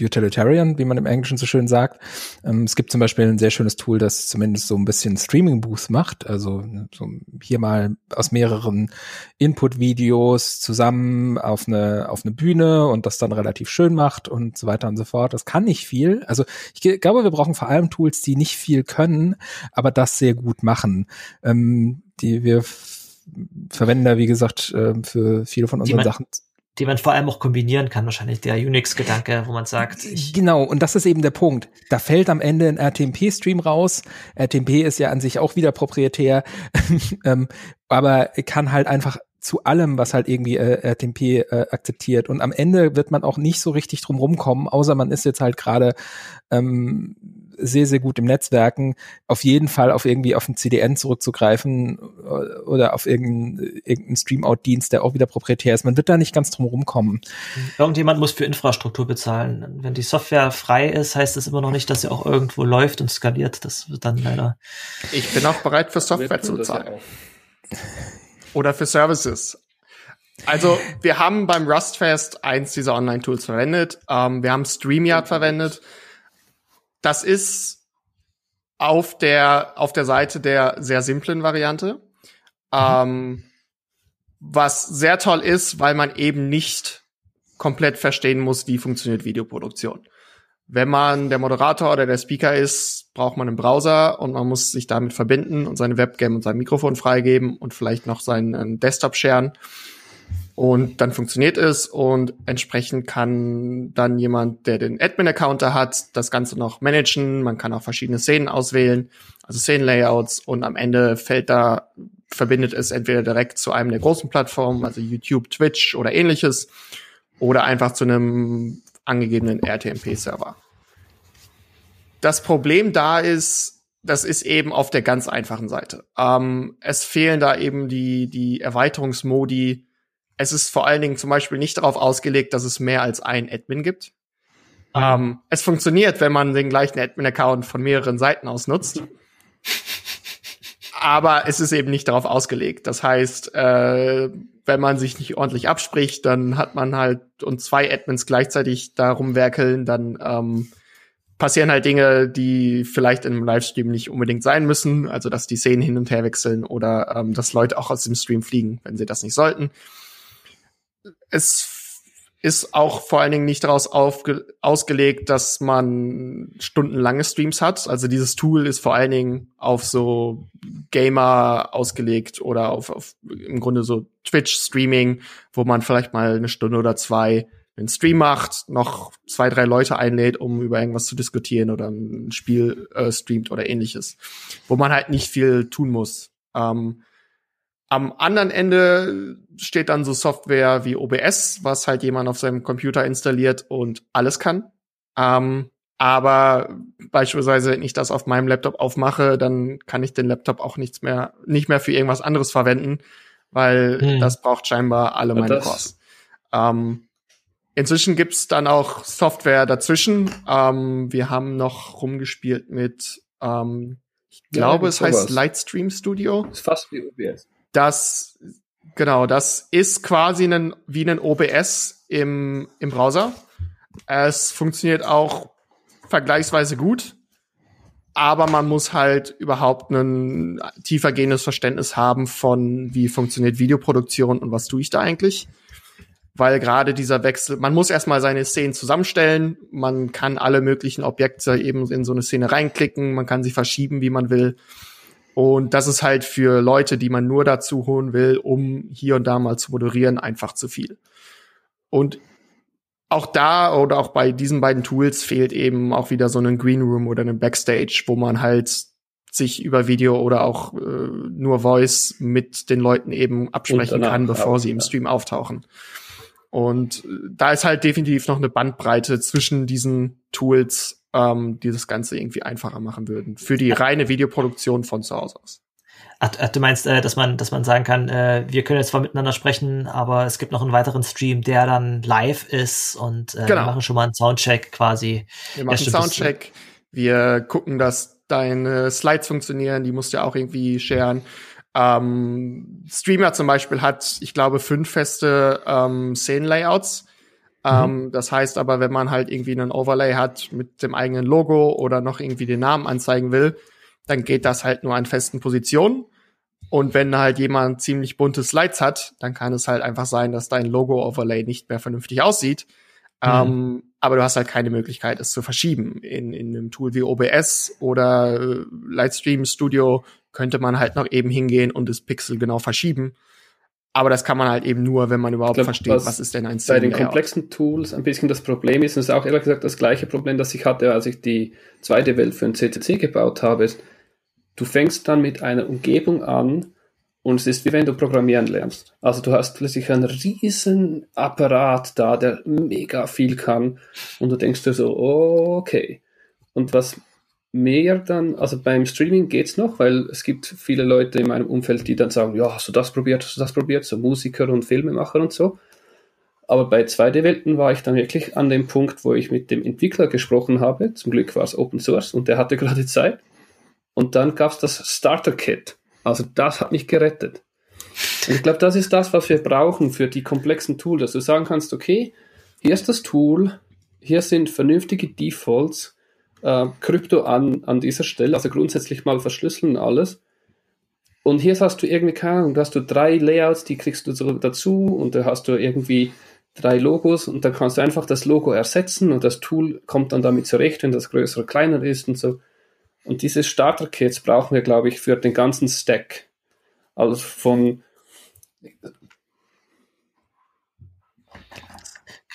Speaker 1: utilitarian, wie man im Englischen so schön sagt. Ähm, es gibt zum Beispiel ein sehr schönes Tool, das zumindest so ein bisschen Streaming Booth macht. Also so hier mal aus mehreren Input-Videos zusammen auf eine, auf eine Bühne und das dann relativ schön macht und so weiter und so fort. Das kann nicht viel. Also ich glaube, wir brauchen vor allem Tools, die nicht viel können, aber das sehr gut machen. Ähm, die wir verwenden da, wie gesagt, äh, für viele von unseren Sachen
Speaker 4: die man vor allem auch kombinieren kann, wahrscheinlich der Unix-Gedanke, wo man sagt.
Speaker 1: Genau, und das ist eben der Punkt. Da fällt am Ende ein RTMP-Stream raus. RTMP ist ja an sich auch wieder proprietär, ähm, aber kann halt einfach zu allem, was halt irgendwie äh, RTMP äh, akzeptiert. Und am Ende wird man auch nicht so richtig drum rumkommen, außer man ist jetzt halt gerade ähm, sehr, sehr gut im Netzwerken, auf jeden Fall auf irgendwie auf ein CDN zurückzugreifen oder auf irgendeinen, irgendeinen Streamout-Dienst, der auch wieder proprietär ist. Man wird da nicht ganz drum rumkommen.
Speaker 4: Irgendjemand muss für Infrastruktur bezahlen. Wenn die Software frei ist, heißt das immer noch nicht, dass sie auch irgendwo läuft und skaliert. Das wird dann leider.
Speaker 5: Ich bin auch bereit für Software zu bezahlen. Oder für Services. Also wir haben beim Rustfest eins dieser Online-Tools verwendet. Ähm, wir haben StreamYard verwendet. Das ist auf der auf der Seite der sehr simplen Variante, ähm, was sehr toll ist, weil man eben nicht komplett verstehen muss, wie funktioniert Videoproduktion. Wenn man der Moderator oder der Speaker ist, braucht man einen Browser und man muss sich damit verbinden und seine Webcam und sein Mikrofon freigeben und vielleicht noch seinen Desktop scheren. Und dann funktioniert es und entsprechend kann dann jemand, der den Admin-Account hat, das Ganze noch managen. Man kann auch verschiedene Szenen auswählen, also Szenenlayouts und am Ende fällt da, verbindet es entweder direkt zu einem der großen Plattformen, also YouTube, Twitch oder ähnliches, oder einfach zu einem angegebenen RTMP-Server. Das Problem da ist, das ist eben auf der ganz einfachen Seite. Ähm, es fehlen da eben die, die Erweiterungsmodi, es ist vor allen Dingen zum Beispiel nicht darauf ausgelegt, dass es mehr als ein Admin gibt. Ähm, es funktioniert, wenn man den gleichen Admin-Account von mehreren Seiten aus nutzt. Aber es ist eben nicht darauf ausgelegt. Das heißt, äh, wenn man sich nicht ordentlich abspricht, dann hat man halt und zwei Admins gleichzeitig darum werkeln, dann ähm, passieren halt Dinge, die vielleicht in einem Livestream nicht unbedingt sein müssen. Also dass die Szenen hin und her wechseln oder ähm, dass Leute auch aus dem Stream fliegen, wenn sie das nicht sollten es ist auch vor allen Dingen nicht daraus ausgelegt, dass man stundenlange Streams hat. Also dieses Tool ist vor allen Dingen auf so Gamer ausgelegt oder auf, auf im Grunde so Twitch-Streaming, wo man vielleicht mal eine Stunde oder zwei einen Stream macht, noch zwei, drei Leute einlädt, um über irgendwas zu diskutieren oder ein Spiel äh, streamt oder ähnliches, wo man halt nicht viel tun muss. Ähm, am anderen Ende steht dann so Software wie OBS, was halt jemand auf seinem Computer installiert und alles kann. Ähm, aber beispielsweise, wenn ich das auf meinem Laptop aufmache, dann kann ich den Laptop auch nichts mehr, nicht mehr für irgendwas anderes verwenden, weil hm. das braucht scheinbar alle meine Cores. Ähm, inzwischen gibt's dann auch Software dazwischen. Ähm, wir haben noch rumgespielt mit, ähm, ich glaube, ja, es heißt Lightstream Studio.
Speaker 2: ist fast wie OBS
Speaker 5: das, genau, das ist quasi ein, wie ein OBS im, im Browser. Es funktioniert auch vergleichsweise gut, aber man muss halt überhaupt ein tiefergehendes Verständnis haben von, wie funktioniert Videoproduktion und was tue ich da eigentlich. Weil gerade dieser Wechsel, man muss erstmal seine Szenen zusammenstellen, man kann alle möglichen Objekte eben in so eine Szene reinklicken, man kann sie verschieben, wie man will. Und das ist halt für Leute, die man nur dazu holen will, um hier und da mal zu moderieren, einfach zu viel. Und auch da oder auch bei diesen beiden Tools fehlt eben auch wieder so ein Green Room oder ein Backstage, wo man halt sich über Video oder auch äh, nur Voice mit den Leuten eben absprechen kann, bevor auch, sie im Stream auftauchen. Und äh, da ist halt definitiv noch eine Bandbreite zwischen diesen Tools, ähm, die das Ganze irgendwie einfacher machen würden. Für die reine Videoproduktion von zu Hause aus.
Speaker 4: Ach, du meinst, äh, dass man, dass man sagen kann, äh, wir können jetzt zwar miteinander sprechen, aber es gibt noch einen weiteren Stream, der dann live ist und äh, genau. wir machen schon mal einen Soundcheck quasi.
Speaker 5: Wir machen einen Soundcheck. Wir gucken, dass deine Slides funktionieren. Die musst du ja auch irgendwie sharen. Ähm, Streamer zum Beispiel hat, ich glaube, fünf feste ähm, Szenenlayouts. Ähm, mhm. das heißt aber, wenn man halt irgendwie einen Overlay hat mit dem eigenen Logo oder noch irgendwie den Namen anzeigen will, dann geht das halt nur an festen Positionen. Und wenn halt jemand ziemlich bunte Slides hat, dann kann es halt einfach sein, dass dein Logo-Overlay nicht mehr vernünftig aussieht. Mhm. Ähm, aber du hast halt keine Möglichkeit, es zu verschieben. In, in einem Tool wie OBS oder äh, Lightstream Studio könnte man halt noch eben hingehen und das Pixel genau verschieben. Aber das kann man halt eben nur, wenn man überhaupt glaub, versteht, was, was, ist denn ein
Speaker 2: Bei den komplexen Tools ein bisschen das Problem ist, und es ist auch ehrlich gesagt das gleiche Problem, das ich hatte, als ich die zweite Welt für ein CCC gebaut habe, ist, du fängst dann mit einer Umgebung an und es ist wie wenn du programmieren lernst. Also du hast plötzlich einen riesen Apparat da, der mega viel kann und du denkst dir so, okay. Und was mehr dann, also beim Streaming geht's noch, weil es gibt viele Leute in meinem Umfeld, die dann sagen, ja, hast du das probiert, hast du das probiert, so Musiker und Filmemacher und so. Aber bei 2D-Welten war ich dann wirklich an dem Punkt, wo ich mit dem Entwickler gesprochen habe. Zum Glück war es Open Source und der hatte gerade Zeit. Und dann gab's das Starter Kit. Also das hat mich gerettet. Und ich glaube, das ist das, was wir brauchen für die komplexen Tools, dass du sagen kannst, okay, hier ist das Tool, hier sind vernünftige Defaults, äh, Krypto an, an dieser Stelle, also grundsätzlich mal verschlüsseln alles. Und hier hast du irgendwie, keine Ahnung, da hast du drei Layouts, die kriegst du so dazu und da hast du irgendwie drei Logos und dann kannst du einfach das Logo ersetzen und das Tool kommt dann damit zurecht, wenn das größer oder kleiner ist und so. Und diese Starter-Kits brauchen wir, glaube ich, für den ganzen Stack. Also von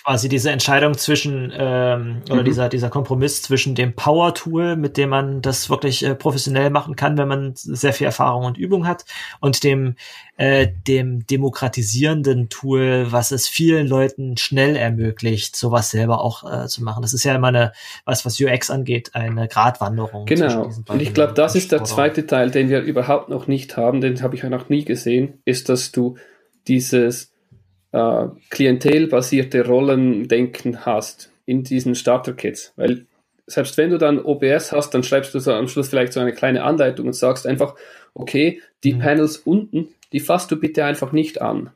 Speaker 4: quasi diese Entscheidung zwischen ähm, oder mhm. dieser dieser Kompromiss zwischen dem Power Tool, mit dem man das wirklich äh, professionell machen kann, wenn man sehr viel Erfahrung und Übung hat, und dem äh, dem demokratisierenden Tool, was es vielen Leuten schnell ermöglicht, sowas selber auch äh, zu machen. Das ist ja immer eine was was UX angeht, eine Gratwanderung.
Speaker 2: Genau. Und ich glaube, das ist der zweite Teil, den wir überhaupt noch nicht haben, den habe ich ja noch nie gesehen, ist, dass du dieses äh, klientelbasierte Rollendenken hast in diesen Starter-Kits. Weil selbst wenn du dann OBS hast, dann schreibst du so am Schluss vielleicht so eine kleine Anleitung und sagst einfach, okay, die mhm. Panels unten, die fasst du bitte einfach nicht an.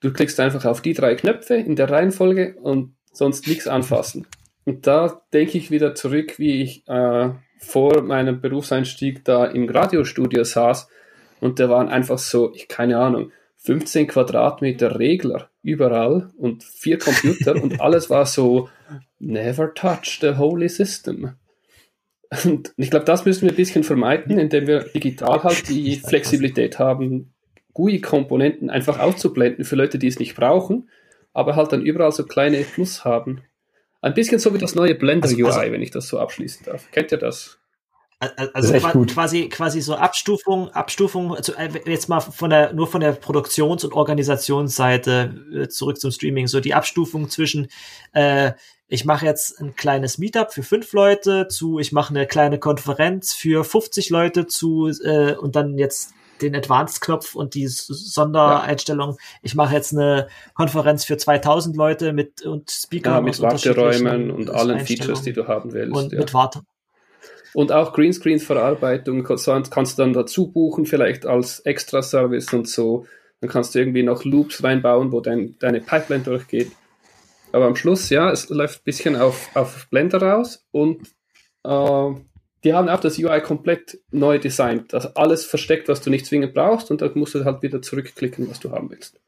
Speaker 2: Du klickst einfach auf die drei Knöpfe in der Reihenfolge und sonst nichts anfassen. Und da denke ich wieder zurück, wie ich äh, vor meinem Berufseinstieg da im Radiostudio saß und da waren einfach so, ich keine Ahnung, 15 Quadratmeter Regler überall und vier Computer und alles war so never touch the holy system. Und ich glaube, das müssen wir ein bisschen vermeiden, indem wir digital halt die Flexibilität haben, GUI-Komponenten einfach auszublenden für Leute, die es nicht brauchen, aber halt dann überall so kleine Plus haben. Ein bisschen so wie das neue Blender also, UI, also, wenn ich das so abschließen darf. Kennt ihr das?
Speaker 4: Also quasi, quasi so Abstufung, Abstufung, also jetzt mal von der, nur von der Produktions- und Organisationsseite äh, zurück zum Streaming, so die Abstufung zwischen, äh, ich mache jetzt ein kleines Meetup für fünf Leute zu, ich mache eine kleine Konferenz für 50 Leute zu äh, und dann jetzt den Advanced-Knopf und die Sondereinstellung. Ja. Ich mache jetzt eine Konferenz für 2000 Leute mit und Speaker
Speaker 2: ja, mit Warteräumen und allen Features, die du haben willst.
Speaker 4: Und ja. mit Warte
Speaker 2: und auch Greenscreens-Verarbeitung kannst, kannst du dann dazu buchen, vielleicht als Extra-Service und so. Dann kannst du irgendwie noch Loops reinbauen, wo dein, deine Pipeline durchgeht. Aber am Schluss, ja, es läuft ein bisschen auf, auf Blender raus und äh, die haben auch das UI komplett neu designt. Also alles versteckt, was du nicht zwingend brauchst und dann musst du halt wieder zurückklicken, was du haben willst.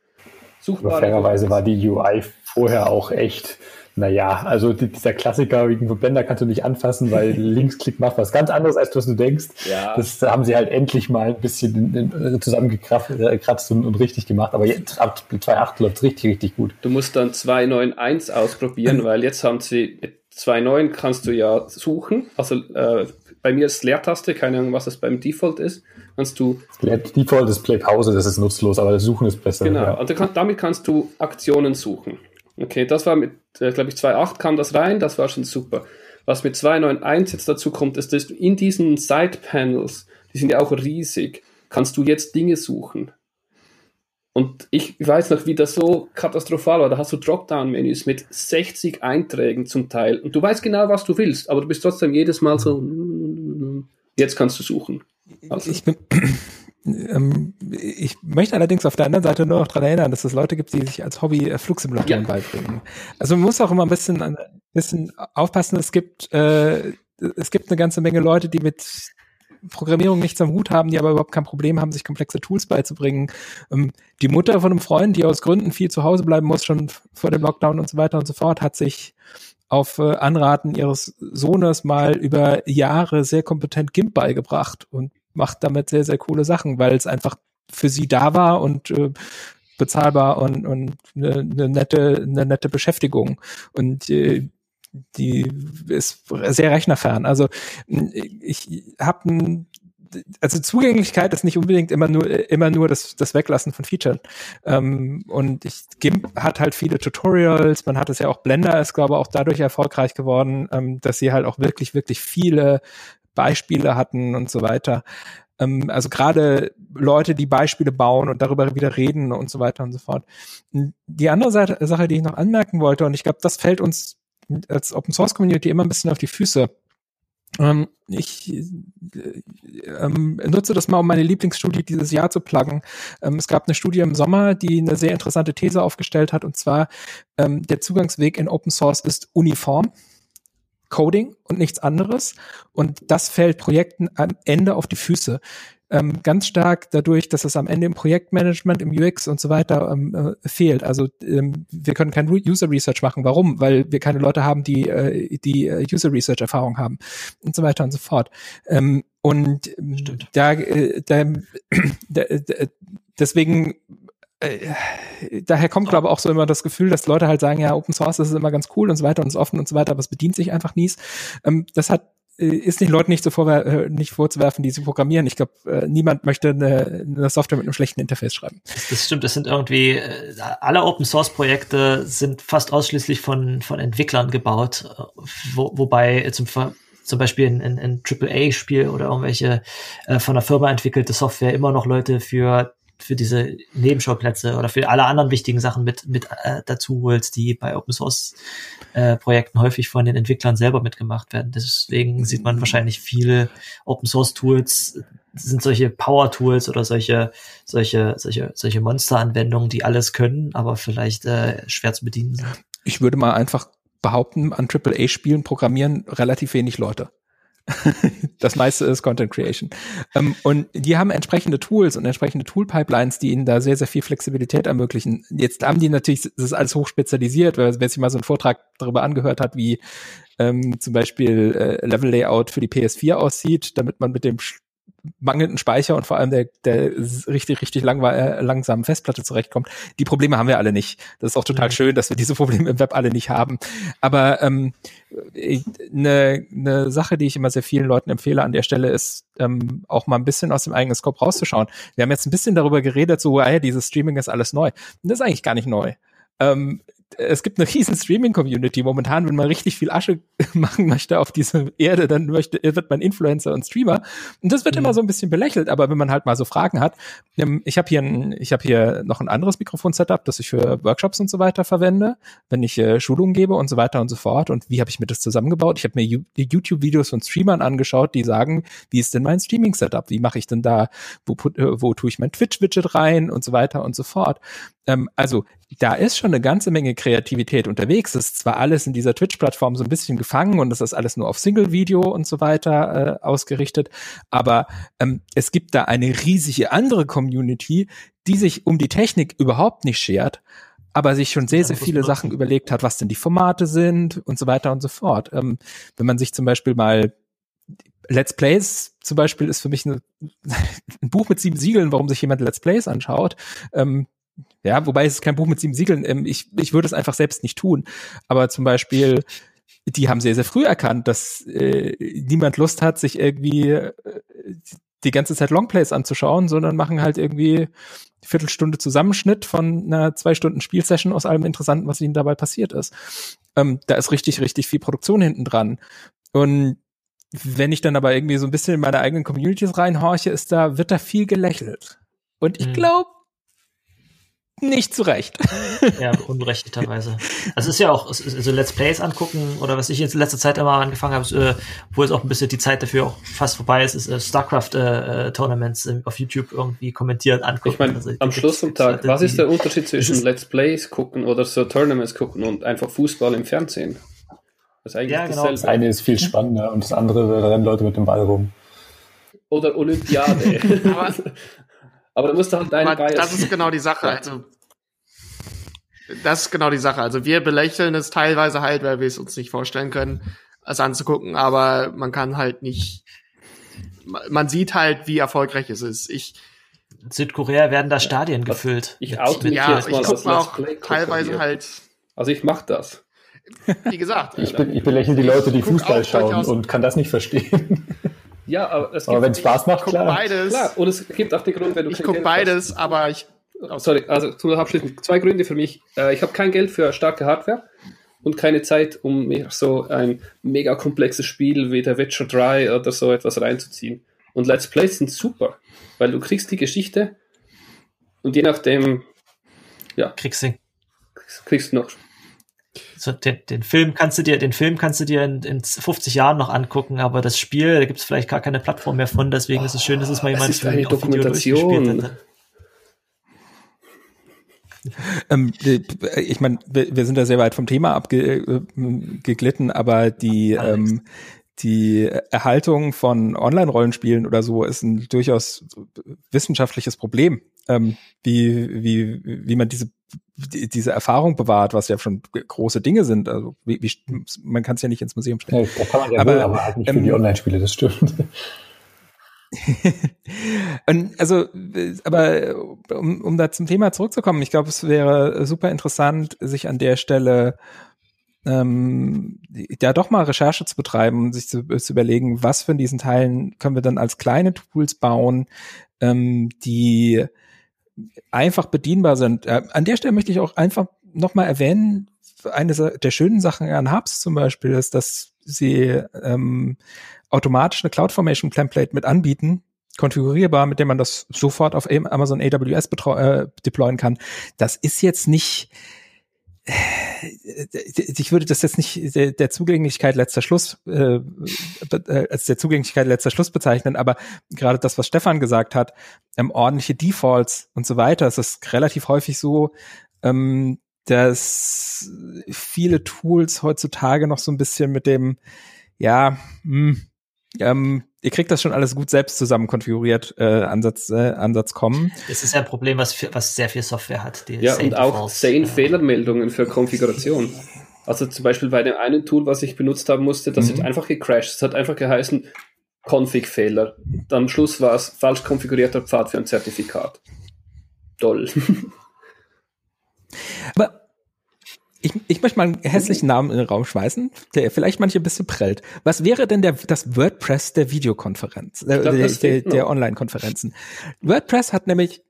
Speaker 3: Suchbare fairerweise war die UI vorher auch echt naja, also dieser Klassiker wegen Blender kannst du nicht anfassen, weil Linksklick macht was ganz anderes, als was du denkst. Ja. Das haben sie halt endlich mal ein bisschen zusammengekratzt und, und richtig gemacht. Aber jetzt ab 2.8 läuft es richtig, richtig gut.
Speaker 2: Du musst dann 2.9.1 ausprobieren, weil jetzt haben sie mit 2.9 kannst du ja suchen. Also äh, bei mir ist Leertaste, keine Ahnung, was das beim Default ist. Kannst du.
Speaker 3: Default ist Play Pause, das ist nutzlos, aber das Suchen ist besser.
Speaker 2: Genau, ja. und damit kannst du Aktionen suchen. Okay, das war mit, äh, glaube ich, 2.8 kam das rein, das war schon super. Was mit 2.9.1 jetzt dazu kommt, ist, dass du in diesen Side-Panels, die sind ja auch riesig, kannst du jetzt Dinge suchen. Und ich weiß noch, wie das so katastrophal war. Da hast du Dropdown-Menüs mit 60 Einträgen zum Teil. Und du weißt genau, was du willst, aber du bist trotzdem jedes Mal so, jetzt kannst du suchen.
Speaker 1: Also. Ich bin, ich möchte allerdings auf der anderen Seite nur noch daran erinnern, dass es Leute gibt, die sich als Hobby äh, Flugsimulatoren ja. beibringen. Also man muss auch immer ein bisschen, ein bisschen aufpassen. Es gibt, äh, es gibt eine ganze Menge Leute, die mit Programmierung nichts am Hut haben, die aber überhaupt kein Problem haben, sich komplexe Tools beizubringen. Ähm, die Mutter von einem Freund, die aus Gründen viel zu Hause bleiben muss, schon vor dem Lockdown und so weiter und so fort, hat sich auf äh, Anraten ihres Sohnes mal über Jahre sehr kompetent GIMP beigebracht und macht damit sehr, sehr coole Sachen, weil es einfach für sie da war und äh, bezahlbar und, und eine, eine nette, eine nette Beschäftigung. Und äh, die ist sehr rechnerfern. Also ich habe ein also Zugänglichkeit ist nicht unbedingt immer nur immer nur das, das Weglassen von Features. Ähm, und ich, GIMP hat halt viele Tutorials, man hat es ja auch Blender ist glaube ich auch dadurch erfolgreich geworden, ähm, dass sie halt auch wirklich wirklich viele Beispiele hatten und so weiter. Ähm, also gerade Leute, die Beispiele bauen und darüber wieder reden und so weiter und so fort. Die andere Sache, die ich noch anmerken wollte, und ich glaube, das fällt uns als Open Source Community immer ein bisschen auf die Füße. Ähm, ich äh, ähm, nutze das mal, um meine Lieblingsstudie dieses Jahr zu pluggen. Ähm, es gab eine Studie im Sommer, die eine sehr interessante These aufgestellt hat, und zwar ähm, der Zugangsweg in Open Source ist uniform. Coding und nichts anderes. Und das fällt Projekten am Ende auf die Füße ähm, ganz stark dadurch, dass es am Ende im Projektmanagement, im UX und so weiter ähm, äh, fehlt. Also ähm, wir können kein User Research machen. Warum? Weil wir keine Leute haben, die äh, die äh, User Research Erfahrung haben und so weiter und so fort. Ähm, und Stimmt. da, äh, da, da, da deswegen äh, daher kommt, glaube ich, auch so immer das Gefühl, dass Leute halt sagen, ja, Open Source das ist immer ganz cool und so weiter und ist offen und so weiter, aber es bedient sich einfach nie. Ähm, das hat äh, ist nicht Leuten nicht, so vorwer äh, nicht vorzuwerfen, die sie programmieren. Ich glaube, niemand möchte eine, eine, Software mit einem schlechten Interface schreiben.
Speaker 4: Das, das stimmt, es sind irgendwie, alle Open Source Projekte sind fast ausschließlich von, von Entwicklern gebaut, wo, wobei zum, zum Beispiel ein, ein, ein AAA-Spiel oder irgendwelche äh, von einer Firma entwickelte Software immer noch Leute für für diese Nebenschauplätze oder für alle anderen wichtigen Sachen mit, mit äh, dazu holst, die bei Open Source äh, Projekten häufig von den Entwicklern selber mitgemacht werden. Deswegen sieht man wahrscheinlich viele Open Source Tools sind solche Power Tools oder solche solche solche solche Monsteranwendungen, die alles können, aber vielleicht äh, schwer zu bedienen sind.
Speaker 1: Ich würde mal einfach behaupten, an AAA Spielen programmieren relativ wenig Leute. das meiste ist Content Creation. Ähm, und die haben entsprechende Tools und entsprechende Tool-Pipelines, die ihnen da sehr, sehr viel Flexibilität ermöglichen. Jetzt haben die natürlich, das ist alles hochspezialisiert, weil wer sich mal so einen Vortrag darüber angehört hat, wie ähm, zum Beispiel äh, Level Layout für die PS4 aussieht, damit man mit dem mangelnden Speicher und vor allem der, der richtig, richtig lang, äh, langsamen Festplatte zurechtkommt. Die Probleme haben wir alle nicht. Das ist auch total mhm. schön, dass wir diese Probleme im Web alle nicht haben. Aber ähm, eine, eine Sache, die ich immer sehr vielen Leuten empfehle an der Stelle, ist ähm, auch mal ein bisschen aus dem eigenen Scope rauszuschauen. Wir haben jetzt ein bisschen darüber geredet, so, ah, ja, dieses Streaming ist alles neu. Und das ist eigentlich gar nicht neu. Ähm, es gibt eine riesen Streaming-Community momentan, wenn man richtig viel Asche machen möchte auf diese Erde, dann möchte, wird man Influencer und Streamer. Und das wird mhm. immer so ein bisschen belächelt, aber wenn man halt mal so Fragen hat, ähm, ich habe hier ein, ich habe hier noch ein anderes Mikrofon-Setup, das ich für Workshops und so weiter verwende, wenn ich äh, Schulungen gebe und so weiter und so fort. Und wie habe ich mir das zusammengebaut? Ich habe mir YouTube-Videos von Streamern angeschaut, die sagen, wie ist denn mein Streaming-Setup? Wie mache ich denn da, wo, äh, wo tue ich mein Twitch-Widget rein und so weiter und so fort. Ähm, also da ist schon eine ganze Menge Kreativität unterwegs. Es ist zwar alles in dieser Twitch-Plattform so ein bisschen gefangen und es ist alles nur auf Single-Video und so weiter äh, ausgerichtet, aber ähm, es gibt da eine riesige andere Community, die sich um die Technik überhaupt nicht schert, aber sich schon sehr, sehr viele Sachen überlegt hat, was denn die Formate sind und so weiter und so fort. Ähm, wenn man sich zum Beispiel mal Let's Plays zum Beispiel ist für mich eine, ein Buch mit sieben Siegeln, warum sich jemand Let's Plays anschaut. Ähm, ja, wobei es ist kein Buch mit sieben Siegeln. Ähm, ich, ich würde es einfach selbst nicht tun. Aber zum Beispiel, die haben sehr, sehr früh erkannt, dass äh, niemand Lust hat, sich irgendwie äh, die ganze Zeit Longplays anzuschauen, sondern machen halt irgendwie Viertelstunde Zusammenschnitt von einer zwei Stunden Spielsession aus allem Interessanten, was ihnen dabei passiert ist. Ähm, da ist richtig, richtig viel Produktion hinten dran. Und wenn ich dann aber irgendwie so ein bisschen in meine eigenen Communities reinhorche, ist da, wird da viel gelächelt. Und ich mhm. glaube, nicht zurecht.
Speaker 4: Ja, unberechtigterweise. Also es ist ja auch, so Let's Plays angucken oder was ich jetzt in letzter Zeit immer angefangen habe, äh, wo jetzt auch ein bisschen die Zeit dafür auch fast vorbei ist, ist äh, StarCraft-Tournaments äh, auf YouTube irgendwie kommentiert angucken.
Speaker 2: Ich meine, also, am Schluss vom Tag, was ist der Unterschied zwischen Let's Plays gucken oder so Tournaments gucken und einfach Fußball im Fernsehen?
Speaker 3: Das ist eigentlich ja, genau. Das eine ist viel spannender und das andere, da rennen Leute mit dem Ball rum.
Speaker 2: Oder Olympiade. aber, aber da musst du halt deine
Speaker 5: Bias. Das ist genau die Sache. Also, das ist genau die Sache. Also wir belächeln es teilweise halt, weil wir es uns nicht vorstellen können, es anzugucken, aber man kann halt nicht, man sieht halt, wie erfolgreich es ist. Ich,
Speaker 4: Südkorea werden da Stadien ja, gefüllt.
Speaker 5: Ich oute ja, ich gucke auch teilweise halt.
Speaker 2: Also ich mach das.
Speaker 5: Wie gesagt.
Speaker 3: ich, be ich belächle die Leute, die Fußball schauen und kann das nicht verstehen.
Speaker 2: Ja, aber es
Speaker 3: gibt. Aber wenn es Spaß macht, klar.
Speaker 5: Beides. Klar,
Speaker 2: und es gibt auch den Grund, wenn du.
Speaker 5: Ich gucke beides, hast. aber ich.
Speaker 2: Oh, sorry, also zu abschließend zwei Gründe für mich. Äh, ich habe kein Geld für starke Hardware und keine Zeit, um mir so ein mega komplexes Spiel wie der Witcher 3 oder so etwas reinzuziehen. Und Let's Plays sind super, weil du kriegst die Geschichte und je nachdem, ja,
Speaker 4: Kriegst du
Speaker 2: kriegst du noch.
Speaker 4: So, den, den Film kannst du dir, den Film kannst du dir in, in 50 Jahren noch angucken, aber das Spiel, da gibt es vielleicht gar keine Plattform mehr von, deswegen ist es schön, dass es mal
Speaker 2: Es
Speaker 4: jemand
Speaker 2: ist
Speaker 4: für-
Speaker 2: eine Dokumentation.
Speaker 1: Ähm, äh, ich meine, wir, wir sind da sehr weit vom Thema abgeglitten, aber die ähm, die Erhaltung von Online-Rollenspielen oder so ist ein durchaus wissenschaftliches Problem, ähm, wie, wie, wie man diese, die, diese Erfahrung bewahrt, was ja schon große Dinge sind. Also wie, wie, man kann es ja nicht ins Museum stellen.
Speaker 3: Ja, da kann man ja
Speaker 1: Aber,
Speaker 3: wohl, aber halt nicht für
Speaker 1: ähm,
Speaker 3: die Online-Spiele, das stimmt.
Speaker 1: Und also, aber um, um da zum Thema zurückzukommen, ich glaube, es wäre super interessant, sich an der Stelle ähm, ja doch mal Recherche zu betreiben und sich zu, zu überlegen, was von diesen Teilen können wir dann als kleine Tools bauen, ähm, die einfach bedienbar sind. Äh, an der Stelle möchte ich auch einfach nochmal erwähnen, eine der schönen Sachen an Hubs zum Beispiel ist, dass sie ähm, automatisch eine CloudFormation Template mit anbieten, konfigurierbar, mit dem man das sofort auf Am- Amazon AWS äh, deployen kann. Das ist jetzt nicht ich würde das jetzt nicht der, Zugänglichkeit letzter Schluss äh, äh, als der Zugänglichkeit letzter Schluss bezeichnen, aber gerade das, was Stefan gesagt hat, ähm, ordentliche Defaults und so weiter, es ist relativ häufig so, ähm, dass viele Tools heutzutage noch so ein bisschen mit dem, ja, hm, ähm, ihr kriegt das schon alles gut selbst zusammen konfiguriert äh, Ansatz, äh, Ansatz kommen.
Speaker 4: Das ist ja ein Problem, was, für, was sehr viel Software hat. Die
Speaker 2: Ja,
Speaker 4: Same
Speaker 2: und auch
Speaker 4: Defaults.
Speaker 2: sane
Speaker 4: Ja.
Speaker 2: Fehlermeldungen für Konfiguration. Also zum Beispiel bei dem einen Tool, was ich benutzt haben musste, das
Speaker 1: Mhm.
Speaker 2: ist einfach gecrashed. Es hat einfach geheißen Config-Fehler. Dann Am Schluss war es falsch konfigurierter Pfad für ein Zertifikat. Toll.
Speaker 1: Aber ich, ich möchte mal einen hässlichen Namen in den Raum schmeißen, der vielleicht manche ein bisschen prellt. Was wäre denn der, das WordPress der Videokonferenz, äh,
Speaker 2: glaub,
Speaker 1: der, der, der. Online-Konferenzen? WordPress hat nämlich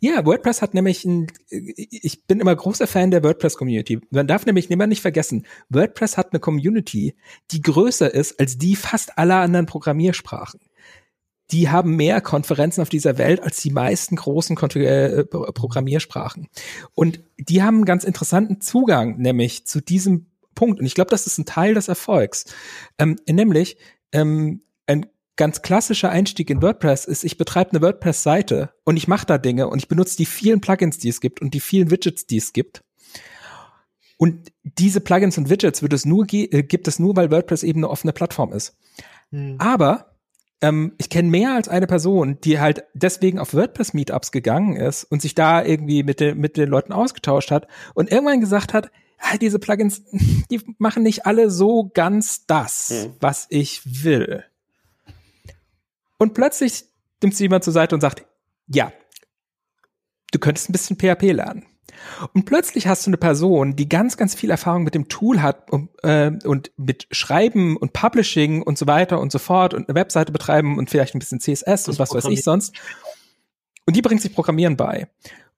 Speaker 1: ja, WordPress hat nämlich ein, ich bin immer großer Fan der WordPress-Community. Man darf nämlich immer nicht vergessen, WordPress hat eine Community, die größer ist als die fast aller anderen Programmiersprachen. Die haben mehr Konferenzen auf dieser Welt als die meisten großen Konf äh, Pro- Programmiersprachen. Und die haben einen ganz interessanten Zugang, nämlich zu diesem Punkt. Und ich glaube, das ist ein Teil des Erfolgs. Ähm, nämlich, ähm, ein ganz klassischer Einstieg in WordPress ist, ich betreibe eine WordPress-Seite und ich mache da Dinge und ich benutze die vielen Plugins, die es gibt und die vielen Widgets, die es gibt. Und diese Plugins und Widgets wird es nur äh, gibt es nur, weil WordPress eben eine offene Plattform ist.
Speaker 4: Hm.
Speaker 1: Aber ähm, ich kenne mehr als eine Person, die halt deswegen auf WordPress-Meetups gegangen ist und sich da irgendwie mit, den mit den Leuten ausgetauscht hat und irgendwann gesagt hat, ah, diese Plugins, die machen nicht alle so ganz das,
Speaker 2: Mhm.
Speaker 1: was ich will. Und plötzlich nimmt sie jemand zur Seite und sagt, ja, du könntest ein bisschen PHP lernen. Und plötzlich hast du eine Person, die ganz, ganz viel Erfahrung mit dem Tool hat und, äh, und mit Schreiben und Publishing und so weiter und so fort und eine Webseite betreiben und vielleicht ein bisschen CSS und was weiß ich sonst. Und die bringt sich Programmieren bei.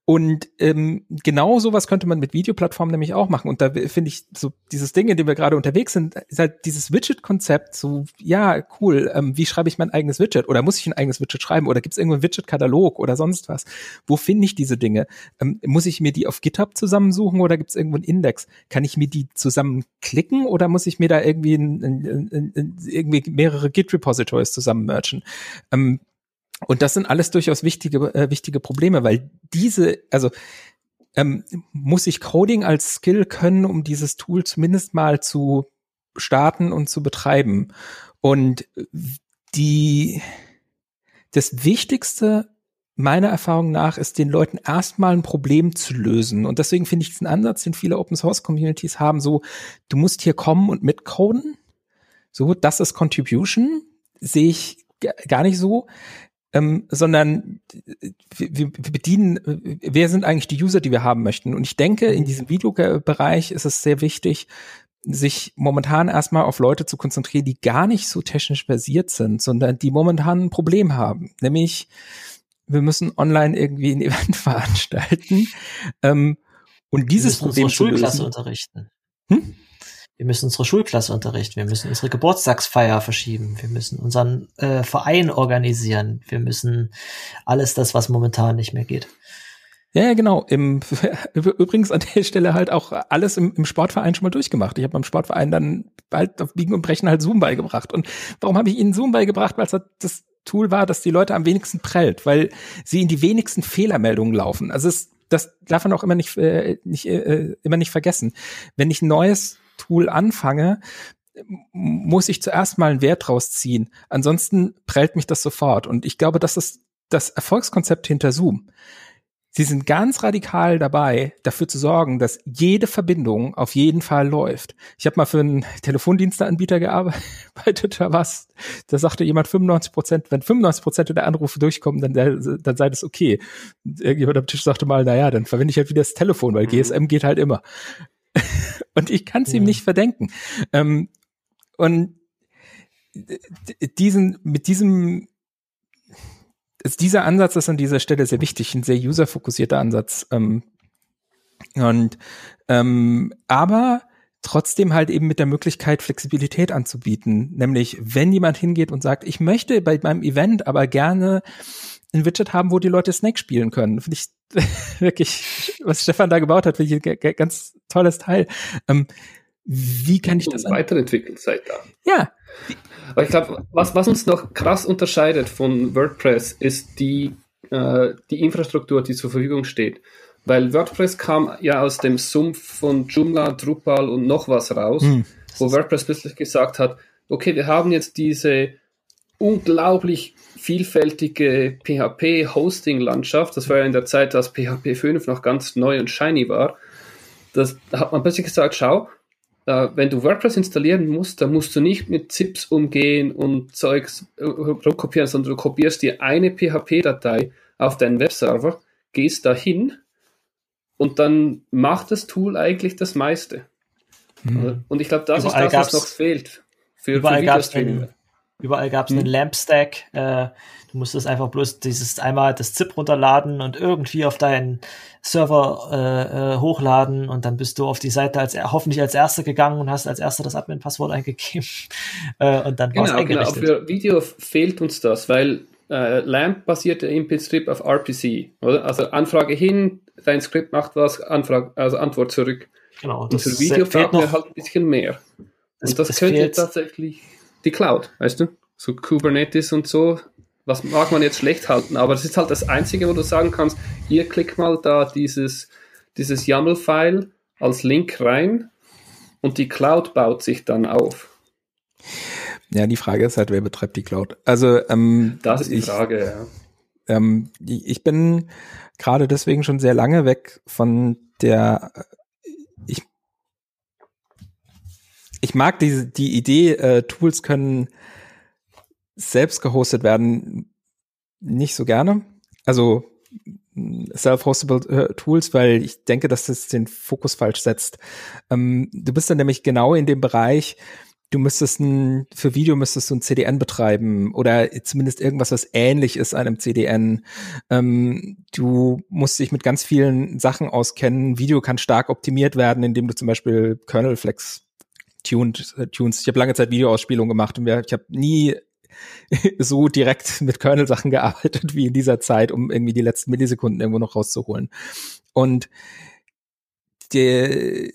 Speaker 1: Und ähm, genau sowas könnte man mit Videoplattformen nämlich auch machen. Und da finde ich so dieses Ding, in dem wir gerade unterwegs sind, ist halt dieses Widget-Konzept so, ja, cool, ähm, wie schreibe ich mein eigenes Widget? Oder muss ich ein eigenes Widget schreiben? Oder gibt es irgendwo einen Widget-Katalog oder sonst was? Wo finde ich diese Dinge? Ähm, muss ich mir die auf GitHub zusammensuchen oder gibt es irgendwo einen Index? Kann ich mir die zusammenklicken oder muss ich mir da irgendwie, ein, ein, ein, irgendwie mehrere Git-Repositories zusammen merchen? Ähm, und das sind alles durchaus wichtige, äh, wichtige Probleme, weil diese, also ähm, muss ich Coding als Skill können, um dieses Tool zumindest mal zu starten und zu betreiben. Und die, das Wichtigste meiner Erfahrung nach ist, den Leuten erstmal ein Problem zu lösen. Und deswegen finde ich diesen Ansatz, den viele Open Source Communities haben, so, du musst hier kommen und mitcoden. So, das ist Contribution. Sehe ich gar nicht so ähm, sondern wir, wir bedienen, wer sind eigentlich die User, die wir haben möchten? Und ich denke, in diesem Videobereich ist es sehr wichtig, sich momentan erstmal auf Leute zu konzentrieren, die gar nicht so technisch versiert sind, sondern die momentan ein Problem haben. Nämlich, wir müssen online irgendwie ein Event veranstalten. Ähm, und dieses Problem
Speaker 4: Schulklasse unterrichten. Hm? Wir müssen unsere Schulklasse unterrichten, wir müssen unsere Geburtstagsfeier verschieben, wir müssen unseren äh, Verein organisieren, wir müssen alles das, was momentan nicht mehr geht.
Speaker 1: Ja, genau. Im, übrigens an der Stelle halt auch alles im, im Sportverein schon mal durchgemacht. Ich habe beim Sportverein dann bald auf Biegen und Brechen halt Zoom beigebracht. Und warum habe ich ihnen Zoom beigebracht? Weil es halt das Tool war, dass die Leute am wenigsten prellt, weil sie in die wenigsten Fehlermeldungen laufen. Also es, das darf man auch immer nicht, äh, nicht äh, immer nicht vergessen. Wenn ich ein neues Tool anfange, muss ich zuerst mal einen Wert draus ziehen. Ansonsten prellt mich das sofort. Und ich glaube, das ist das Erfolgskonzept hinter Zoom. Sie sind ganz radikal dabei, dafür zu sorgen, dass jede Verbindung auf jeden Fall läuft. Ich habe mal für einen Telefondiensteanbieter gearbeitet, da was, da sagte jemand 95 Prozent, wenn 95 Prozent der Anrufe durchkommen, dann, dann sei das okay. Irgendjemand am Tisch sagte mal, naja, dann verwende ich halt wieder das Telefon, weil mhm. GSM geht halt immer. Und ich kann es mhm. ihm nicht verdenken. Ähm, und diesen, mit diesem ist dieser Ansatz ist an dieser Stelle sehr wichtig, ein sehr userfokussierter Ansatz. Ähm, und ähm, aber trotzdem halt eben mit der Möglichkeit, Flexibilität anzubieten. Nämlich, wenn jemand hingeht und sagt, ich möchte bei meinem Event aber gerne ein Widget haben, wo die Leute Snake spielen können. Finde ich wirklich, was Stefan da gebaut hat, finde ich ein ganz tolles Teil. Ähm, wie kann ich das
Speaker 2: weiterentwickelt seit da?
Speaker 1: Ja,
Speaker 2: aber ich glaube, was, was uns noch krass unterscheidet von WordPress, ist die, äh, die Infrastruktur, die zur Verfügung steht. Weil WordPress kam ja aus dem Sumpf von Joomla, Drupal und noch was raus, hm. wo WordPress plötzlich gesagt hat, okay, wir haben jetzt diese unglaublich vielfältige PHP-Hosting-Landschaft. Das war ja in der Zeit, als PHP 5 noch ganz neu und shiny war. Das hat man plötzlich gesagt, schau, äh, wenn du WordPress installieren musst, dann musst du nicht mit ZIPs umgehen und Zeugs äh, rumkopieren, sondern du kopierst dir eine PHP-Datei auf deinen Webserver, gehst dahin und dann macht das Tool eigentlich das meiste. Mhm. Und ich glaube, das überall ist das, was noch fehlt
Speaker 4: für, überall für Videostreaming. Überall gab es mhm. einen Lamp-Stack. Äh, du musstest einfach bloß dieses einmal das ZIP runterladen und irgendwie auf deinen Server äh, äh, hochladen und dann bist du auf die Seite als hoffentlich als Erster gegangen und hast als Erster das Admin-Passwort eingegeben äh, und dann
Speaker 2: genau, eingerichtet. Genau, für Video fehlt uns das, weil äh, LAMP basiert im Prinzip auf RPC, oder? Also Anfrage hin, dein Skript macht was, Anfrage, also Antwort zurück. Genau. Und für Video fehlt mir halt ein bisschen mehr. Das, und das könnte tatsächlich die Cloud, weißt du? So Kubernetes und so, was mag man jetzt schlecht halten, aber das ist halt das Einzige, wo du sagen kannst, ihr klickt mal da dieses, dieses YAML-File als Link rein und die Cloud baut sich dann auf.
Speaker 1: Ja, die Frage ist halt, wer betreibt die Cloud? Also ähm,
Speaker 2: das ist die
Speaker 1: ich,
Speaker 2: Frage, ja.
Speaker 1: Ähm, ich bin gerade deswegen schon sehr lange weg von der ich ich mag diese die Idee, äh, Tools können selbst gehostet werden, nicht so gerne. Also self-hostable äh, Tools, weil ich denke, dass das den Fokus falsch setzt. Ähm, du bist dann nämlich genau in dem Bereich, du müsstest ein, für Video müsstest du ein CDN betreiben oder zumindest irgendwas, was ähnlich ist einem CDN. Ähm, du musst dich mit ganz vielen Sachen auskennen. Video kann stark optimiert werden, indem du zum Beispiel Kernel Flex tuned, äh, tunst. Ich habe lange Zeit Videoausspielung gemacht und ich habe nie so direkt mit Kernel-Sachen gearbeitet wie in dieser Zeit, um irgendwie die letzten Millisekunden irgendwo noch rauszuholen. Und der,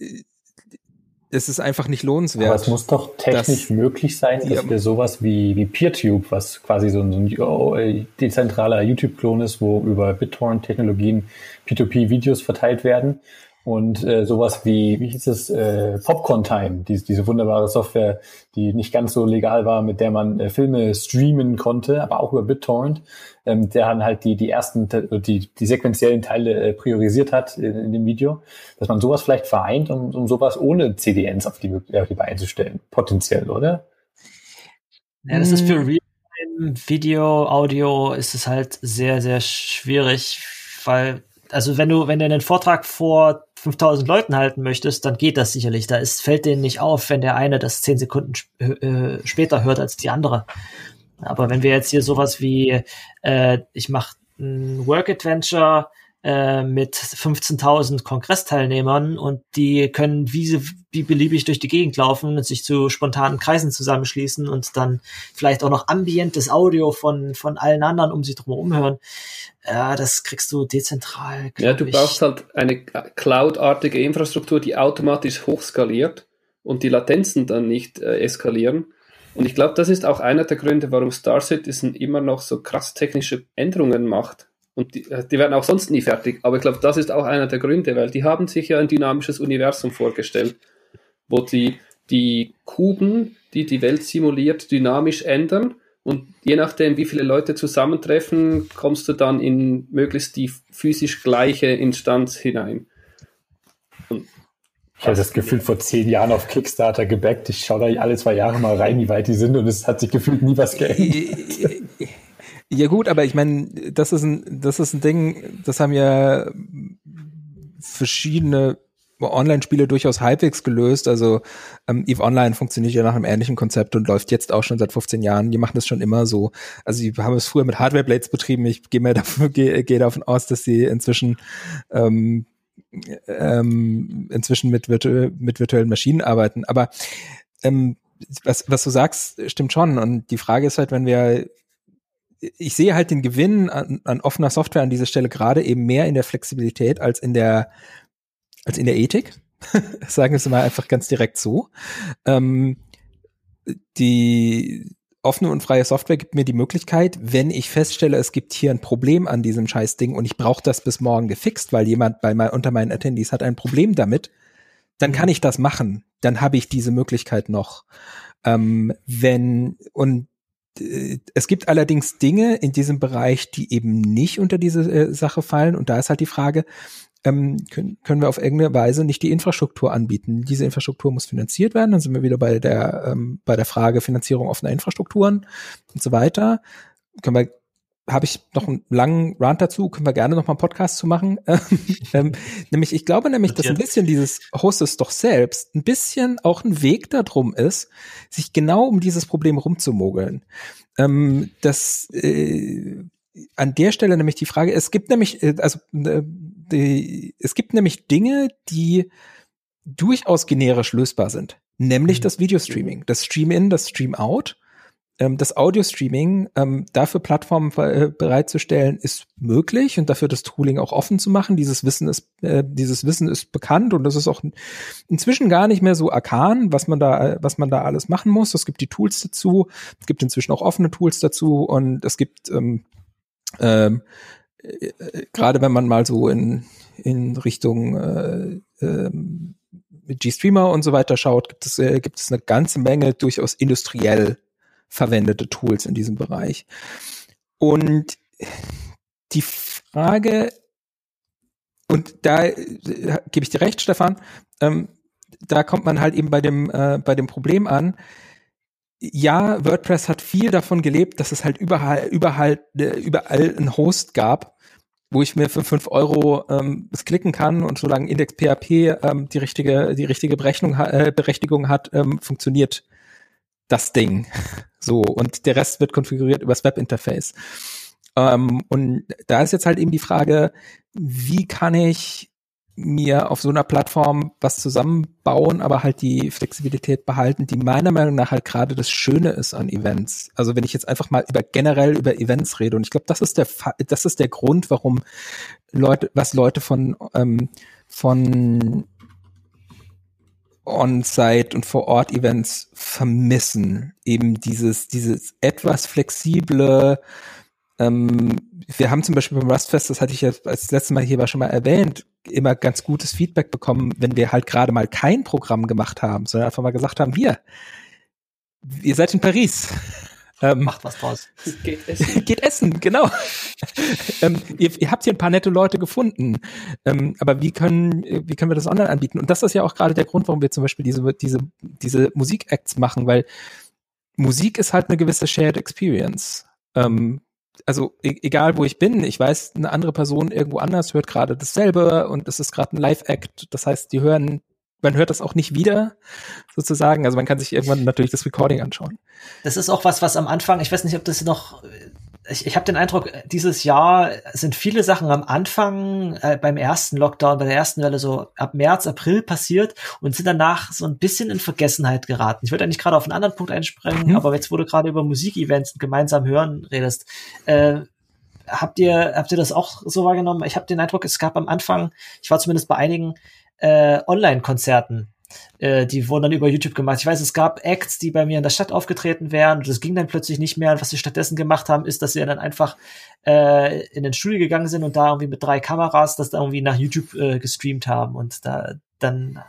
Speaker 1: es ist einfach nicht lohnenswert. Aber
Speaker 3: es muss doch technisch möglich sein, dass wir sowas wie, wie PeerTube, was quasi so ein, so ein dezentraler YouTube-Klon ist, wo über BitTorrent-Technologien P2P-Videos verteilt werden, und äh, sowas wie, wie hieß es, äh, Popcorn Time, die, diese wunderbare Software, die nicht ganz so legal war, mit der man äh, Filme streamen konnte, aber auch über BitTorrent, ähm, der dann halt die, die ersten, die, die sequenziellen Teile äh, priorisiert hat in, in dem Video, dass man sowas vielleicht vereint, um, um sowas ohne CDNs auf die, auf die Beine zu stellen, potenziell, oder?
Speaker 4: Ja, das ist für hm. Real Video, Audio ist es halt sehr, sehr schwierig, weil also wenn du, wenn du einen Vortrag vor 5000 Leuten halten möchtest, dann geht das sicherlich. Da ist, fällt denen nicht auf, wenn der eine das zehn Sekunden sp äh, später hört als die andere. Aber wenn wir jetzt hier sowas wie, äh, ich mache ein Work Adventure äh, mit 15.000 Kongressteilnehmern und die können wie, sie, wie beliebig durch die Gegend laufen und sich zu spontanen Kreisen zusammenschließen und dann vielleicht auch noch ambientes Audio von, von allen anderen um sich drum hören. Ja, das kriegst du dezentral.
Speaker 2: Ja, du
Speaker 4: ich.
Speaker 2: brauchst halt eine Cloud-artige Infrastruktur, die automatisch hochskaliert und die Latenzen dann nicht äh, eskalieren. Und ich glaube, das ist auch einer der Gründe, warum Star Citizen immer noch so krass technische Änderungen macht und die, die werden auch sonst nie fertig. Aber ich glaube, das ist auch einer der Gründe, weil die haben sich ja ein dynamisches Universum vorgestellt, wo die, die Kuben, die die Welt simuliert, dynamisch ändern. Und je nachdem, wie viele Leute zusammentreffen, kommst du dann in möglichst die physisch gleiche Instanz hinein.
Speaker 3: Und ich habe das Gefühl vor zehn Jahren auf Kickstarter gebackt. Ich schaue da alle zwei Jahre mal rein, wie weit die sind und es hat sich gefühlt nie was geändert.
Speaker 1: Ja gut, aber ich meine, das ist ein, das ist ein Ding, das haben ja verschiedene Online-Spiele durchaus halbwegs gelöst. Also ähm, EVE Online funktioniert ja nach einem ähnlichen Konzept und läuft jetzt auch schon seit 15 Jahren. Die machen das schon immer so. Also die haben es früher mit Hardware Blades betrieben. Ich gehe mir davon, gehe, gehe davon aus, dass sie inzwischen ähm, ähm, inzwischen mit, virtu mit virtuellen Maschinen arbeiten. Aber ähm, was, was du sagst, stimmt schon. Und die Frage ist halt, wenn wir ich sehe halt den Gewinn an, an offener Software an dieser Stelle gerade eben mehr in der Flexibilität als in der als in der Ethik. Sagen wir es mal einfach ganz direkt so. Ähm, die offene und freie Software gibt mir die Möglichkeit, wenn ich feststelle, es gibt hier ein Problem an diesem Scheißding und ich brauche das bis morgen gefixt, weil jemand bei mein, unter meinen Attendees hat ein Problem damit, dann kann ich das machen. Dann habe ich diese Möglichkeit noch. Ähm, wenn und es gibt allerdings Dinge in diesem Bereich, die eben nicht unter diese äh, Sache fallen. Und da ist halt die Frage, ähm, können, können wir auf irgendeine Weise nicht die Infrastruktur anbieten? Diese Infrastruktur muss finanziert werden. Dann sind wir wieder bei der, ähm, bei der Frage Finanzierung offener Infrastrukturen und so weiter. Können wir habe ich noch einen langen Rant dazu, können wir gerne noch mal einen Podcast zu machen. ähm, nämlich, ich glaube nämlich, dass ein bisschen dieses Host es doch selbst ein bisschen auch ein Weg darum ist, sich genau um dieses Problem rumzumogeln. Ähm, das äh, an der Stelle nämlich die Frage, es gibt nämlich, äh, also äh, die, es gibt nämlich Dinge, die durchaus generisch lösbar sind. Nämlich mhm. das Videostreaming, das Stream-In, das Stream-Out ähm, das Audio-Streaming ähm, dafür Plattformen äh, bereitzustellen, ist möglich und dafür das Tooling auch offen zu machen. Dieses Wissen ist, äh, dieses Wissen ist bekannt und das ist auch inzwischen gar nicht mehr so arkan, was man da, was man da alles machen muss. Es gibt die Tools dazu, es gibt inzwischen auch offene Tools dazu und es gibt ähm, ähm, äh, gerade wenn man mal so in, in Richtung äh, äh, G-Streamer und so weiter schaut, gibt es, äh, gibt es eine ganze Menge durchaus industriell verwendete Tools in diesem Bereich. Und die Frage, und da äh, gebe ich dir recht, Stefan, ähm, da kommt man halt eben bei dem, äh, bei dem Problem an. Ja, WordPress hat viel davon gelebt, dass es halt überall, überall, äh, überall einen Host gab, wo ich mir für fünf Euro ähm, das klicken kann und solange Index PHP ähm, die richtige, die richtige Berechnung, äh, Berechtigung hat, ähm, funktioniert das Ding. So, und der Rest wird konfiguriert übers Webinterface. Ähm, und da ist jetzt halt eben die Frage, wie kann ich mir auf so einer Plattform was zusammenbauen, aber halt die Flexibilität behalten, die meiner Meinung nach halt gerade das Schöne ist an Events. Also wenn ich jetzt einfach mal über generell über Events rede und ich glaube, das ist der das ist der Grund, warum Leute, was Leute von ähm, von On-Site und Vor-Ort-Events vermissen. Eben dieses, dieses etwas flexible, ähm, wir haben zum Beispiel beim Rustfest, das hatte ich ja als das letzte Mal hier war schon mal erwähnt, immer ganz gutes Feedback bekommen, wenn wir halt gerade mal kein Programm gemacht haben, sondern einfach mal gesagt haben, hier, ihr seid in Paris.
Speaker 4: Ähm, Macht was draus.
Speaker 1: Geht essen. geht essen, genau. ähm, ihr, ihr, habt hier ein paar nette Leute gefunden. Ähm, aber wie können, wie können wir das online anbieten? Und das ist ja auch gerade der Grund, warum wir zum Beispiel diese, diese, diese Musik-Acts machen, weil Musik ist halt eine gewisse Shared Experience. Ähm, also e egal wo ich bin, ich weiß, eine andere Person irgendwo anders hört gerade dasselbe und es ist gerade ein Live-Act. Das heißt, die hören man hört das auch nicht wieder, sozusagen. Also man kann sich irgendwann natürlich das Recording anschauen.
Speaker 4: Das ist auch was, was am Anfang, ich weiß nicht, ob das noch ich, ich habe den Eindruck, dieses Jahr sind viele Sachen am Anfang äh, beim ersten Lockdown, bei der ersten Welle so ab März, April passiert und sind danach so ein bisschen in Vergessenheit geraten. Ich würde eigentlich gerade auf einen anderen Punkt einspringen, mhm. aber jetzt, du gerade über Musikevents und gemeinsam hören redest, äh, habt ihr habt ihr das auch so wahrgenommen? Ich habe den Eindruck, es gab am Anfang, ich war zumindest bei einigen äh, Online-Konzerten, äh, die wurden dann über YouTube gemacht. Ich weiß, es gab Acts, die bei mir in der Stadt aufgetreten wären und das ging dann plötzlich nicht mehr. Und was sie stattdessen gemacht haben, ist, dass sie dann einfach äh, in den Studio gegangen sind und da irgendwie mit drei Kameras das da irgendwie nach YouTube äh, gestreamt haben. Und da dann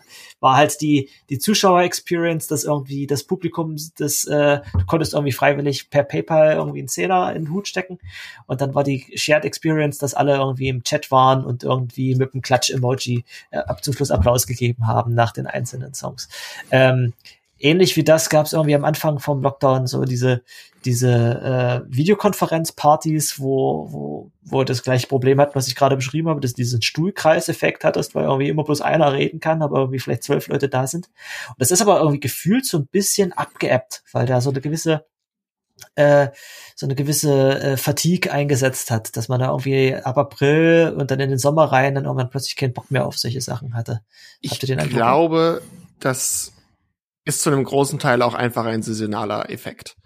Speaker 4: war halt die, die Zuschauer-Experience, dass irgendwie das Publikum, das, äh, du konntest irgendwie freiwillig per PayPal irgendwie einen Zehner in den Hut stecken. Und dann war die Shared Experience, dass alle irgendwie im Chat waren und irgendwie mit einem Klatsch-Emoji äh, ab zum Schluss Applaus gegeben haben nach den einzelnen Songs. Ähm, ähnlich wie das gab es irgendwie am Anfang vom Lockdown so diese diese äh, Videokonferenzpartys, wo, wo, wo das gleiche Problem hat, was ich gerade beschrieben habe, dass diesen Stuhlkreiseffekt hattest, weil irgendwie immer bloß einer reden kann, aber irgendwie vielleicht zwölf Leute da sind. Und das ist aber irgendwie gefühlt so ein bisschen abgeebbt, weil da so eine gewisse äh, so eine gewisse äh, Fatigue eingesetzt hat, dass man da irgendwie ab April und dann in den Sommer rein dann irgendwann plötzlich keinen Bock mehr auf solche Sachen hatte.
Speaker 5: Habt ich glaube, das ist zu einem großen Teil auch einfach ein saisonaler Effekt.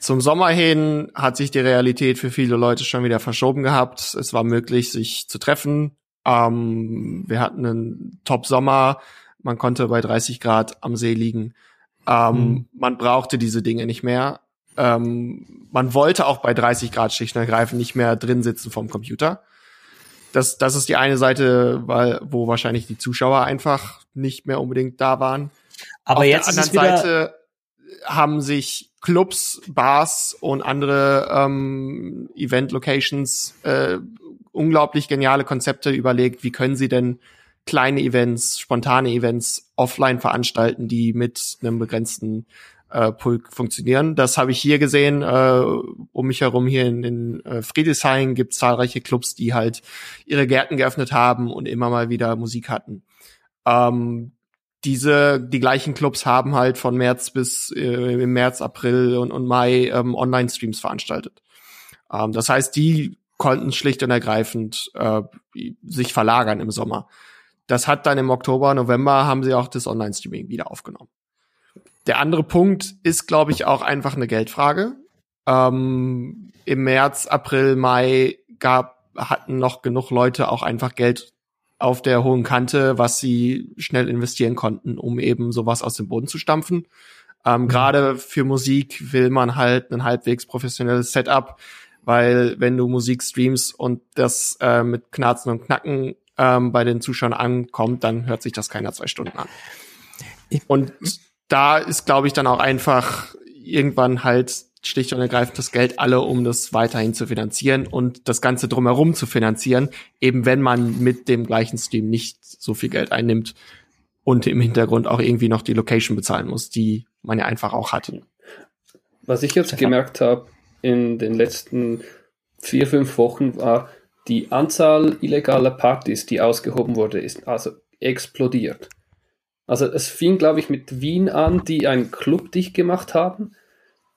Speaker 5: Zum Sommer hin hat sich die Realität für viele Leute schon wieder verschoben gehabt. Es war möglich, sich zu treffen. Ähm, wir hatten einen Top-Sommer. Man konnte bei 30 Grad am See liegen. Ähm, mhm. Man brauchte diese Dinge nicht mehr. Ähm, man wollte auch bei 30 Grad schlicht und ergreifend nicht mehr drin sitzen vom Computer. Das, das ist die eine Seite, weil, wo wahrscheinlich die Zuschauer einfach nicht mehr unbedingt da waren.
Speaker 4: Aber Auf jetzt der anderen Seite
Speaker 5: haben sich Clubs, Bars und andere ähm, Event-Locations äh, unglaublich geniale Konzepte überlegt. Wie können sie denn kleine Events, spontane Events offline veranstalten, die mit einem begrenzten äh, Pulk funktionieren. Das habe ich hier gesehen. Äh, um mich herum hier in, in äh, Friedrichshain gibt es zahlreiche Clubs, die halt ihre Gärten geöffnet haben und immer mal wieder Musik hatten. Ähm, diese, die gleichen Clubs haben halt von März bis äh, im März, April und, und Mai ähm, Online-Streams veranstaltet. Ähm, das heißt, die konnten schlicht und ergreifend äh, sich verlagern im Sommer. Das hat dann im Oktober, November haben sie auch das Online-Streaming wieder aufgenommen. Der andere Punkt ist, glaube ich, auch einfach eine Geldfrage. Ähm, Im März, April, Mai gab hatten noch genug Leute auch einfach Geld auf der hohen Kante, was sie schnell investieren konnten, um eben sowas aus dem Boden zu stampfen. Ähm, mhm. Gerade für Musik will man halt ein halbwegs professionelles Setup, weil wenn du Musik streamst und das äh, mit Knarzen und Knacken ähm, bei den Zuschauern ankommt, dann hört sich das keiner zwei Stunden an. Und da ist, glaube ich, dann auch einfach irgendwann halt schlicht und ergreifend das Geld alle, um das weiterhin zu finanzieren und das Ganze drumherum zu finanzieren, eben wenn man mit dem gleichen Stream nicht so viel Geld einnimmt und im Hintergrund auch irgendwie noch die Location bezahlen muss, die man ja einfach auch hat.
Speaker 2: Was ich jetzt gemerkt habe in den letzten vier, fünf Wochen war, die Anzahl illegaler Partys, die ausgehoben wurde, ist also explodiert. Also es fing, glaube ich, mit Wien an, die einen Club dicht gemacht haben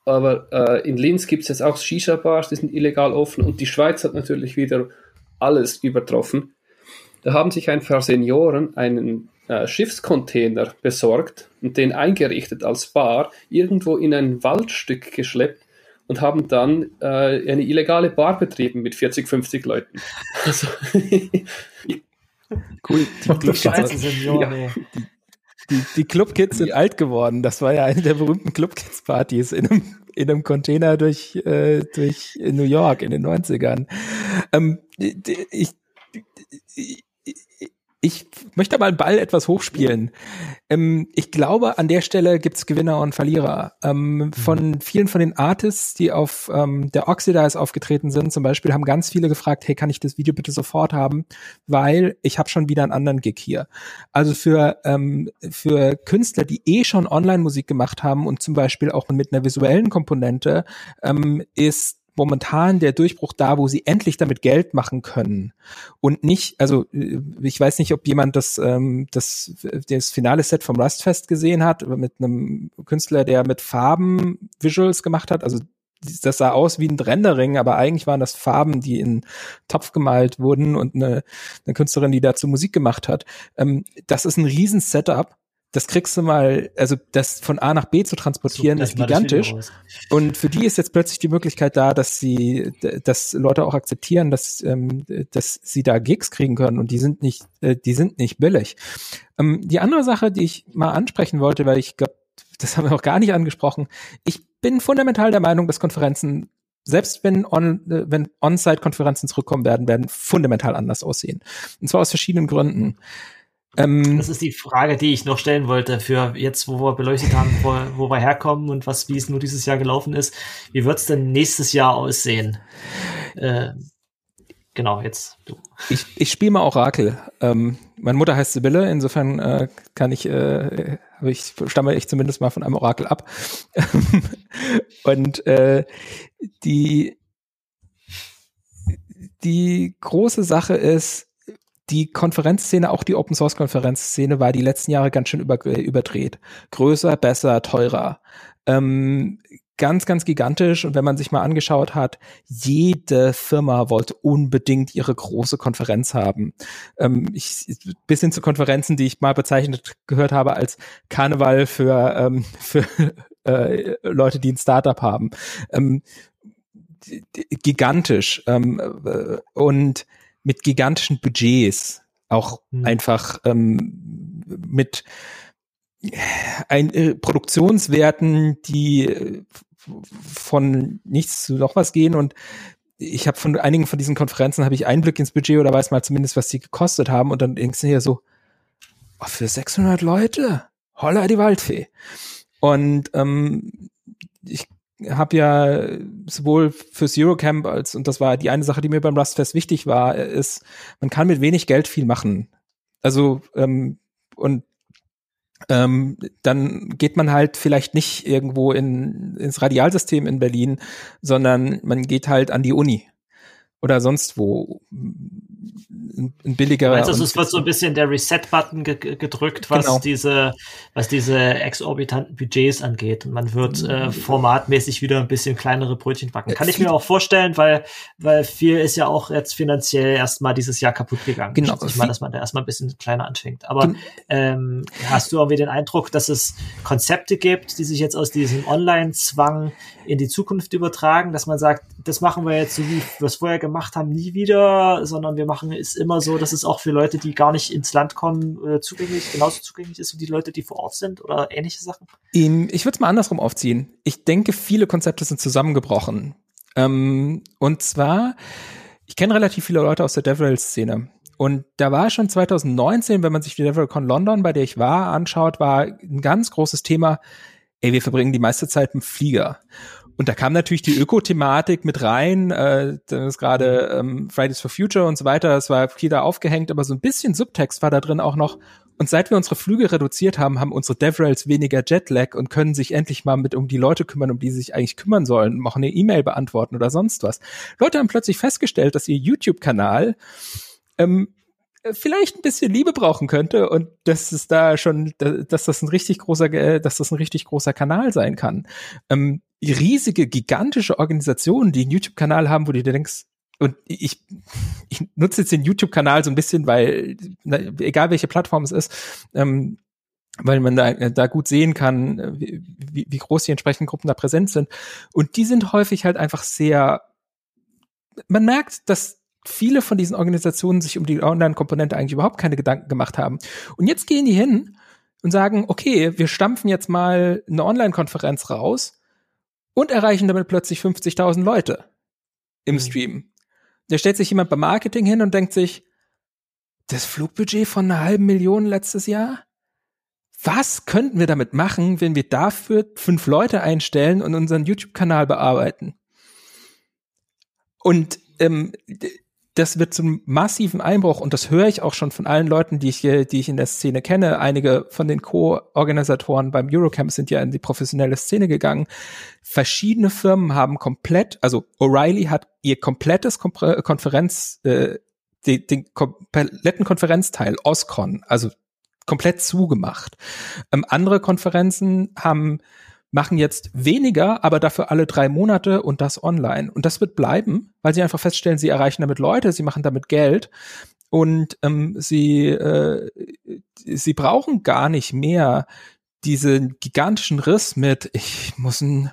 Speaker 2: aber äh, in Linz gibt es jetzt auch Shisha-Bars, die sind illegal offen und die Schweiz hat natürlich wieder alles übertroffen. Da haben sich ein paar Senioren einen äh, Schiffscontainer besorgt und den eingerichtet als Bar irgendwo in ein Waldstück geschleppt und haben dann äh, eine illegale Bar betrieben mit 40, 50 Leuten. Also,
Speaker 1: cool. Die Clubkids, Senioren, ja. die, die, die Clubkids sind alt geworden. Das war ja eine der berühmten Clubkids-Partys in einem, in einem Container durch, äh, durch New York in den 90ern. Ähm, ich, ich, ich möchte mal einen Ball etwas hochspielen. Ähm, ich glaube, an der Stelle gibt's Gewinner und Verlierer. Ähm, mhm. von vielen von den Artists, die auf ähm, der Oxidize aufgetreten sind, zum Beispiel, haben ganz viele gefragt, hey, kann ich das Video bitte sofort haben? Weil ich habe schon wieder einen anderen Gig hier. Also für, ähm, für Künstler, die eh schon Online-Musik gemacht haben und zum Beispiel auch mit einer visuellen Komponente, ähm, ist momentan der Durchbruch da, wo sie endlich damit Geld machen können. Und nicht, also äh, ich weiß nicht, ob jemand das ähm, das das finale Set vom Rustfest gesehen hat mit einem Künstler, der mit Farben Visuals gemacht hat, also das sah aus wie ein Rendering, aber eigentlich waren das Farben, die in Topf gemalt wurden und eine, eine Künstlerin, die dazu Musik gemacht hat. Ähm, das ist ein riesen Setup das kriegst du mal, also das von A nach B zu transportieren, so, ist gigantisch. Und für die ist jetzt plötzlich die Möglichkeit da, dass sie, dass Leute auch akzeptieren, dass, ähm, dass sie da Gigs kriegen können und die sind nicht, äh, die sind nicht billig. Ähm, die andere Sache, die ich mal ansprechen wollte, weil ich glaube, das haben wir auch gar nicht angesprochen. Ich bin fundamental der Meinung, dass Konferenzen selbst wenn on, äh, wenn On-Site-Konferenzen zurückkommen werden, werden fundamental anders aussehen. Und zwar aus verschiedenen Gründen.
Speaker 4: Ähm, das ist die Frage, die ich noch stellen wollte für jetzt, wo wir beleuchtet haben, wo, wo wir herkommen und was, wie es nur dieses Jahr gelaufen ist. Wie wird es denn nächstes Jahr aussehen? Äh, genau, jetzt du.
Speaker 1: Ich, ich spiele mal Orakel. Ähm, meine Mutter heißt Sibylle, insofern äh, kann ich, äh, ich stamme ich zumindest mal von einem Orakel ab. und äh, die die große Sache ist, die Konferenzszene, auch die Open Source Konferenzszene, war die letzten Jahre ganz schön über, überdreht. Größer, besser, teurer. Ähm, ganz, ganz gigantisch. Und wenn man sich mal angeschaut hat, jede Firma wollte unbedingt ihre große Konferenz haben. Ähm, ich, bis hin zu Konferenzen, die ich mal bezeichnet gehört habe als Karneval für, ähm, für äh, Leute, die ein Startup haben. Ähm, gigantisch. Ähm, äh, und mit gigantischen Budgets, auch mhm. einfach ähm, mit ein, äh, Produktionswerten, die äh, von nichts zu noch was gehen und ich habe von einigen von diesen Konferenzen habe ich Einblick ins Budget oder weiß mal zumindest, was sie gekostet haben und dann denkst du hier so, oh, für 600 Leute, holla die Waldfee. Und ähm, ich habe ja sowohl fürs Eurocamp als, und das war die eine Sache, die mir beim Rustfest wichtig war, ist, man kann mit wenig Geld viel machen. Also, ähm, und ähm, dann geht man halt vielleicht nicht irgendwo in, ins Radialsystem in Berlin, sondern man geht halt an die Uni oder sonst wo ein.
Speaker 4: Meinst du, es wird so ein bisschen der Reset-Button ge gedrückt, was genau. diese, was diese exorbitanten Budgets angeht. Und man wird äh, mhm. formatmäßig wieder ein bisschen kleinere Brötchen backen. Kann ich mir auch vorstellen, weil, weil viel ist ja auch jetzt finanziell erstmal dieses Jahr kaputt gegangen. Genau. Ich meine, dass man da erstmal ein bisschen kleiner anfängt. Aber ähm, hast du irgendwie den Eindruck, dass es Konzepte gibt, die sich jetzt aus diesem Online-Zwang in die Zukunft übertragen, dass man sagt, das machen wir jetzt so, wie wir es vorher gemacht haben, nie wieder, sondern wir machen es immer so, dass es auch für Leute, die gar nicht ins Land kommen, äh, zugänglich, genauso zugänglich ist wie die Leute, die vor Ort sind oder ähnliche Sachen?
Speaker 1: Ich würde es mal andersrum aufziehen. Ich denke, viele Konzepte sind zusammengebrochen. Ähm, und zwar, ich kenne relativ viele Leute aus der DevRel-Szene. Und da war schon 2019, wenn man sich die DevRelCon London, bei der ich war, anschaut, war ein ganz großes Thema, ey, wir verbringen die meiste Zeit im Flieger. Und da kam natürlich die Öko-Thematik mit rein, äh, dann ist gerade ähm, Fridays for Future und so weiter, es war viel da aufgehängt, aber so ein bisschen Subtext war da drin auch noch. Und seit wir unsere Flüge reduziert haben, haben unsere DevRails weniger Jetlag und können sich endlich mal mit um die Leute kümmern, um die sie sich eigentlich kümmern sollen, auch eine E-Mail beantworten oder sonst was. Leute haben plötzlich festgestellt, dass ihr YouTube-Kanal ähm, vielleicht ein bisschen Liebe brauchen könnte und dass es da schon, dass das ein richtig großer, dass das ein richtig großer Kanal sein kann. Ähm, riesige, gigantische Organisationen, die einen YouTube-Kanal haben, wo du dir denkst, und ich, ich nutze jetzt den YouTube-Kanal so ein bisschen, weil, na, egal welche Plattform es ist, ähm, weil man da, da gut sehen kann, wie, wie groß die entsprechenden Gruppen da präsent sind. Und die sind häufig halt einfach sehr, man merkt, dass viele von diesen Organisationen sich um die Online-Komponente eigentlich überhaupt keine Gedanken gemacht haben. Und jetzt gehen die hin und sagen, okay, wir stampfen jetzt mal eine Online-Konferenz raus und erreichen damit plötzlich 50.000 Leute im mhm. Stream. Da stellt sich jemand beim Marketing hin und denkt sich, das Flugbudget von einer halben Million letztes Jahr? Was könnten wir damit machen, wenn wir dafür fünf Leute einstellen und unseren YouTube-Kanal bearbeiten? Und ähm, das wird zum massiven Einbruch und das höre ich auch schon von allen Leuten, die ich, die ich in der Szene kenne. Einige von den Co-Organisatoren beim Eurocamp sind ja in die professionelle Szene gegangen. Verschiedene Firmen haben komplett, also O'Reilly hat ihr komplettes Konferenz, äh, den, den kompletten Konferenzteil, OSCON, also komplett zugemacht. Ähm, andere Konferenzen haben machen jetzt weniger, aber dafür alle drei Monate und das online. Und das wird bleiben, weil sie einfach feststellen, sie erreichen damit Leute, sie machen damit Geld und ähm, sie, äh, sie brauchen gar nicht mehr diesen gigantischen Riss mit, ich muss ein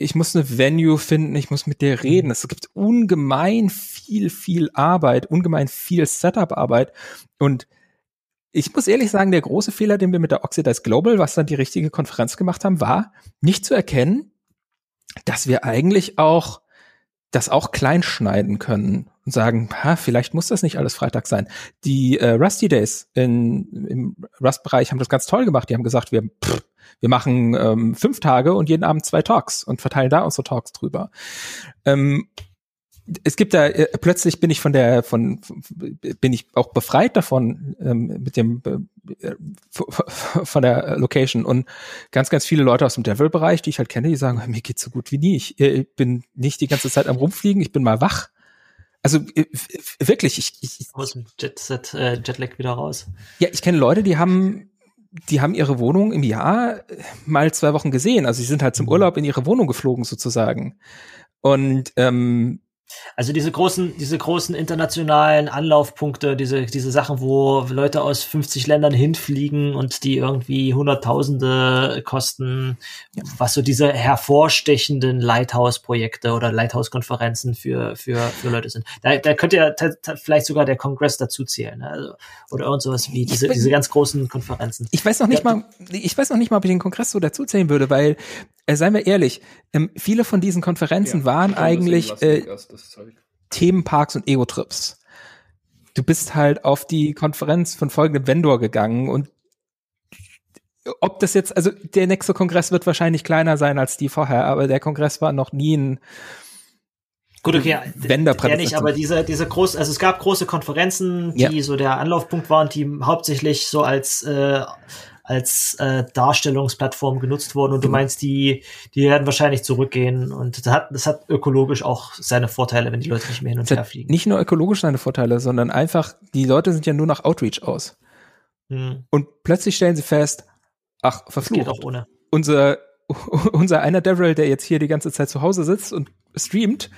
Speaker 1: ich muss eine Venue finden, ich muss mit dir reden. Es gibt ungemein viel, viel Arbeit, ungemein viel Setup-Arbeit. Und ich muss ehrlich sagen, der große Fehler, den wir mit der Oxidize Global, was dann die richtige Konferenz gemacht haben, war nicht zu erkennen, dass wir eigentlich auch das auch klein schneiden können und sagen, ha, vielleicht muss das nicht alles Freitag sein. Die äh, Rusty Days in, im Rust-Bereich haben das ganz toll gemacht. Die haben gesagt, wir, pff, wir machen ähm, fünf Tage und jeden Abend zwei Talks und verteilen da unsere Talks drüber. Ähm, es gibt da äh, plötzlich bin ich von der von bin ich auch befreit davon ähm, mit dem äh, von der Location und ganz ganz viele Leute aus dem Devil Bereich, die ich halt kenne, die sagen, mir geht's so gut wie nie. Ich, äh, ich bin nicht die ganze Zeit am rumfliegen, ich bin mal wach. Also äh, wirklich, ich, ich
Speaker 4: aus dem Jetset äh, Jetlag wieder raus.
Speaker 1: Ja, ich kenne Leute, die haben die haben ihre Wohnung im Jahr mal zwei Wochen gesehen. Also sie sind halt zum mhm. Urlaub in ihre Wohnung geflogen sozusagen. Und ähm,
Speaker 4: also diese großen, diese großen internationalen Anlaufpunkte, diese, diese Sachen, wo Leute aus 50 Ländern hinfliegen und die irgendwie Hunderttausende kosten, ja. was so diese hervorstechenden Lighthouse-Projekte oder Lighthouse-Konferenzen für, für, für Leute sind. Da, da könnte ja vielleicht sogar der Kongress dazu zählen, ne? also, oder irgend sowas wie diese, diese ganz großen Konferenzen.
Speaker 1: Ich weiß noch nicht ja, mal, ich weiß noch nicht mal, ob ich den Kongress so dazu zählen würde, weil, äh, seien wir ehrlich, ähm, viele von diesen Konferenzen ja, waren eigentlich, äh, Themenparks und Ego-Trips. Du bist halt auf die Konferenz von folgendem Vendor gegangen und ob das jetzt, also der nächste Kongress wird wahrscheinlich kleiner sein als die vorher, aber der Kongress war noch nie ein
Speaker 4: Gut, okay, der nicht, aber diese, diese groß, also es gab große Konferenzen, die ja. so der Anlaufpunkt waren, die hauptsächlich so als äh, als äh, Darstellungsplattform genutzt worden und du mhm. meinst, die, die werden wahrscheinlich zurückgehen und das hat, das hat ökologisch auch seine Vorteile, wenn die Leute nicht mehr hin und her fliegen.
Speaker 1: Nicht nur ökologisch seine Vorteile, sondern einfach, die Leute sind ja nur nach Outreach aus. Hm. Und plötzlich stellen sie fest, ach, verflucht. Das geht auch ohne. Unser, unser einer Devil, der jetzt hier die ganze Zeit zu Hause sitzt und streamt,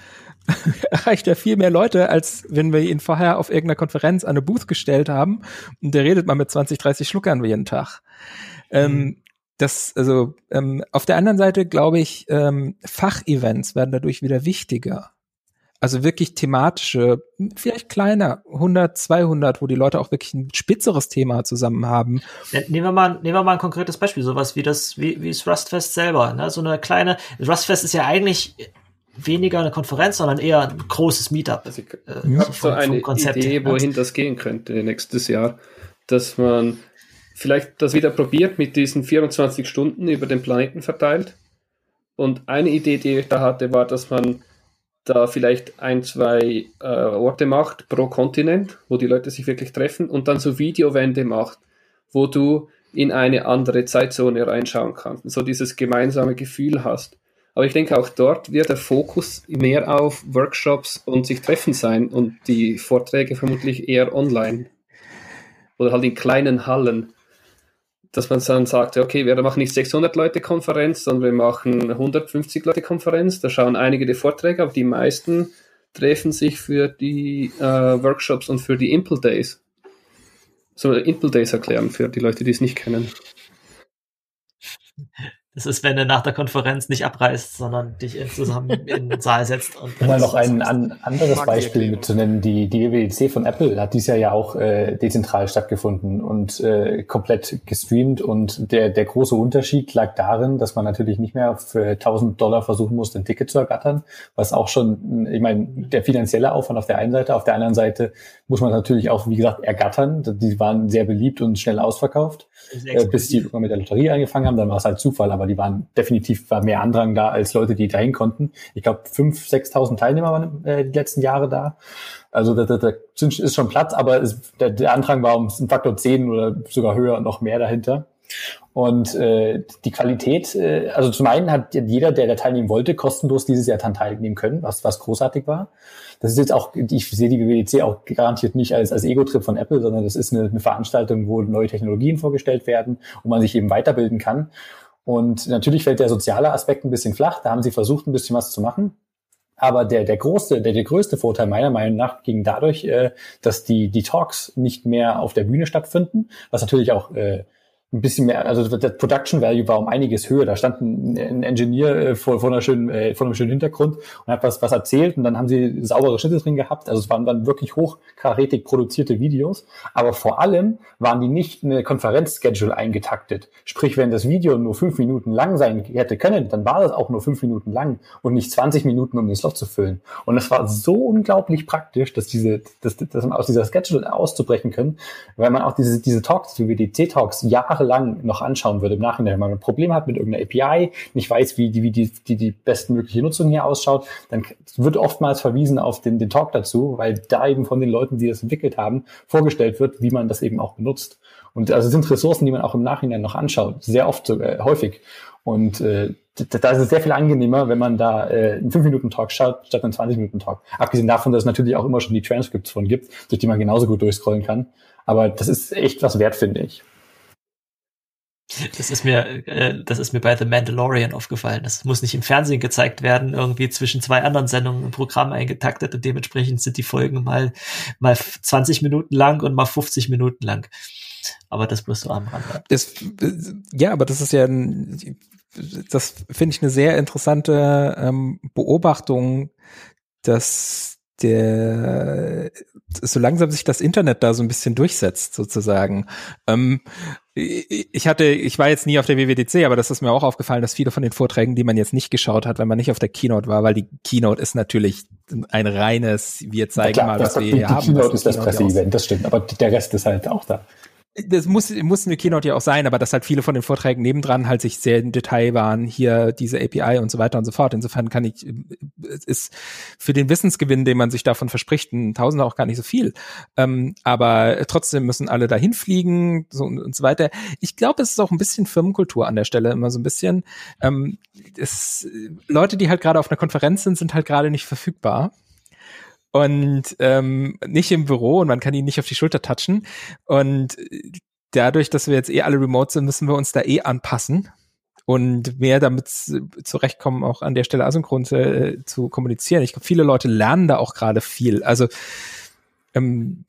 Speaker 1: erreicht er viel mehr Leute, als wenn wir ihn vorher auf irgendeiner Konferenz an eine Booth gestellt haben und der redet mal mit 20, 30 Schluckern jeden Tag. Ähm, mhm. Ähm, das, also ähm, auf der anderen Seite glaube ich, ähm, Fachevents werden dadurch wieder wichtiger. Also wirklich thematische, vielleicht kleiner, 100, 200, wo die Leute auch wirklich ein spitzeres Thema zusammen haben.
Speaker 4: Ja, nehmen wir mal, nehmen wir mal ein konkretes Beispiel, sowas wie das, wie, wie das Rustfest selber, ne? So eine kleine, Rustfest ist ja eigentlich weniger eine Konferenz, sondern eher ein großes Meetup. Also
Speaker 2: ich äh, habe so eine Idee, wohin das gehen könnte nächstes Jahr, dass man vielleicht das wieder probiert mit diesen 24 Stunden über den Planeten verteilt. Und eine Idee, die ich da hatte, war, dass man da vielleicht ein, zwei äh, Orte macht pro Kontinent, wo die Leute sich wirklich treffen und dann so Videowände macht, wo du in eine andere Zeitzone reinschauen kannst, so dieses gemeinsame Gefühl hast. Aber ich denke, auch dort wird der Fokus mehr auf Workshops und sich treffen sein und die Vorträge vermutlich eher online. Oder halt in kleinen Hallen. Dass man dann sagt, okay, wir machen nicht 600 Leute Konferenz, sondern wir machen 150 Leute Konferenz. Da schauen einige die Vorträge, aber die meisten treffen sich für die äh, Workshops und für die Impel Days. So Impel Days erklären für die Leute, die es nicht kennen.
Speaker 4: Das ist, wenn du nach der Konferenz nicht abreißt, sondern dich zusammen in den Saal setzt. Und
Speaker 3: um mal noch ein an, anderes Beispiel mitzunennen, die, die WWDC von Apple hat dieses Jahr ja auch äh, dezentral stattgefunden und äh, komplett gestreamt und der, der große Unterschied lag darin, dass man natürlich nicht mehr für 1000 Dollar versuchen musste, ein Ticket zu ergattern, was auch schon, ich meine, der finanzielle Aufwand auf der einen Seite, auf der anderen Seite muss man natürlich auch, wie gesagt, ergattern. Die waren sehr beliebt und schnell ausverkauft, äh, bis die mit der Lotterie angefangen haben, dann war es halt Zufall, aber die waren definitiv war mehr Andrang da als Leute, die dahin konnten. Ich glaube, 5.000, 6.000 Teilnehmer waren äh, die letzten Jahre da. Also da, da, da ist schon Platz, aber es, der, der Andrang war um einen Faktor 10 oder sogar höher noch mehr dahinter. Und äh, die Qualität, äh, also zum einen hat jeder, der da teilnehmen wollte, kostenlos dieses Jahr dann teilnehmen können, was, was großartig war. Das ist jetzt auch, ich sehe die WWDC auch garantiert nicht als, als Ego-Trip von Apple, sondern das ist eine, eine Veranstaltung, wo neue Technologien vorgestellt werden, wo man sich eben weiterbilden kann. Und natürlich fällt der soziale Aspekt ein bisschen flach. Da haben sie versucht, ein bisschen was zu machen. Aber der, der größte, der, der größte Vorteil meiner Meinung nach ging dadurch, äh, dass die, die Talks nicht mehr auf der Bühne stattfinden, was natürlich auch äh, ein bisschen mehr, also der Production Value war um einiges höher. Da stand ein, ein Engineer äh, vor, vor, einer schönen, äh, vor einem schönen Hintergrund und hat was, was erzählt und dann haben sie saubere Schnitte drin gehabt. Also es waren dann wirklich hochkarätig produzierte Videos. Aber vor allem waren die nicht in eine Konferenzschedule eingetaktet. Sprich, wenn das Video nur fünf Minuten lang sein hätte können, dann war das auch nur fünf Minuten lang und nicht 20 Minuten, um das Loch zu füllen. Und das war so unglaublich praktisch, dass diese, dass, dass man aus dieser Schedule auszubrechen können, weil man auch diese, diese Talks, wie WDC-Talks, Jahre jahrelang noch anschauen würde im Nachhinein, wenn man ein Problem hat mit irgendeiner API, nicht weiß, wie die, wie die, die, die bestmögliche Nutzung hier ausschaut, dann wird oftmals verwiesen auf den, den Talk dazu, weil da eben von den Leuten, die das entwickelt haben, vorgestellt wird, wie man das eben auch benutzt. Und also sind Ressourcen, die man auch im Nachhinein noch anschaut, sehr oft, sogar, häufig. Und äh, da ist es sehr viel angenehmer, wenn man da äh, einen 5-Minuten-Talk schaut, statt einen 20-Minuten-Talk. Abgesehen davon, dass es natürlich auch immer schon die Transcripts von gibt, durch die man genauso gut durchscrollen kann. Aber das ist echt was wert, finde ich.
Speaker 4: Das ist mir, äh, das ist mir bei The Mandalorian aufgefallen. Das muss nicht im Fernsehen gezeigt werden, irgendwie zwischen zwei anderen Sendungen im Programm eingetaktet und dementsprechend sind die Folgen mal, mal 20 Minuten lang und mal 50 Minuten lang. Aber das bloß so am Rand.
Speaker 1: Das, ja, aber das ist ja ein, das finde ich eine sehr interessante ähm, Beobachtung, dass der so langsam sich das Internet da so ein bisschen durchsetzt, sozusagen. Ähm, ich hatte, ich war jetzt nie auf der WWDC, aber das ist mir auch aufgefallen, dass viele von den Vorträgen, die man jetzt nicht geschaut hat, wenn man nicht auf der Keynote war, weil die Keynote ist natürlich ein reines, wir zeigen klar, mal, was wir hier
Speaker 3: die
Speaker 1: haben.
Speaker 3: Die Keynote ist das Presseevent, das stimmt, aber der Rest ist halt auch da
Speaker 1: das muss, muss eine Keynote ja auch sein, aber dass halt viele von den Vorträgen nebendran halt sich sehr im Detail waren, hier diese API und so weiter und so fort. Insofern kann ich, ist für den Wissensgewinn, den man sich davon verspricht, ein Tausender auch gar nicht so viel. Ähm, aber trotzdem müssen alle dahin fliegen so, und, und so weiter. Ich glaube, es ist auch ein bisschen Firmenkultur an der Stelle, immer so ein bisschen. Ähm, es, Leute, die halt gerade auf einer Konferenz sind, sind halt gerade nicht verfügbar und ähm, nicht im Büro und man kann ihn nicht auf die Schulter touchen. Und dadurch, dass wir jetzt eh alle remote sind, müssen wir uns da eh anpassen und mehr damit zurechtkommen, auch an der Stelle asynchron zu, äh, zu kommunizieren. Ich glaube, viele Leute lernen da auch gerade viel. Also ähm,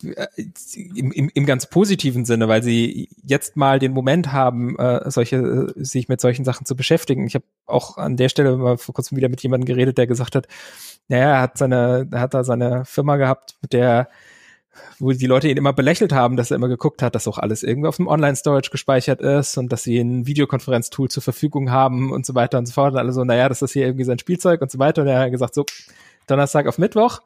Speaker 1: im, im, im ganz positiven Sinne, weil sie jetzt mal den Moment haben, äh, solche, sich mit solchen Sachen zu beschäftigen. Ich habe auch an der Stelle mal vor kurzem wieder mit jemandem geredet, der gesagt hat, naja, er hat seine, er hat da seine Firma gehabt, mit der wo die Leute ihn immer belächelt haben, dass er immer geguckt hat, dass auch alles irgendwie auf dem Online-Storage gespeichert ist und dass sie ein Videokonferenztool zur Verfügung haben und so weiter und so fort. Und alle so, naja, das ist hier irgendwie sein Spielzeug und so weiter. Und er hat gesagt, so, Donnerstag auf Mittwoch,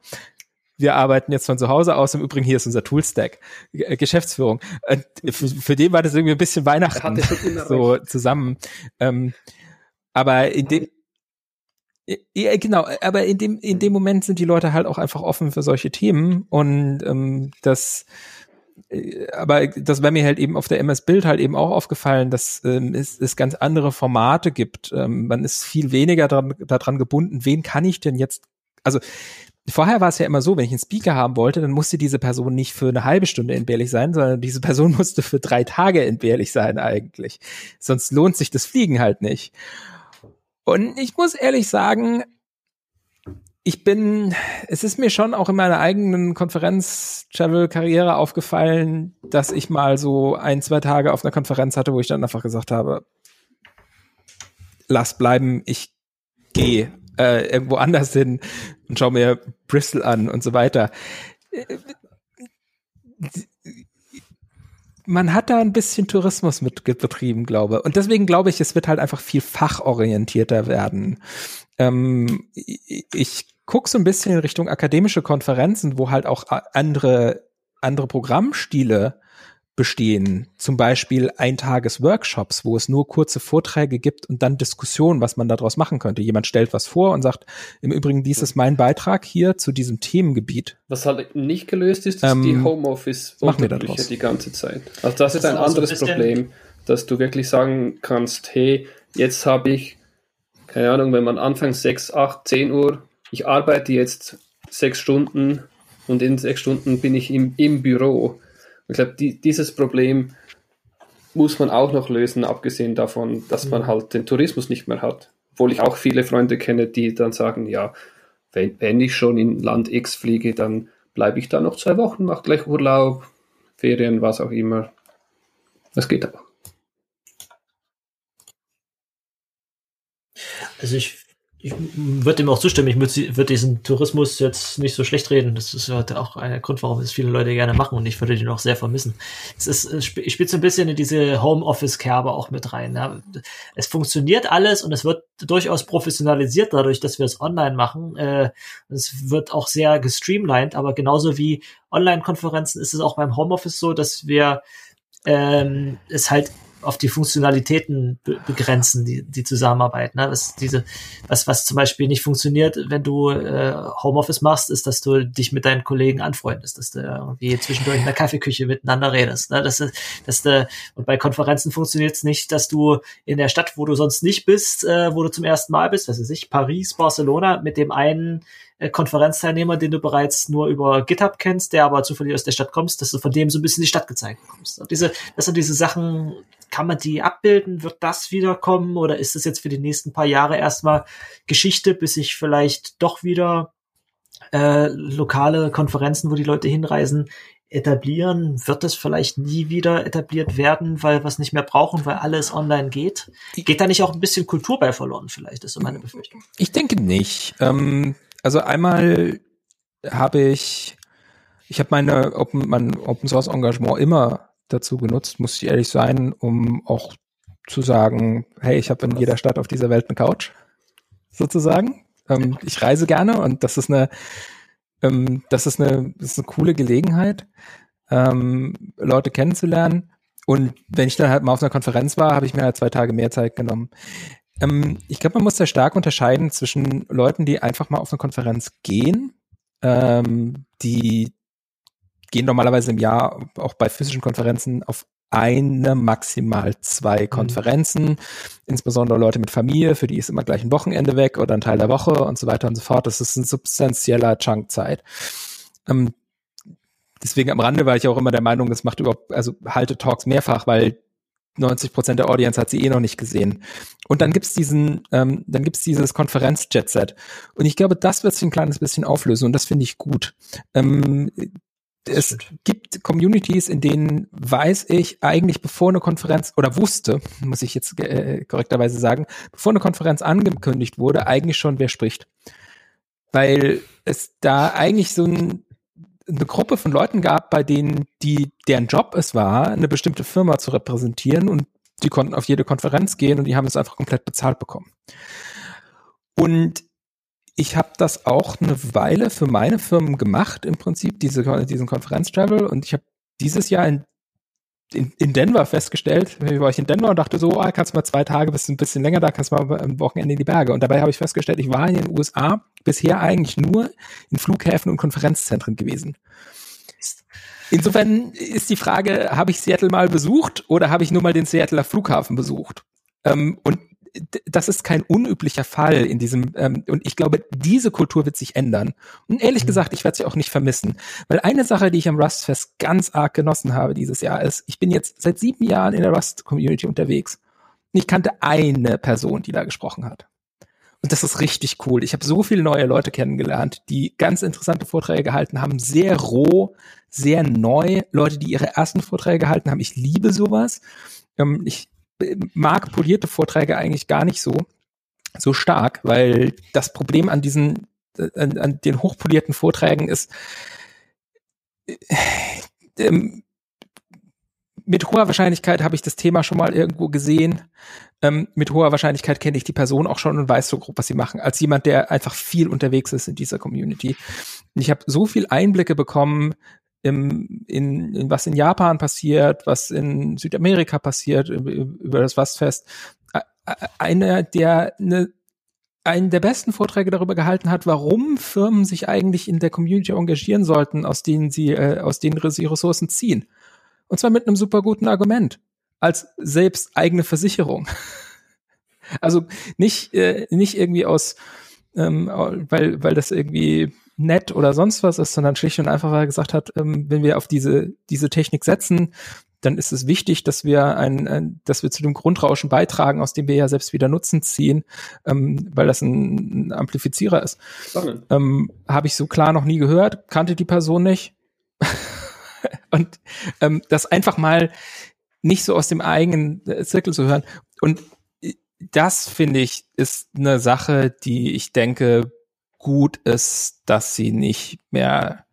Speaker 1: wir arbeiten jetzt von zu Hause aus. Im Übrigen, hier ist unser Toolstack. Äh, Geschäftsführung. Für, für den war das irgendwie ein bisschen Weihnachten so zusammen. Ähm, aber in dem, ja, genau, aber in dem, in dem Moment sind die Leute halt auch einfach offen für solche Themen und ähm, das äh, aber das wäre mir halt eben auf der MS Bild halt eben auch aufgefallen, dass ähm, es, es ganz andere Formate gibt. Ähm, man ist viel weniger daran, daran gebunden, wen kann ich denn jetzt, also Vorher war es ja immer so, wenn ich einen Speaker haben wollte, dann musste diese Person nicht für eine halbe Stunde entbehrlich sein, sondern diese Person musste für drei Tage entbehrlich sein eigentlich. Sonst lohnt sich das Fliegen halt nicht. Und ich muss ehrlich sagen, ich bin, es ist mir schon auch in meiner eigenen Konferenz-Travel-Karriere aufgefallen, dass ich mal so ein, zwei Tage auf einer Konferenz hatte, wo ich dann einfach gesagt habe, lass bleiben, ich gehe äh, irgendwo anders hin und schau mir Bristol an und so weiter. Man hat da ein bisschen Tourismus mit betrieben, glaube. Und deswegen glaube ich, es wird halt einfach viel fachorientierter werden. Ähm, ich gucke so ein bisschen in Richtung akademische Konferenzen, wo halt auch andere andere Programmstile bestehen. Zum Beispiel Eintages-Workshops, wo es nur kurze Vorträge gibt und dann Diskussionen, was man daraus machen könnte. Jemand stellt was vor und sagt, im Übrigen, dies ist mein Beitrag hier zu diesem Themengebiet.
Speaker 2: Was halt nicht gelöst ist, ist ähm, die Homeoffice-Unterbrüche die ganze Zeit. Also das ist das ein anderes ein Problem, dass du wirklich sagen kannst, hey, jetzt habe ich, keine Ahnung, wenn man anfangs 6, 8, 10 Uhr, ich arbeite jetzt sechs Stunden und in sechs Stunden bin ich im, im Büro ich glaube, die, dieses Problem muss man auch noch lösen, abgesehen davon, dass man halt den Tourismus nicht mehr hat. Obwohl ich auch viele Freunde kenne, die dann sagen, ja, wenn, wenn ich schon in Land X fliege, dann bleibe ich da noch zwei Wochen, mache gleich Urlaub, Ferien, was auch immer. Das geht auch.
Speaker 4: Also ich, ich würde dem auch zustimmen. Ich würde diesen Tourismus jetzt nicht so schlecht reden. Das ist halt auch ein Grund, warum es viele Leute gerne machen und ich würde den auch sehr vermissen. Es ist, es spielt so ein bisschen in diese Homeoffice-Kerbe auch mit rein. Es funktioniert alles und es wird durchaus professionalisiert dadurch, dass wir es online machen. Äh, es wird auch sehr gestreamlined, aber genauso wie Online-Konferenzen ist es auch beim Homeoffice so, dass wir ähm, es halt auf die Funktionalitäten be begrenzen, die, die Zusammenarbeit. Ne? Das, diese, was, was zum Beispiel nicht funktioniert, wenn du äh, Homeoffice machst, ist, dass du dich mit deinen Kollegen anfreundest, dass du irgendwie zwischendurch in der Kaffeeküche miteinander redest. Ne? Das, dass du, und bei Konferenzen funktioniert es nicht, dass du in der Stadt, wo du sonst nicht bist, äh, wo du zum ersten Mal bist, was weiß ich, Paris, Barcelona, mit dem einen Konferenzteilnehmer, den du bereits nur über GitHub kennst, der aber zufällig aus der Stadt kommst, dass du von dem so ein bisschen die Stadt gezeigt bekommst. Und diese, das sind diese Sachen, kann man die abbilden? Wird das wiederkommen? Oder ist das jetzt für die nächsten paar Jahre erstmal Geschichte, bis sich vielleicht doch wieder äh, lokale Konferenzen, wo die Leute hinreisen, etablieren? Wird das vielleicht nie wieder etabliert werden, weil wir es nicht mehr brauchen, weil alles online geht? Geht da nicht auch ein bisschen Kultur bei verloren vielleicht, ist so meine Befürchtung.
Speaker 1: Ich denke nicht. Ähm, also einmal habe ich, ich habe meine Open, mein Open Source Engagement immer dazu genutzt, muss ich ehrlich sein, um auch zu sagen, hey, ich habe in jeder Stadt auf dieser Welt eine Couch, sozusagen. Ähm, ich reise gerne und das ist eine, ähm, das ist eine, das ist eine coole Gelegenheit, ähm, Leute kennenzulernen. Und wenn ich dann halt mal auf einer Konferenz war, habe ich mir halt zwei Tage mehr Zeit genommen. Ähm, ich glaube, man muss da stark unterscheiden zwischen Leuten, die einfach mal auf eine Konferenz gehen, ähm, die gehen normalerweise im Jahr auch bei physischen Konferenzen auf eine, maximal zwei mhm. Konferenzen, mhm. insbesondere Leute mit Familie, für die ist immer gleich ein Wochenende weg oder ein Teil der Woche und so weiter und so fort. Das ist ein substanzieller Chunk Zeit. Ähm, deswegen am Rande war ich auch immer der Meinung, das macht überhaupt, also halte Talks mehrfach, weil 90 Prozent der Audience hat sie eh noch nicht gesehen. Und dann gibt's diesen, ähm, dann gibt's dieses Konferenz-Jet-Set. Und ich glaube, das wird sich ein kleines bisschen auflösen und das finde ich gut. Ähm, es gibt Communities, in denen weiß ich eigentlich, bevor eine Konferenz oder wusste, muss ich jetzt äh, korrekterweise sagen, bevor eine Konferenz angekündigt wurde, eigentlich schon, wer spricht. Weil es da eigentlich so ein eine Gruppe von Leuten gab, bei denen die, deren Job es war, eine bestimmte Firma zu repräsentieren und die konnten auf jede Konferenz gehen und die haben es einfach komplett bezahlt bekommen. Und ich habe das auch eine Weile für meine Firmen gemacht, im Prinzip, diese, diesen Konferenz-Travel. Und ich habe dieses Jahr in, in, in Denver festgestellt, war ich in Denver und dachte so, oh, kannst mal zwei Tage, bist ein bisschen länger da, kannst mal am Wochenende in die Berge. Und dabei habe ich festgestellt, ich war in den USA bisher eigentlich nur in Flughäfen und Konferenzzentren gewesen. Insofern ist die Frage, habe ich Seattle mal besucht oder habe ich nur mal den Seattleer Flughafen besucht? Ähm, und das ist kein unüblicher Fall in diesem, ähm, und ich glaube, diese Kultur wird sich ändern. Und ehrlich mhm. gesagt, ich werde sie auch nicht vermissen. Weil eine Sache, die ich am Rustfest ganz arg genossen habe dieses Jahr, ist, ich bin jetzt seit sieben Jahren in der Rust-Community unterwegs. Und ich kannte eine Person, die da gesprochen hat. Und das ist richtig cool. Ich habe so viele neue Leute kennengelernt, die ganz interessante Vorträge gehalten haben, sehr roh, sehr neu. Leute, die ihre ersten Vorträge gehalten haben. Ich liebe sowas. Ähm, ich mag polierte Vorträge eigentlich gar nicht so, so stark, weil das Problem an diesen, an, an den hochpolierten Vorträgen ist, äh, ähm, mit hoher Wahrscheinlichkeit habe ich das Thema schon mal irgendwo gesehen. Ähm, mit hoher Wahrscheinlichkeit kenne ich die Person auch schon und weiß so grob, was sie machen, als jemand, der einfach viel unterwegs ist in dieser Community. Ich habe so viel Einblicke bekommen, im, in, in was in Japan passiert, was in Südamerika passiert, über das Wastfest. Einer, der eine einen der besten Vorträge darüber gehalten hat, warum Firmen sich eigentlich in der Community engagieren sollten, aus denen sie, äh, aus denen sie Ressourcen ziehen. Und zwar mit einem super guten Argument. Als selbst eigene Versicherung. also nicht, äh, nicht irgendwie aus, ähm, weil, weil das irgendwie nett oder sonst was ist, sondern schlicht und einfach, weil er gesagt hat, ähm, wenn wir auf diese, diese Technik setzen, dann ist es wichtig, dass wir ein, ein dass wir zu dem Grundrauschen beitragen, aus dem wir ja selbst wieder Nutzen ziehen, ähm, weil das ein, ein Amplifizierer ist. Ähm, Habe ich so klar noch nie gehört, kannte die Person nicht. und ähm, das einfach mal nicht so aus dem eigenen äh, Zirkel zu hören. Und äh, das finde ich ist eine Sache, die ich denke gut ist, dass sie nicht mehr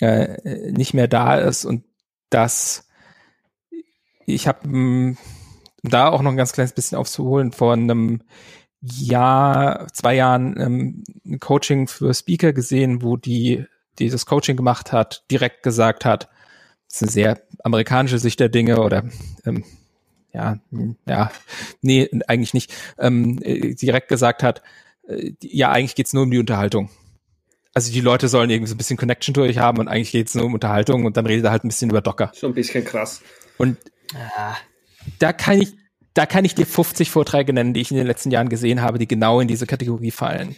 Speaker 1: äh, nicht mehr da ist und dass ich habe hm, da auch noch ein ganz kleines bisschen aufzuholen vor einem Jahr, zwei Jahren ähm, ein Coaching für Speaker gesehen, wo die, die das Coaching gemacht hat, direkt gesagt hat, das ist eine sehr amerikanische Sicht der Dinge oder ähm, ja, hm, ja, nee, eigentlich nicht, ähm, äh, direkt gesagt hat, ja, eigentlich geht's nur um die Unterhaltung. Also die Leute sollen irgendwie so ein bisschen Connection durch haben und eigentlich geht's nur um Unterhaltung und dann redet er halt ein bisschen über Docker.
Speaker 2: Schon ein bisschen krass.
Speaker 1: Und ja. da kann ich, da kann ich dir 50 Vorträge nennen, die ich in den letzten Jahren gesehen habe, die genau in diese Kategorie fallen.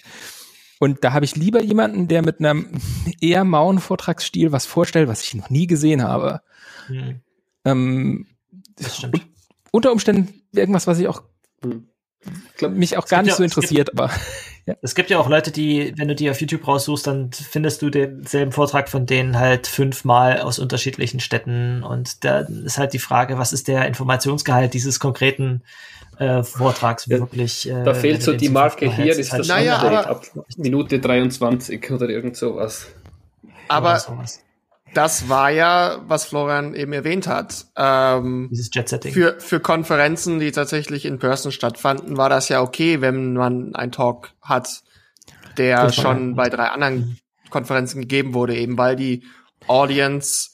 Speaker 1: Und da habe ich lieber jemanden, der mit einem eher mauen Vortragsstil was vorstellt, was ich noch nie gesehen habe. Hm. Ähm, das stimmt. Unter Umständen irgendwas, was ich auch hm. Glaub, mich auch gar nicht ja, so interessiert,
Speaker 4: gibt,
Speaker 1: aber
Speaker 4: ja. Es gibt ja auch Leute, die, wenn du die auf YouTube raussuchst, dann findest du denselben Vortrag von denen halt fünfmal aus unterschiedlichen Städten. Und da ist halt die Frage, was ist der Informationsgehalt dieses konkreten äh, Vortrags wirklich?
Speaker 2: Äh, da fehlt so die Marke hier, ist halt das naja, ab Minute 23 oder irgend sowas.
Speaker 5: Aber das war ja, was Florian eben erwähnt hat. Ähm,
Speaker 4: Dieses Jet-Setting.
Speaker 5: Für, für Konferenzen, die tatsächlich in Person stattfanden, war das ja okay, wenn man einen Talk hat, der schon bei drei anderen Konferenzen gegeben wurde, eben weil die Audience,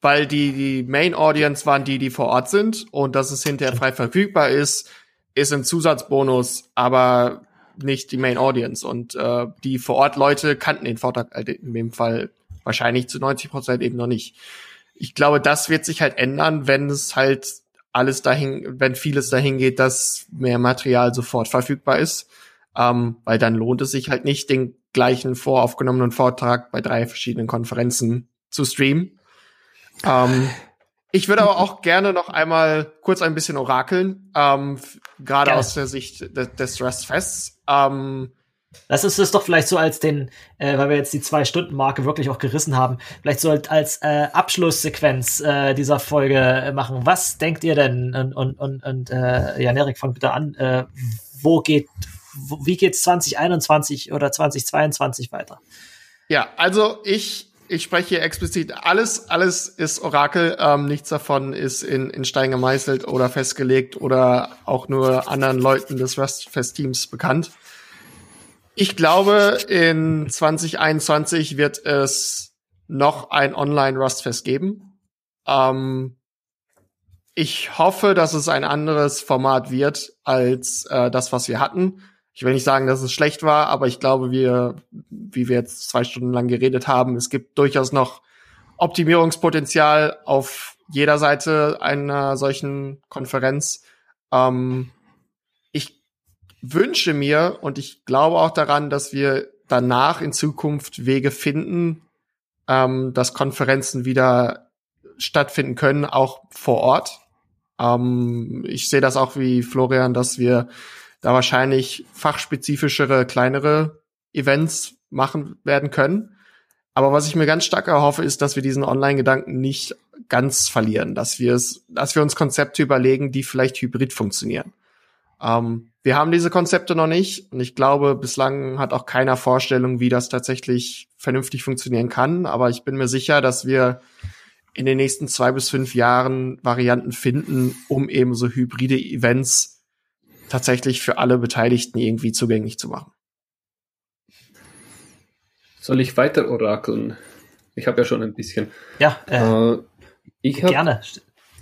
Speaker 5: weil die, die Main Audience waren die, die vor Ort sind und dass es hinterher frei verfügbar ist, ist ein Zusatzbonus, aber nicht die Main Audience. Und äh, die vor Ort Leute kannten den Vortrag halt in dem Fall Wahrscheinlich zu 90 Prozent eben noch nicht. Ich glaube, das wird sich halt ändern, wenn es halt alles dahin, wenn vieles dahin geht, dass mehr Material sofort verfügbar ist. Ähm, weil dann lohnt es sich halt nicht, den gleichen voraufgenommenen Vortrag bei drei verschiedenen Konferenzen zu streamen. Ähm, ich würde aber auch gerne noch einmal kurz ein bisschen orakeln, ähm, gerade aus der Sicht des, des Rust Fests. Ähm,
Speaker 4: Lass uns das doch vielleicht so als den, äh, weil wir jetzt die Zwei-Stunden-Marke wirklich auch gerissen haben, vielleicht so als äh, Abschlusssequenz äh, dieser Folge äh, machen. Was denkt ihr denn? Und, und, und, und äh, Jan Erik, fang bitte an. Äh, wo geht, wo, wie geht's 2021 oder 2022 weiter?
Speaker 5: Ja, also ich, ich spreche hier explizit alles, alles ist Orakel, ähm, nichts davon ist in, in Stein gemeißelt oder festgelegt oder auch nur anderen Leuten des Rustfest-Teams bekannt. Ich glaube, in 2021 wird es noch ein Online-Rustfest geben. Ähm, ich hoffe, dass es ein anderes Format wird als äh, das, was wir hatten. Ich will nicht sagen, dass es schlecht war, aber ich glaube, wir, wie wir jetzt zwei Stunden lang geredet haben, es gibt durchaus noch Optimierungspotenzial auf jeder Seite einer solchen Konferenz. Ähm, wünsche mir und ich glaube auch daran, dass wir danach in Zukunft Wege finden, ähm, dass Konferenzen wieder stattfinden können, auch vor Ort. Ähm, ich sehe das auch wie Florian, dass wir da wahrscheinlich fachspezifischere, kleinere Events machen werden können. Aber was ich mir ganz stark erhoffe, ist, dass wir diesen Online-Gedanken nicht ganz verlieren, dass wir es, dass wir uns Konzepte überlegen, die vielleicht hybrid funktionieren. Ähm, wir haben diese Konzepte noch nicht und ich glaube, bislang hat auch keiner Vorstellung, wie das tatsächlich vernünftig funktionieren kann. Aber ich bin mir sicher, dass wir in den nächsten zwei bis fünf Jahren Varianten finden, um eben so hybride Events tatsächlich für alle Beteiligten irgendwie zugänglich zu machen.
Speaker 2: Soll ich weiter orakeln? Ich habe ja schon ein bisschen.
Speaker 4: Ja, äh, äh ich hab, gerne.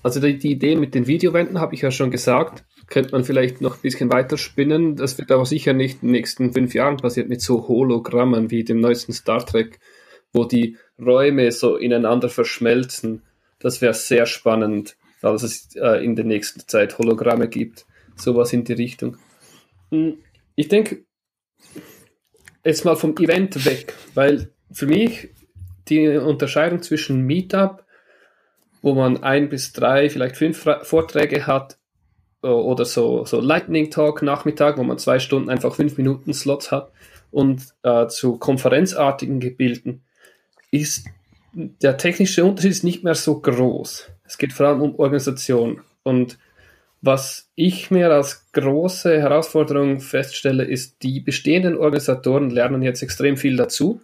Speaker 2: Also die, die Idee mit den Videowänden habe ich ja schon gesagt könnte man vielleicht noch ein bisschen weiter spinnen. Das wird aber sicher nicht in den nächsten fünf Jahren passiert mit so Hologrammen wie dem neuesten Star Trek, wo die Räume so ineinander verschmelzen. Das wäre sehr spannend, falls es äh, in der nächsten Zeit Hologramme gibt. Sowas in die Richtung. Hm, ich denke, jetzt mal vom Event weg, weil für mich die Unterscheidung zwischen Meetup wo man ein bis drei, vielleicht fünf Vorträge hat oder so, so Lightning Talk Nachmittag, wo man zwei Stunden einfach fünf Minuten Slots hat und äh, zu konferenzartigen Gebilden ist der technische Unterschied ist nicht mehr so groß. Es geht vor allem um Organisation. Und was ich mir als große Herausforderung feststelle, ist, die bestehenden Organisatoren lernen jetzt extrem viel dazu.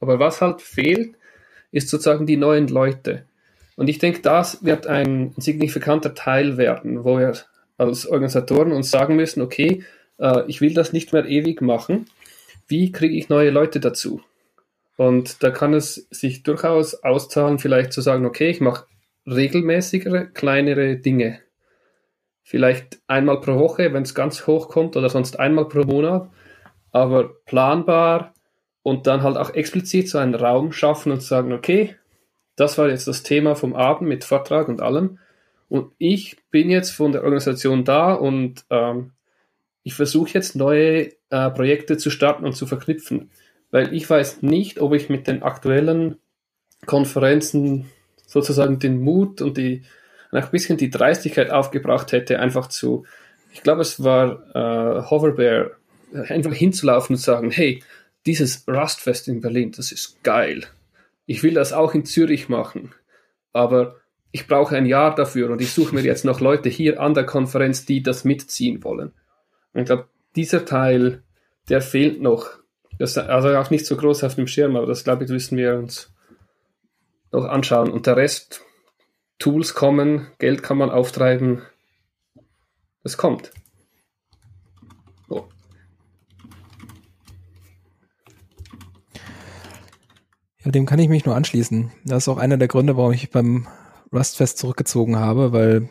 Speaker 2: Aber was halt fehlt, ist sozusagen die neuen Leute. Und ich denke, das wird ein signifikanter Teil werden, wo wir als Organisatoren uns sagen müssen, okay, äh, ich will das nicht mehr ewig machen. Wie kriege ich neue Leute dazu? Und da kann es sich durchaus auszahlen, vielleicht zu sagen, okay, ich mache regelmäßigere, kleinere Dinge. Vielleicht einmal pro Woche, wenn es ganz hoch kommt, oder sonst einmal pro Monat, aber planbar und dann halt auch explizit so einen Raum schaffen und sagen, okay, das war jetzt das Thema vom Abend mit Vortrag und allem. Und ich bin jetzt von der Organisation da und ähm, ich versuche jetzt neue äh, Projekte zu starten und zu verknüpfen weil ich weiß nicht, ob ich mit den aktuellen Konferenzen sozusagen den Mut und die ein bisschen die Dreistigkeit aufgebracht hätte, einfach zu, ich glaube, es war äh, Hoverbear, einfach hinzulaufen und sagen, hey, dieses Rustfest in Berlin, das ist geil. Ich will das auch in Zürich machen, aber ich brauche ein Jahr dafür und ich suche mir jetzt noch Leute hier an der Konferenz, die das mitziehen wollen. Und ich glaube, dieser Teil, der fehlt noch. Das also auch nicht so groß auf dem Schirm, aber das glaube ich, müssen wir uns noch anschauen. Und der Rest, Tools kommen, Geld kann man auftreiben, das kommt.
Speaker 1: Dem kann ich mich nur anschließen. Das ist auch einer der Gründe, warum ich beim Rustfest zurückgezogen habe, weil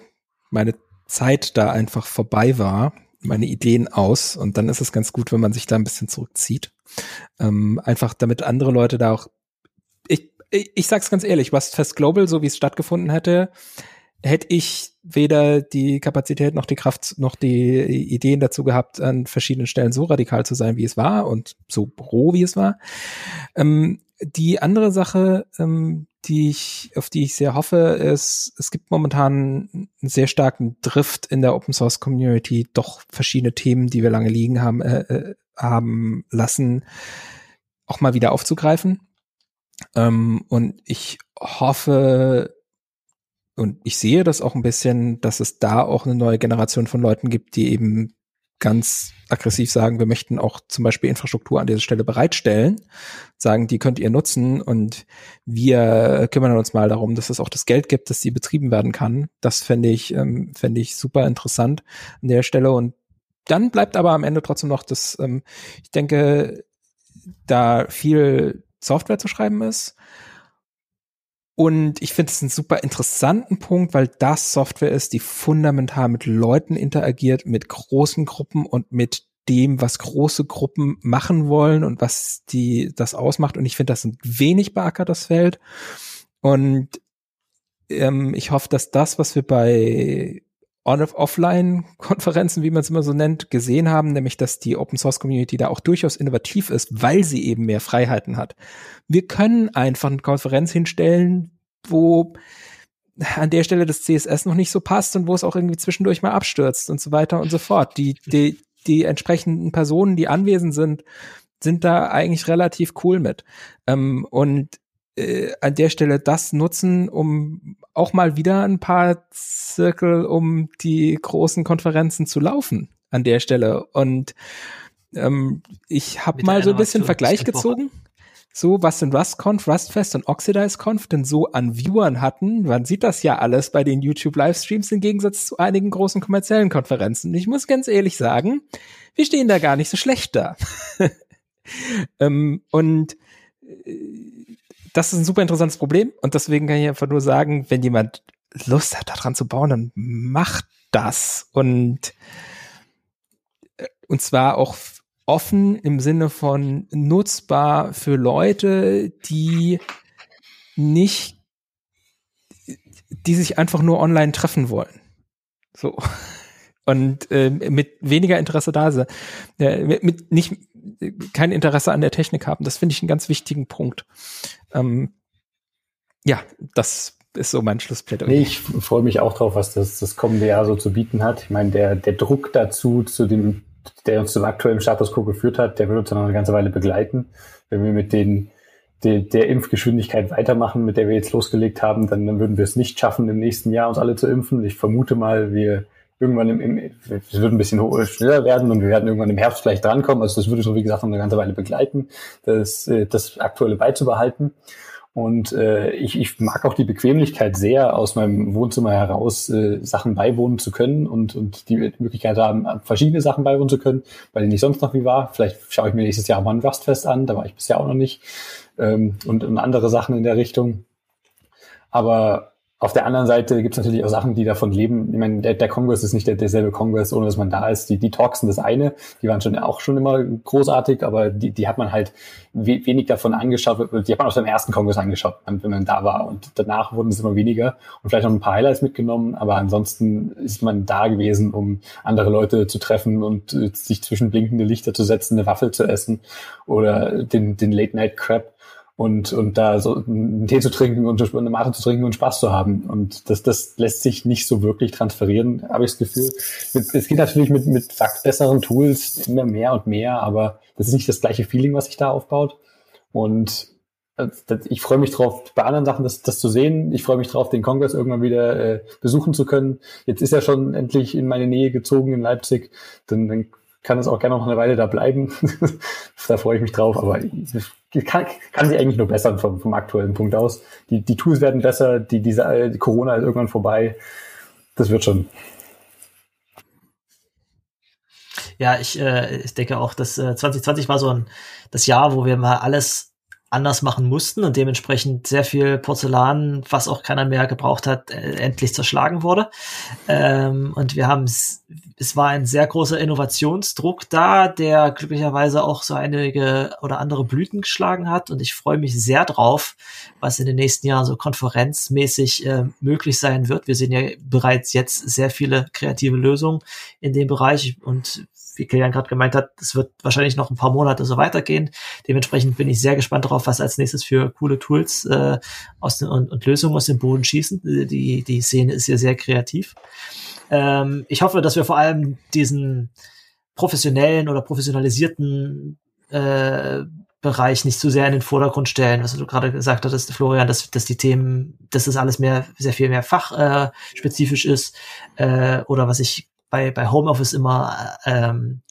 Speaker 1: meine Zeit da einfach vorbei war, meine Ideen aus und dann ist es ganz gut, wenn man sich da ein bisschen zurückzieht. Ähm, einfach damit andere Leute da auch, ich, ich, ich sag's ganz ehrlich, Rustfest Global, so wie es stattgefunden hätte, hätte ich weder die Kapazität noch die Kraft noch die Ideen dazu gehabt, an verschiedenen Stellen so radikal zu sein, wie es war und so roh, wie es war. Ähm, die andere Sache, ähm, die ich, auf die ich sehr hoffe, ist, es gibt momentan einen sehr starken Drift in der Open Source Community, doch verschiedene Themen, die wir lange liegen haben, äh, äh, haben lassen, auch mal wieder aufzugreifen. Ähm, und ich hoffe, und ich sehe das auch ein bisschen, dass es da auch eine neue Generation von Leuten gibt, die eben ganz aggressiv sagen, wir möchten auch zum Beispiel Infrastruktur an dieser Stelle bereitstellen, sagen, die könnt ihr nutzen und wir kümmern uns mal darum, dass es auch das Geld gibt, dass sie betrieben werden kann. Das fände ich, ähm, fände ich super interessant an der Stelle und dann bleibt aber am Ende trotzdem noch das, ähm, ich denke, da viel Software zu schreiben ist. Und ich finde es einen super interessanten Punkt, weil das Software ist, die fundamental mit Leuten interagiert, mit großen Gruppen und mit dem, was große Gruppen machen wollen und was die das ausmacht. Und ich finde das ein wenig beackertes Feld. Und ähm, ich hoffe, dass das, was wir bei On-Offline-Konferenzen, wie man es immer so nennt, gesehen haben, nämlich dass die Open Source Community da auch durchaus innovativ ist, weil sie eben mehr Freiheiten hat. Wir können einfach eine Konferenz hinstellen, wo an der Stelle das CSS noch nicht so passt und wo es auch irgendwie zwischendurch mal abstürzt und so weiter und so fort. Die, die, die entsprechenden Personen, die anwesend sind, sind da eigentlich relativ cool mit. Ähm, und äh, an der Stelle das nutzen, um auch mal wieder ein paar Zirkel um die großen Konferenzen zu laufen an der Stelle. Und ähm, ich habe mal so ein bisschen Vergleich gezogen. So, was in RustConf, RustFest und OxidizeConf denn so an Viewern hatten. Man sieht das ja alles bei den YouTube-Livestreams im Gegensatz zu einigen großen kommerziellen Konferenzen. Ich muss ganz ehrlich sagen, wir stehen da gar nicht so schlecht da. ähm, und äh, das ist ein super interessantes Problem und deswegen kann ich einfach nur sagen, wenn jemand Lust hat, daran zu bauen, dann macht das und und zwar auch offen im Sinne von nutzbar für Leute, die nicht, die sich einfach nur online treffen wollen. So. Und äh, mit weniger Interesse da sind, äh, mit, nicht kein Interesse an der Technik haben. Das finde ich einen ganz wichtigen Punkt. Ähm, ja, das ist so mein Schlussplädoyer.
Speaker 3: Nee, ich freue mich auch drauf, was das, das kommende Jahr so zu bieten hat. Ich meine, der, der Druck dazu, zu dem, der uns zum aktuellen Status quo geführt hat, der wird uns noch eine ganze Weile begleiten. Wenn wir mit den, der, der Impfgeschwindigkeit weitermachen, mit der wir jetzt losgelegt haben, dann, dann würden wir es nicht schaffen, im nächsten Jahr uns alle zu impfen. Ich vermute mal, wir irgendwann im, im es wird ein bisschen schneller werden und wir werden irgendwann im Herbst vielleicht drankommen. Also das würde so, wie gesagt, noch eine ganze Weile begleiten, das, äh, das Aktuelle beizubehalten. Und äh, ich, ich mag auch die Bequemlichkeit sehr, aus meinem Wohnzimmer heraus äh, Sachen beiwohnen zu können und, und die Möglichkeit haben, verschiedene Sachen beiwohnen zu können, weil ich nicht sonst noch wie war. Vielleicht schaue ich mir nächstes Jahr mal ein Rustfest an, da war ich bisher auch noch nicht. Ähm, und, und andere Sachen in der Richtung. Aber auf der anderen Seite gibt es natürlich auch Sachen, die davon leben. Ich meine, der, der Kongress ist nicht der, derselbe Kongress, ohne dass man da ist. Die, die Talks sind das eine, die waren schon auch schon immer großartig, aber die, die hat man halt we wenig davon angeschaut. Die hat man auf seinem ersten Kongress angeschaut, wenn man da war. Und danach wurden es immer weniger und vielleicht noch ein paar Highlights mitgenommen, aber ansonsten ist man da gewesen, um andere Leute zu treffen und äh, sich zwischen blinkende Lichter zu setzen, eine Waffel zu essen oder den, den Late-Night-Crap und, und da so einen Tee zu trinken und eine Mate zu trinken und Spaß zu haben. Und das, das lässt sich nicht so wirklich transferieren, habe ich das Gefühl. Es geht natürlich mit, mit besseren Tools immer mehr und mehr, aber das ist nicht das gleiche Feeling, was sich da aufbaut. Und äh, ich freue mich drauf, bei anderen Sachen das, das zu sehen. Ich freue mich drauf, den Kongress irgendwann wieder äh, besuchen zu können. Jetzt ist er schon endlich in meine Nähe gezogen in Leipzig. Dann, dann kann es auch gerne noch eine Weile da bleiben. da freue ich mich drauf, aber kann, kann sich eigentlich nur bessern vom, vom aktuellen Punkt aus. Die, die Tools werden besser, die, diese, die Corona ist irgendwann vorbei. Das wird schon.
Speaker 4: Ja, ich, äh, ich denke auch, dass äh, 2020 war so ein das Jahr, wo wir mal alles anders machen mussten und dementsprechend sehr viel Porzellan, was auch keiner mehr gebraucht hat, äh, endlich zerschlagen wurde. Ähm, und wir haben es, es war ein sehr großer Innovationsdruck da, der glücklicherweise auch so einige oder andere Blüten geschlagen hat. Und ich freue mich sehr drauf, was in den nächsten Jahren so konferenzmäßig äh, möglich sein wird. Wir sehen ja bereits jetzt sehr viele kreative Lösungen in dem Bereich und wie Kilian gerade gemeint hat, es wird wahrscheinlich noch ein paar Monate so weitergehen. Dementsprechend bin ich sehr gespannt darauf, was als nächstes für coole Tools äh, aus den, und, und Lösungen aus dem Boden schießen. Die, die Szene ist ja sehr kreativ. Ähm, ich hoffe, dass wir vor allem diesen professionellen oder professionalisierten äh, Bereich nicht zu sehr in den Vordergrund stellen, was du gerade gesagt hattest, Florian, dass, dass die Themen, dass das alles mehr, sehr viel mehr fachspezifisch äh, ist, äh, oder was ich bei, bei Homeoffice immer ähm,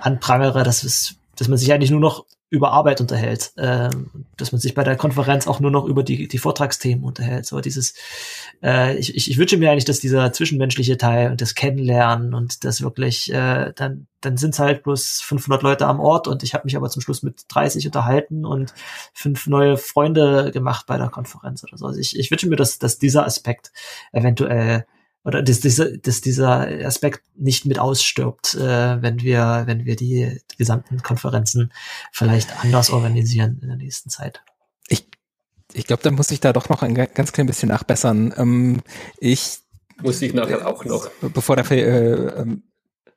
Speaker 4: anprangere, dass, es, dass man sich eigentlich nur noch über Arbeit unterhält, ähm, dass man sich bei der Konferenz auch nur noch über die, die Vortragsthemen unterhält. So dieses, äh, ich, ich, ich wünsche mir eigentlich, dass dieser zwischenmenschliche Teil und das Kennenlernen und das wirklich, äh, dann, dann sind es halt bloß 500 Leute am Ort und ich habe mich aber zum Schluss mit 30 unterhalten und fünf neue Freunde gemacht bei der Konferenz oder so. Also ich, ich wünsche mir, dass, dass dieser Aspekt eventuell oder dass dieser, dass dieser Aspekt nicht mit ausstirbt, äh, wenn wir, wenn wir die gesamten Konferenzen vielleicht anders organisieren in der nächsten Zeit.
Speaker 1: Ich, ich glaube, da muss ich da doch noch ein ganz klein bisschen nachbessern. Ähm, ich
Speaker 2: muss ich nachher auch noch.
Speaker 1: Bevor da äh, ähm,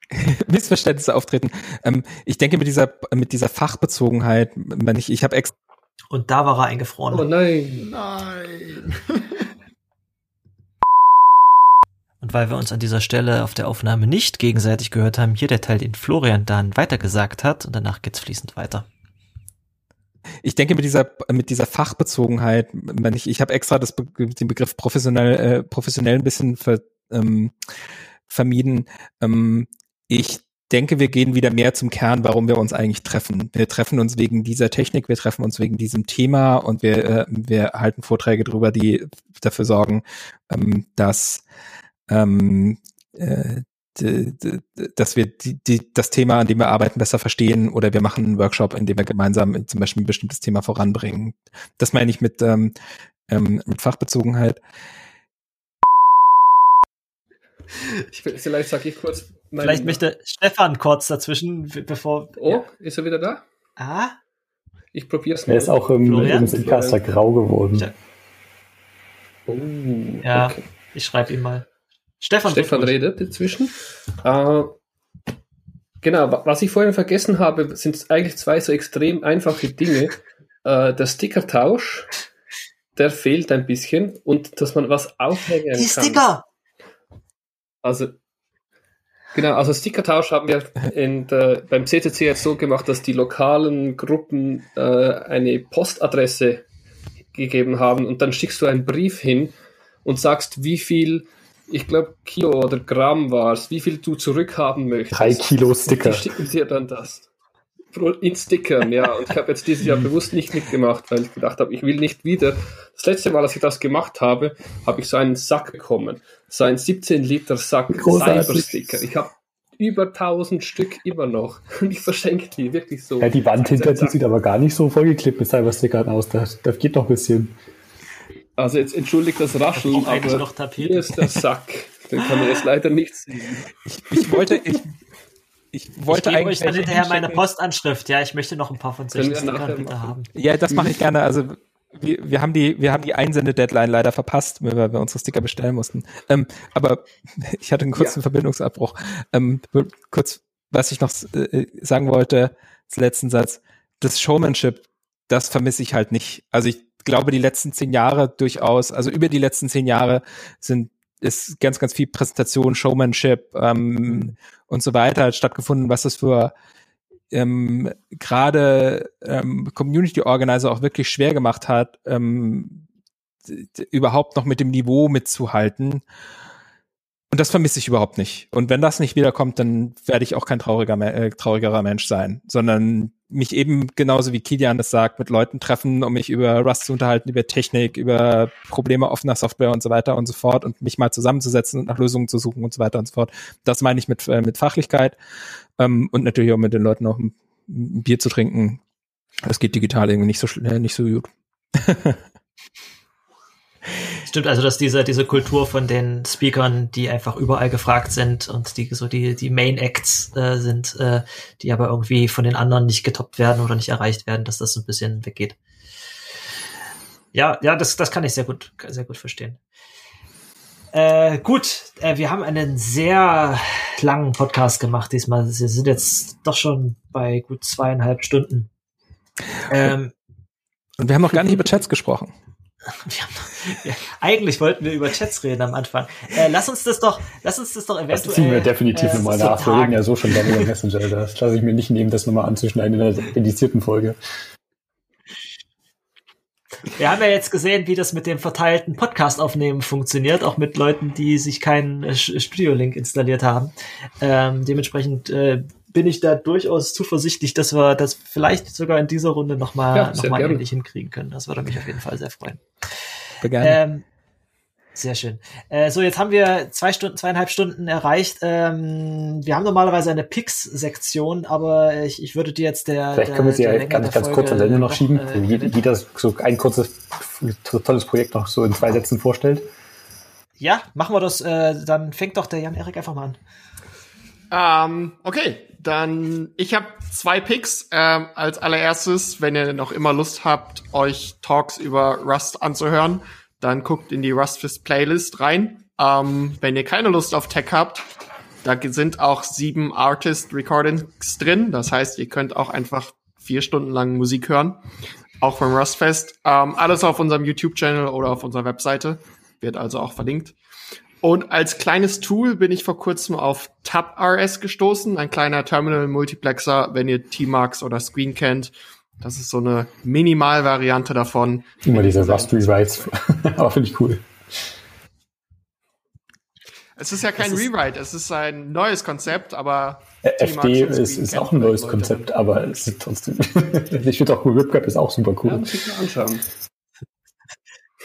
Speaker 1: Missverständnisse auftreten. Ähm, ich denke mit dieser mit dieser Fachbezogenheit, wenn ich ich habe extra
Speaker 4: und da war er eingefroren.
Speaker 2: Oh nein,
Speaker 5: nein.
Speaker 4: Und weil wir uns an dieser Stelle auf der Aufnahme nicht gegenseitig gehört haben, hier der Teil, den Florian dann weitergesagt hat und danach geht's fließend weiter.
Speaker 1: Ich denke mit dieser mit dieser Fachbezogenheit, wenn ich ich habe extra das den Begriff professionell äh, professionell ein bisschen ver, ähm, vermieden. Ähm, ich denke, wir gehen wieder mehr zum Kern, warum wir uns eigentlich treffen. Wir treffen uns wegen dieser Technik, wir treffen uns wegen diesem Thema und wir äh, wir halten Vorträge drüber, die dafür sorgen, ähm, dass ähm, äh, dass wir die, die, das Thema, an dem wir arbeiten, besser verstehen oder wir machen einen Workshop, in dem wir gemeinsam zum Beispiel ein bestimmtes Thema voranbringen. Das meine ich mit, ähm, ähm, mit Fachbezogenheit.
Speaker 2: Ich, vielleicht sage ich kurz.
Speaker 4: Vielleicht möchte Stefan kurz dazwischen, bevor.
Speaker 2: Oh, ja. ist er wieder da?
Speaker 4: Ah.
Speaker 2: Ich probiere es mal.
Speaker 3: Er ist auch im, im Simcaster grau geworden.
Speaker 4: Oh, ja, okay. ich schreibe ihm mal.
Speaker 2: Stefan, Stefan redet inzwischen. Äh, genau, was ich vorhin vergessen habe, sind eigentlich zwei so extrem einfache Dinge. Äh, der Stickertausch, der fehlt ein bisschen und dass man was aufhängen
Speaker 4: Die
Speaker 2: kann.
Speaker 4: Sticker!
Speaker 2: Also, genau, also Stickertausch haben wir in der, beim CCC jetzt so gemacht, dass die lokalen Gruppen äh, eine Postadresse gegeben haben und dann schickst du einen Brief hin und sagst, wie viel, ich glaube Kilo oder Gramm war es, wie viel du zurückhaben möchtest.
Speaker 3: Drei Kilo Sticker.
Speaker 2: Die schicken dir dann das. In Stickern, ja. Und ich habe jetzt dieses Jahr bewusst nicht mitgemacht, weil ich gedacht habe, ich will nicht wieder. Das letzte Mal, als ich das gemacht habe, habe ich so einen Sack bekommen. So einen 17 Liter Sack. Cybersticker. Ich habe über 1000 Stück immer noch. Und ich verschenke die wirklich so.
Speaker 3: Ja, die Wand hinter dir sieht aber gar nicht so vollgeklebt mit Cyberstickern aus. Da, da geht noch ein bisschen.
Speaker 2: Also jetzt entschuldigt das Rascheln, aber
Speaker 4: noch Tapete.
Speaker 2: hier ist der Sack. Den kann man jetzt leider nicht sehen.
Speaker 1: Ich, ich wollte, ich, ich
Speaker 4: Ich
Speaker 1: wollte
Speaker 4: gebe
Speaker 1: eigentlich
Speaker 4: euch dann hinterher meine. Postanschrift. Ja, ich möchte noch ein paar von solchen Stickern bitte
Speaker 2: machen.
Speaker 4: haben.
Speaker 1: Ja, das mache ich gerne. Also wir, wir haben die, wir haben die Einsende-Deadline leider verpasst, weil wir unsere Sticker bestellen mussten. Ähm, aber ich hatte einen kurzen Verbindungsabbruch. Ähm, kurz, was ich noch äh, sagen wollte, als letzten Satz, das Showmanship, das vermisse ich halt nicht. Also ich glaube, die letzten zehn Jahre durchaus, also über die letzten zehn Jahre sind ist ganz, ganz viel Präsentation, Showmanship ähm, und so weiter hat stattgefunden, was das für ähm, gerade ähm, Community Organizer auch wirklich schwer gemacht hat, ähm, überhaupt noch mit dem Niveau mitzuhalten. Und das vermisse ich überhaupt nicht. Und wenn das nicht wiederkommt, dann werde ich auch kein trauriger, äh, traurigerer Mensch sein, sondern mich eben genauso wie Kilian das sagt, mit Leuten treffen, um mich über Rust zu unterhalten, über Technik, über Probleme offener Software und so weiter und so fort und mich mal zusammenzusetzen und nach Lösungen zu suchen und so weiter und so fort. Das meine ich mit, äh, mit Fachlichkeit ähm, und natürlich auch mit den Leuten noch ein, ein Bier zu trinken. Das geht digital irgendwie nicht so schnell, nicht so gut.
Speaker 4: Stimmt, also dass diese, diese Kultur von den Speakern, die einfach überall gefragt sind und die so die, die Main Acts äh, sind, äh, die aber irgendwie von den anderen nicht getoppt werden oder nicht erreicht werden, dass das so ein bisschen weggeht. Ja, ja, das, das kann ich sehr gut, sehr gut verstehen. Äh, gut, äh, wir haben einen sehr langen Podcast gemacht diesmal. Wir sind jetzt doch schon bei gut zweieinhalb Stunden. Ähm,
Speaker 1: Und wir haben noch gar nicht über Chats gesprochen.
Speaker 4: Wir haben, ja, eigentlich wollten wir über Chats reden am Anfang. Äh, lass uns das doch, lass uns das doch
Speaker 3: Das
Speaker 4: eventuell.
Speaker 3: ziehen wir definitiv
Speaker 4: äh,
Speaker 3: nochmal nach. Wir reden ja so schon darüber Messenger. Das lasse ich mir nicht nehmen, das nochmal anzuschneiden in der edizierten Folge.
Speaker 4: Wir haben ja jetzt gesehen, wie das mit dem verteilten Podcast-Aufnehmen funktioniert, auch mit Leuten, die sich keinen äh, Sch- Studio-Link installiert haben. Ähm, dementsprechend äh, bin ich da durchaus zuversichtlich, dass wir das vielleicht sogar in dieser Runde nochmal
Speaker 2: Ja,
Speaker 4: noch mal ähnlich hinkriegen können. Das würde mich auf jeden Fall sehr freuen. Ähm, sehr schön. Äh, so, jetzt haben wir zwei Stunden, zweieinhalb Stunden erreicht. Ähm, wir haben normalerweise eine Pix-Sektion, aber ich, ich würde dir jetzt der.
Speaker 3: Vielleicht
Speaker 4: der,
Speaker 3: können wir sie ja ganz, ganz kurz am Ende noch schieben.
Speaker 4: äh,
Speaker 3: jeder so ein kurzes, tolles Projekt noch so in zwei Sätzen vorstellt.
Speaker 4: Ja, machen wir das. Äh, dann fängt doch der Jan-Erik einfach mal an.
Speaker 5: Ähm, okay, dann ich habe zwei Picks. Ähm, als allererstes, wenn ihr noch immer Lust habt, euch Talks über Rust anzuhören, dann guckt in die Rustfist Playlist rein. Ähm, wenn ihr keine Lust auf Tech habt, da sind auch sieben Artist Recordings drin. Das heißt, ihr könnt auch einfach vier Stunden lang Musik hören, auch vom Rustfest. Ähm, alles auf unserem YouTube-Channel oder auf unserer Webseite wird also auch verlinkt. Und als kleines Tool bin ich vor kurzem auf TabRS gestoßen, ein kleiner Terminal-Multiplexer, wenn ihr T-Marks oder Screen kennt. Das ist so eine Minimal-Variante davon.
Speaker 3: Immer diese Rust Rewrites. Aber finde ich cool.
Speaker 5: Es ist ja kein
Speaker 4: ist-
Speaker 5: Rewrite, es ist ein neues Konzept, aber
Speaker 3: FD ist, ist auch ein neues
Speaker 5: Leute.
Speaker 3: Konzept, aber es ist trotzdem. ich finde auch cool. WebGap ist auch super
Speaker 2: Ja,
Speaker 3: cool.
Speaker 2: muss ich mal anschauen.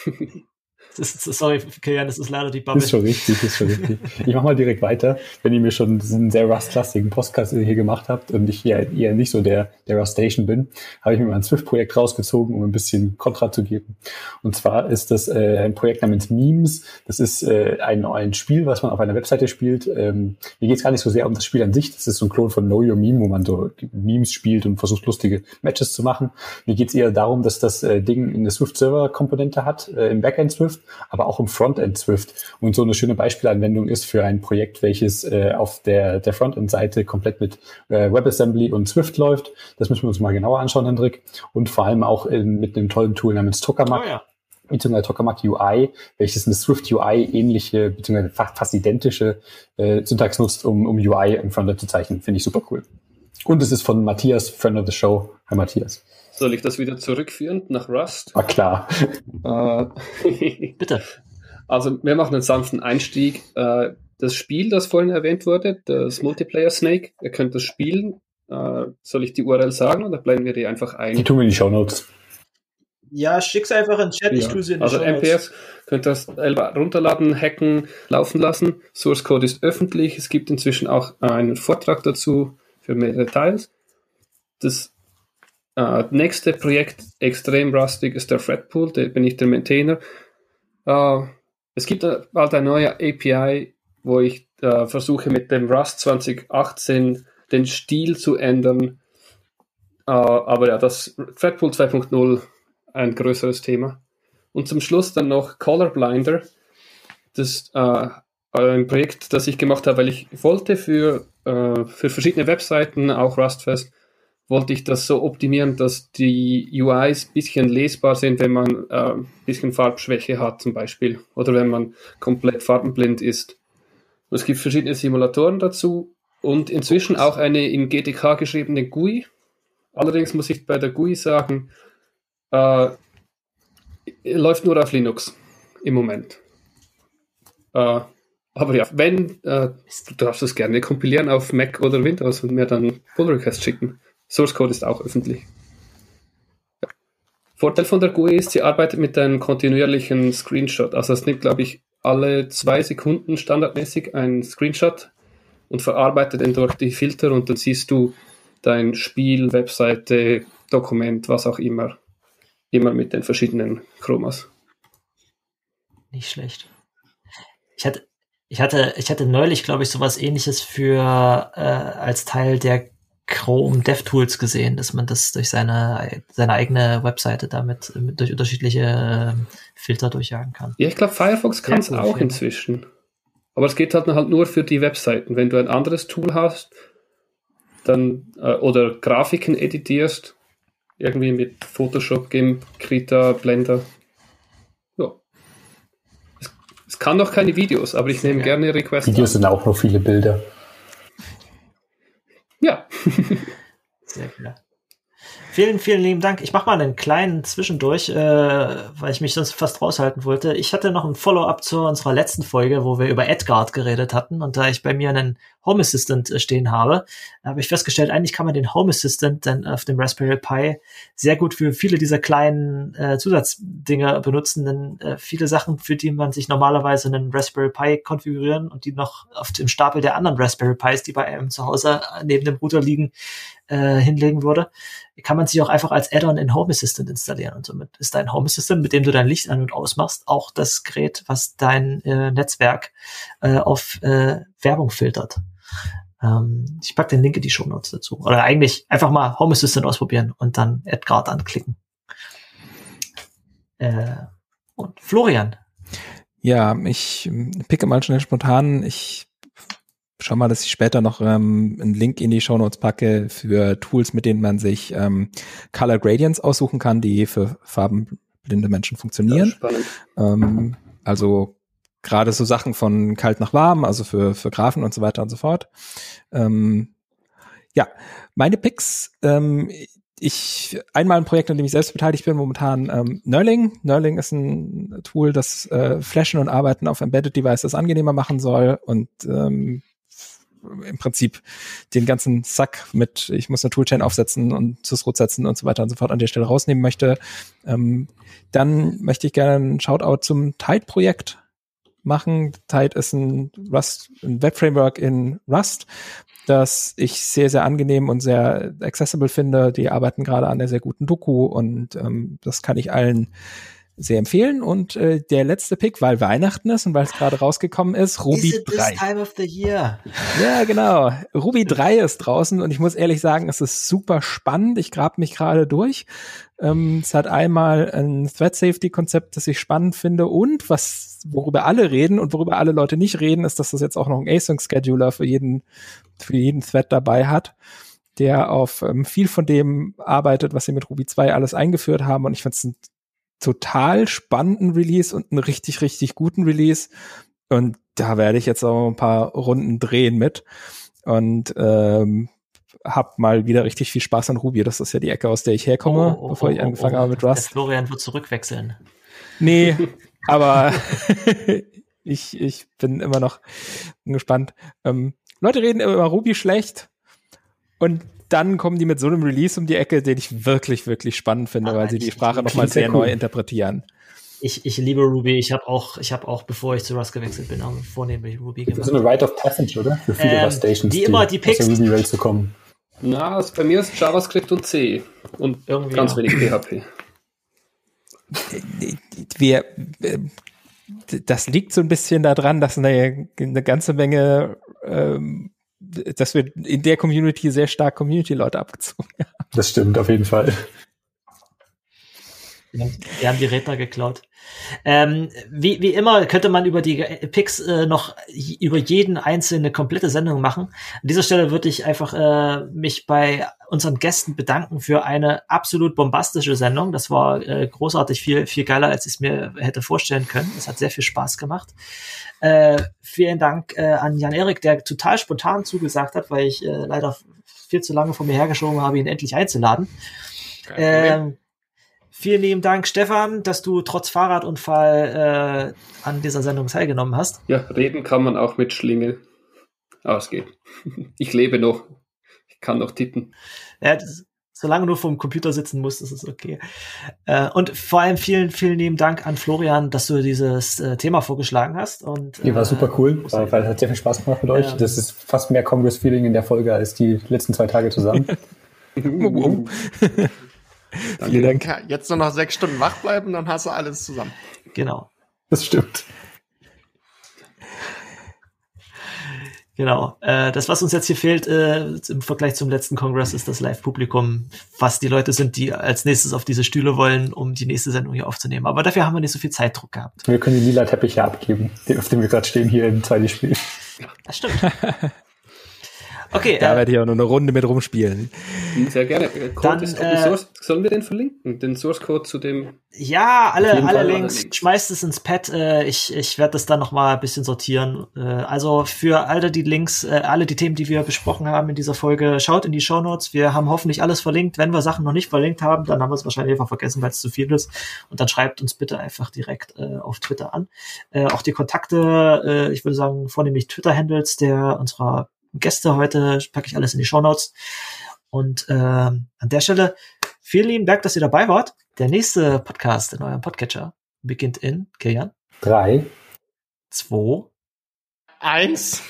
Speaker 4: Ist, sorry, Kilian, das ist leider die Bubble.
Speaker 3: Ist schon richtig, ist schon richtig. Ich mache mal direkt weiter. Wenn ihr mir schon diesen sehr Rust-lastigen Podcast hier gemacht habt und ich hier eher nicht so der, der Rust-Station bin, habe ich mir mal ein Swift-Projekt rausgezogen, um ein bisschen Kontra zu geben. Und zwar ist das äh, ein Projekt namens Memes. Das ist äh, ein, ein Spiel, was man auf einer Webseite spielt. Ähm, mir geht es gar nicht so sehr um das Spiel an sich. Das ist so ein Klon von Know Your Meme, wo man so Memes spielt und versucht, lustige Matches zu machen. Mir geht es eher darum, dass das äh, Ding eine Swift-Server-Komponente hat, äh, im Backend Swift, aber auch im Frontend Swift. Und so eine schöne Beispielanwendung ist für ein Projekt, welches äh, auf der, der Frontend-Seite komplett mit äh, WebAssembly und Swift läuft. Das müssen wir uns mal genauer anschauen, Hendrik. Und vor allem auch in, mit einem tollen Tool namens Tokamak.
Speaker 4: Oh ja.
Speaker 3: beziehungsweise Tokamak UI, welches eine Swift UI ähnliche, beziehungsweise fast, fast identische äh, Syntax nutzt, um, um UI im Frontend zu zeichnen. Finde ich super cool. Und es ist von Matthias, Friend of the Show. Hi Matthias.
Speaker 2: Soll ich das wieder zurückführen nach Rust?
Speaker 3: War klar.
Speaker 2: Äh,
Speaker 4: Bitte.
Speaker 2: Also wir machen einen sanften Einstieg. Äh, Das Spiel, das vorhin erwähnt wurde, das Multiplayer Snake, ihr könnt das spielen. Äh, Soll ich die URL sagen oder blenden wir die einfach ein?
Speaker 3: Die tun wir in die Show Notes.
Speaker 4: Ja, schick's einfach in den Chat, ich
Speaker 2: Ja.
Speaker 4: tue sie in
Speaker 2: Also. MPS könnt das selber runterladen, hacken, laufen lassen. Source Code ist öffentlich. Es gibt inzwischen auch einen Vortrag dazu für mehr Details. Das äh, nächste Projekt, extrem rustig, ist der Threadpool. Da bin ich der Maintainer. Äh, es gibt äh, bald eine neue API, wo ich äh, versuche mit dem Rust 2018 den Stil zu ändern. Äh, aber ja, das Threadpool 2.0 ein größeres Thema. Und zum Schluss dann noch Colorblinder. Das äh, ein Projekt, das ich gemacht habe, weil ich wollte für, äh, für verschiedene Webseiten, auch Rustfest, wollte ich das so optimieren, dass die UIs ein bisschen lesbar sind, wenn man äh, ein bisschen Farbschwäche hat zum Beispiel oder wenn man komplett farbenblind ist. Und es gibt verschiedene Simulatoren dazu und inzwischen auch eine in GTK geschriebene GUI. Allerdings muss ich bei der GUI sagen, äh, läuft nur auf Linux im Moment. Äh, aber ja, wenn, äh, du darfst es gerne kompilieren auf Mac oder Windows und mir dann Pull Request schicken. Source Code ist auch öffentlich. Vorteil von der GUI ist, sie arbeitet mit einem kontinuierlichen Screenshot. Also es nimmt, glaube ich, alle zwei Sekunden standardmäßig einen Screenshot und verarbeitet den durch die Filter und dann siehst du dein Spiel, Webseite, Dokument, was auch immer, immer mit den verschiedenen Chromas.
Speaker 4: Nicht schlecht. Ich hatte, ich hatte, ich hatte neulich, glaube ich, sowas ähnliches für äh, als Teil der Chrome DevTools gesehen, dass man das durch seine, seine eigene Webseite damit mit, durch unterschiedliche äh, Filter durchjagen kann.
Speaker 2: Ja, ich glaube, Firefox kann es auch inzwischen. Aber es geht halt, halt nur für die Webseiten. Wenn du ein anderes Tool hast, dann äh, oder Grafiken editierst, irgendwie mit Photoshop, GIMP, Krita, Blender. Ja. Es, es kann noch keine Videos, aber ich nehme
Speaker 4: geil.
Speaker 2: gerne Requests.
Speaker 3: Videos
Speaker 2: an.
Speaker 3: sind auch nur viele Bilder.
Speaker 2: Ja.
Speaker 4: Sehr cool. Vielen, vielen lieben Dank. Ich mache mal einen kleinen Zwischendurch, äh, weil ich mich sonst fast raushalten wollte. Ich hatte noch ein Follow-up zu unserer letzten Folge, wo wir über Edgard geredet hatten. Und da ich bei mir einen Home Assistant äh, stehen habe, habe ich festgestellt, eigentlich kann man den Home Assistant dann auf dem Raspberry Pi sehr gut für viele dieser kleinen äh, Zusatzdinge benutzen. Denn äh, viele Sachen, für die man sich normalerweise einen Raspberry Pi konfigurieren und die noch auf dem Stapel der anderen Raspberry Pis, die bei einem zu Hause neben dem Router liegen, äh, hinlegen würde, kann man sich auch einfach als Add-on in Home Assistant installieren. Und somit ist dein Home Assistant, mit dem du dein Licht an- und ausmachst, auch das Gerät, was dein äh, Netzwerk äh, auf äh, Werbung filtert. Ähm, ich pack den Link in die Show Notes dazu. Oder eigentlich einfach mal Home Assistant ausprobieren und dann Edgard anklicken. Äh, und Florian,
Speaker 1: Ja, ich ähm, picke mal schnell spontan. Ich schau mal, dass ich später noch ähm, einen Link in die Shownotes packe für Tools, mit denen man sich ähm, Color Gradients aussuchen kann, die für farbenblinde Menschen funktionieren. Ähm, also gerade so Sachen von kalt nach warm, also für, für Graphen und so weiter und so fort. Ähm, ja, meine Picks, ähm, ich einmal ein Projekt, an dem ich selbst beteiligt bin, momentan ähm, Nerling. Nerling ist ein Tool, das äh, Flashen und Arbeiten auf Embedded Devices angenehmer machen soll und ähm, im Prinzip den ganzen Sack mit, ich muss eine Toolchain aufsetzen und Sysroot setzen und so weiter und so fort an der Stelle rausnehmen möchte. Ähm, dann möchte ich gerne einen Shoutout zum Tide-Projekt machen. Tide ist ein Rust, ein Web-Framework in Rust, das ich sehr, sehr angenehm und sehr accessible finde. Die arbeiten gerade an einer sehr guten Doku und ähm, das kann ich allen sehr empfehlen. Und äh, der letzte Pick, weil Weihnachten ist und weil es gerade rausgekommen ist, Ruby
Speaker 4: is it
Speaker 1: 3.
Speaker 4: this time of the year?
Speaker 1: Ja, genau. Ruby 3 ist draußen und ich muss ehrlich sagen, es ist super spannend. Ich grab mich gerade durch. Ähm, es hat einmal ein Thread Safety Konzept, das ich spannend finde und was, worüber alle reden und worüber alle Leute nicht reden, ist, dass das jetzt auch noch einen Async Scheduler für jeden, für jeden Thread dabei hat, der auf ähm, viel von dem arbeitet, was sie mit Ruby 2 alles eingeführt haben und ich finde es ein total spannenden Release und einen richtig, richtig guten Release. Und da werde ich jetzt auch ein paar Runden drehen mit. Und ähm, hab mal wieder richtig viel Spaß an Ruby. Das ist ja die Ecke, aus der ich herkomme,
Speaker 4: Oh, oh,
Speaker 1: bevor ich
Speaker 4: oh,
Speaker 1: angefangen
Speaker 4: oh,
Speaker 1: habe mit
Speaker 4: Der
Speaker 1: Rust.
Speaker 4: Florian wird zurückwechseln.
Speaker 1: Nee, aber ich, ich bin immer noch gespannt. Ähm, Leute reden immer über Ruby schlecht und dann kommen die mit so einem Release um die Ecke, den ich wirklich, wirklich spannend finde,
Speaker 4: Ah,
Speaker 1: weil sie die Sprache nochmal
Speaker 3: sehr cool.
Speaker 1: neu interpretieren.
Speaker 4: Ich, ich liebe Ruby. Ich habe auch, ich habe auch, bevor ich zu Rust gewechselt bin, auch vornehmlich Ruby
Speaker 3: Das
Speaker 4: gemacht.
Speaker 3: ist eine Rite of Passage, oder? Für viele
Speaker 4: Ähm,
Speaker 3: Rust Stations,
Speaker 4: die immer die
Speaker 3: aus der
Speaker 4: Picks-
Speaker 3: Ruby-Welt zu kommen.
Speaker 2: Na, also bei mir ist JavaScript und C. Und
Speaker 4: Irgendwie,
Speaker 2: ganz
Speaker 4: ja.
Speaker 2: wenig PHP.
Speaker 1: Wir, äh, das liegt so ein bisschen daran, dass eine, eine ganze Menge, ähm, dass wir in der Community sehr stark Community-Leute abgezogen haben.
Speaker 3: Das stimmt, auf jeden Fall.
Speaker 4: Wir haben die Redner geklaut. Ähm, wie, wie immer könnte man über die Picks äh, noch über jeden einzelne komplette Sendung machen. An dieser Stelle würde ich einfach äh, mich bei unseren Gästen bedanken für eine absolut bombastische Sendung. Das war äh, großartig viel, viel geiler, als ich es mir hätte vorstellen können. Es hat sehr viel Spaß gemacht. Äh, vielen Dank äh, an Jan-Erik, der total spontan zugesagt hat, weil ich äh, leider viel zu lange vor mir hergeschoben habe, ihn endlich einzuladen. Ähm, vielen lieben Dank, Stefan, dass du trotz Fahrradunfall äh, an dieser Sendung teilgenommen hast.
Speaker 2: Ja, reden kann man auch mit Schlingel. Aber es geht. Ich lebe noch. Ich kann noch tippen.
Speaker 4: Ja, das, solange du vom Computer sitzen musst, ist es okay. Äh, und vor allem vielen, vielen lieben Dank an Florian, dass du dieses äh, Thema vorgeschlagen hast. Und,
Speaker 3: Die war
Speaker 4: äh,
Speaker 3: super cool, weil, weil es hat sehr viel Spaß gemacht mit euch.
Speaker 4: Ja.
Speaker 3: Das ist fast mehr Congress-Feeling in der Folge als die letzten zwei Tage zusammen.
Speaker 2: Vielen Dank.
Speaker 5: Ja, jetzt nur noch sechs Stunden wach bleiben, dann hast du alles zusammen.
Speaker 4: Genau.
Speaker 3: Das stimmt.
Speaker 4: Genau. Äh, das, was uns jetzt hier fehlt äh, im Vergleich zum letzten Kongress, ist das Live-Publikum, was die Leute sind, die als nächstes auf diese Stühle wollen, um die nächste Sendung hier aufzunehmen. Aber dafür haben wir nicht so viel Zeitdruck gehabt.
Speaker 3: Wir können die lila Teppiche abgeben, auf dem wir gerade stehen hier im zweiten Spiel.
Speaker 4: Das stimmt. Okay,
Speaker 1: Da
Speaker 4: äh,
Speaker 1: werde ich auch nur eine Runde mit rumspielen.
Speaker 2: Sehr gerne. Äh, Code
Speaker 4: Dann,
Speaker 2: ist Open
Speaker 4: äh,
Speaker 2: Source. Sollen wir den verlinken? Den Source Code zu dem.
Speaker 4: ja, alle, alle
Speaker 2: Fall
Speaker 4: Links,
Speaker 2: Links.
Speaker 4: schmeißt es ins Pad. Äh, ich ich werde das dann noch mal ein bisschen sortieren. Also für alle die Links, alle die Themen, die wir besprochen haben in dieser Folge, schaut in die Show Notes. Wir haben hoffentlich alles verlinkt. Wenn wir Sachen noch nicht verlinkt haben, dann haben wir es wahrscheinlich einfach vergessen, weil es zu viel ist. Und dann schreibt uns bitte einfach direkt auf Twitter an. Auch die Kontakte, ich würde sagen vornehmlich Twitter-Handles der unserer Gäste heute packe ich alles in die Show Notes. Und ähm, an der Stelle vielen lieben Dank, dass ihr dabei wart. Der nächste Podcast in eurem Podcatcher beginnt in Kilian
Speaker 3: Drei.
Speaker 4: 2
Speaker 5: Eins.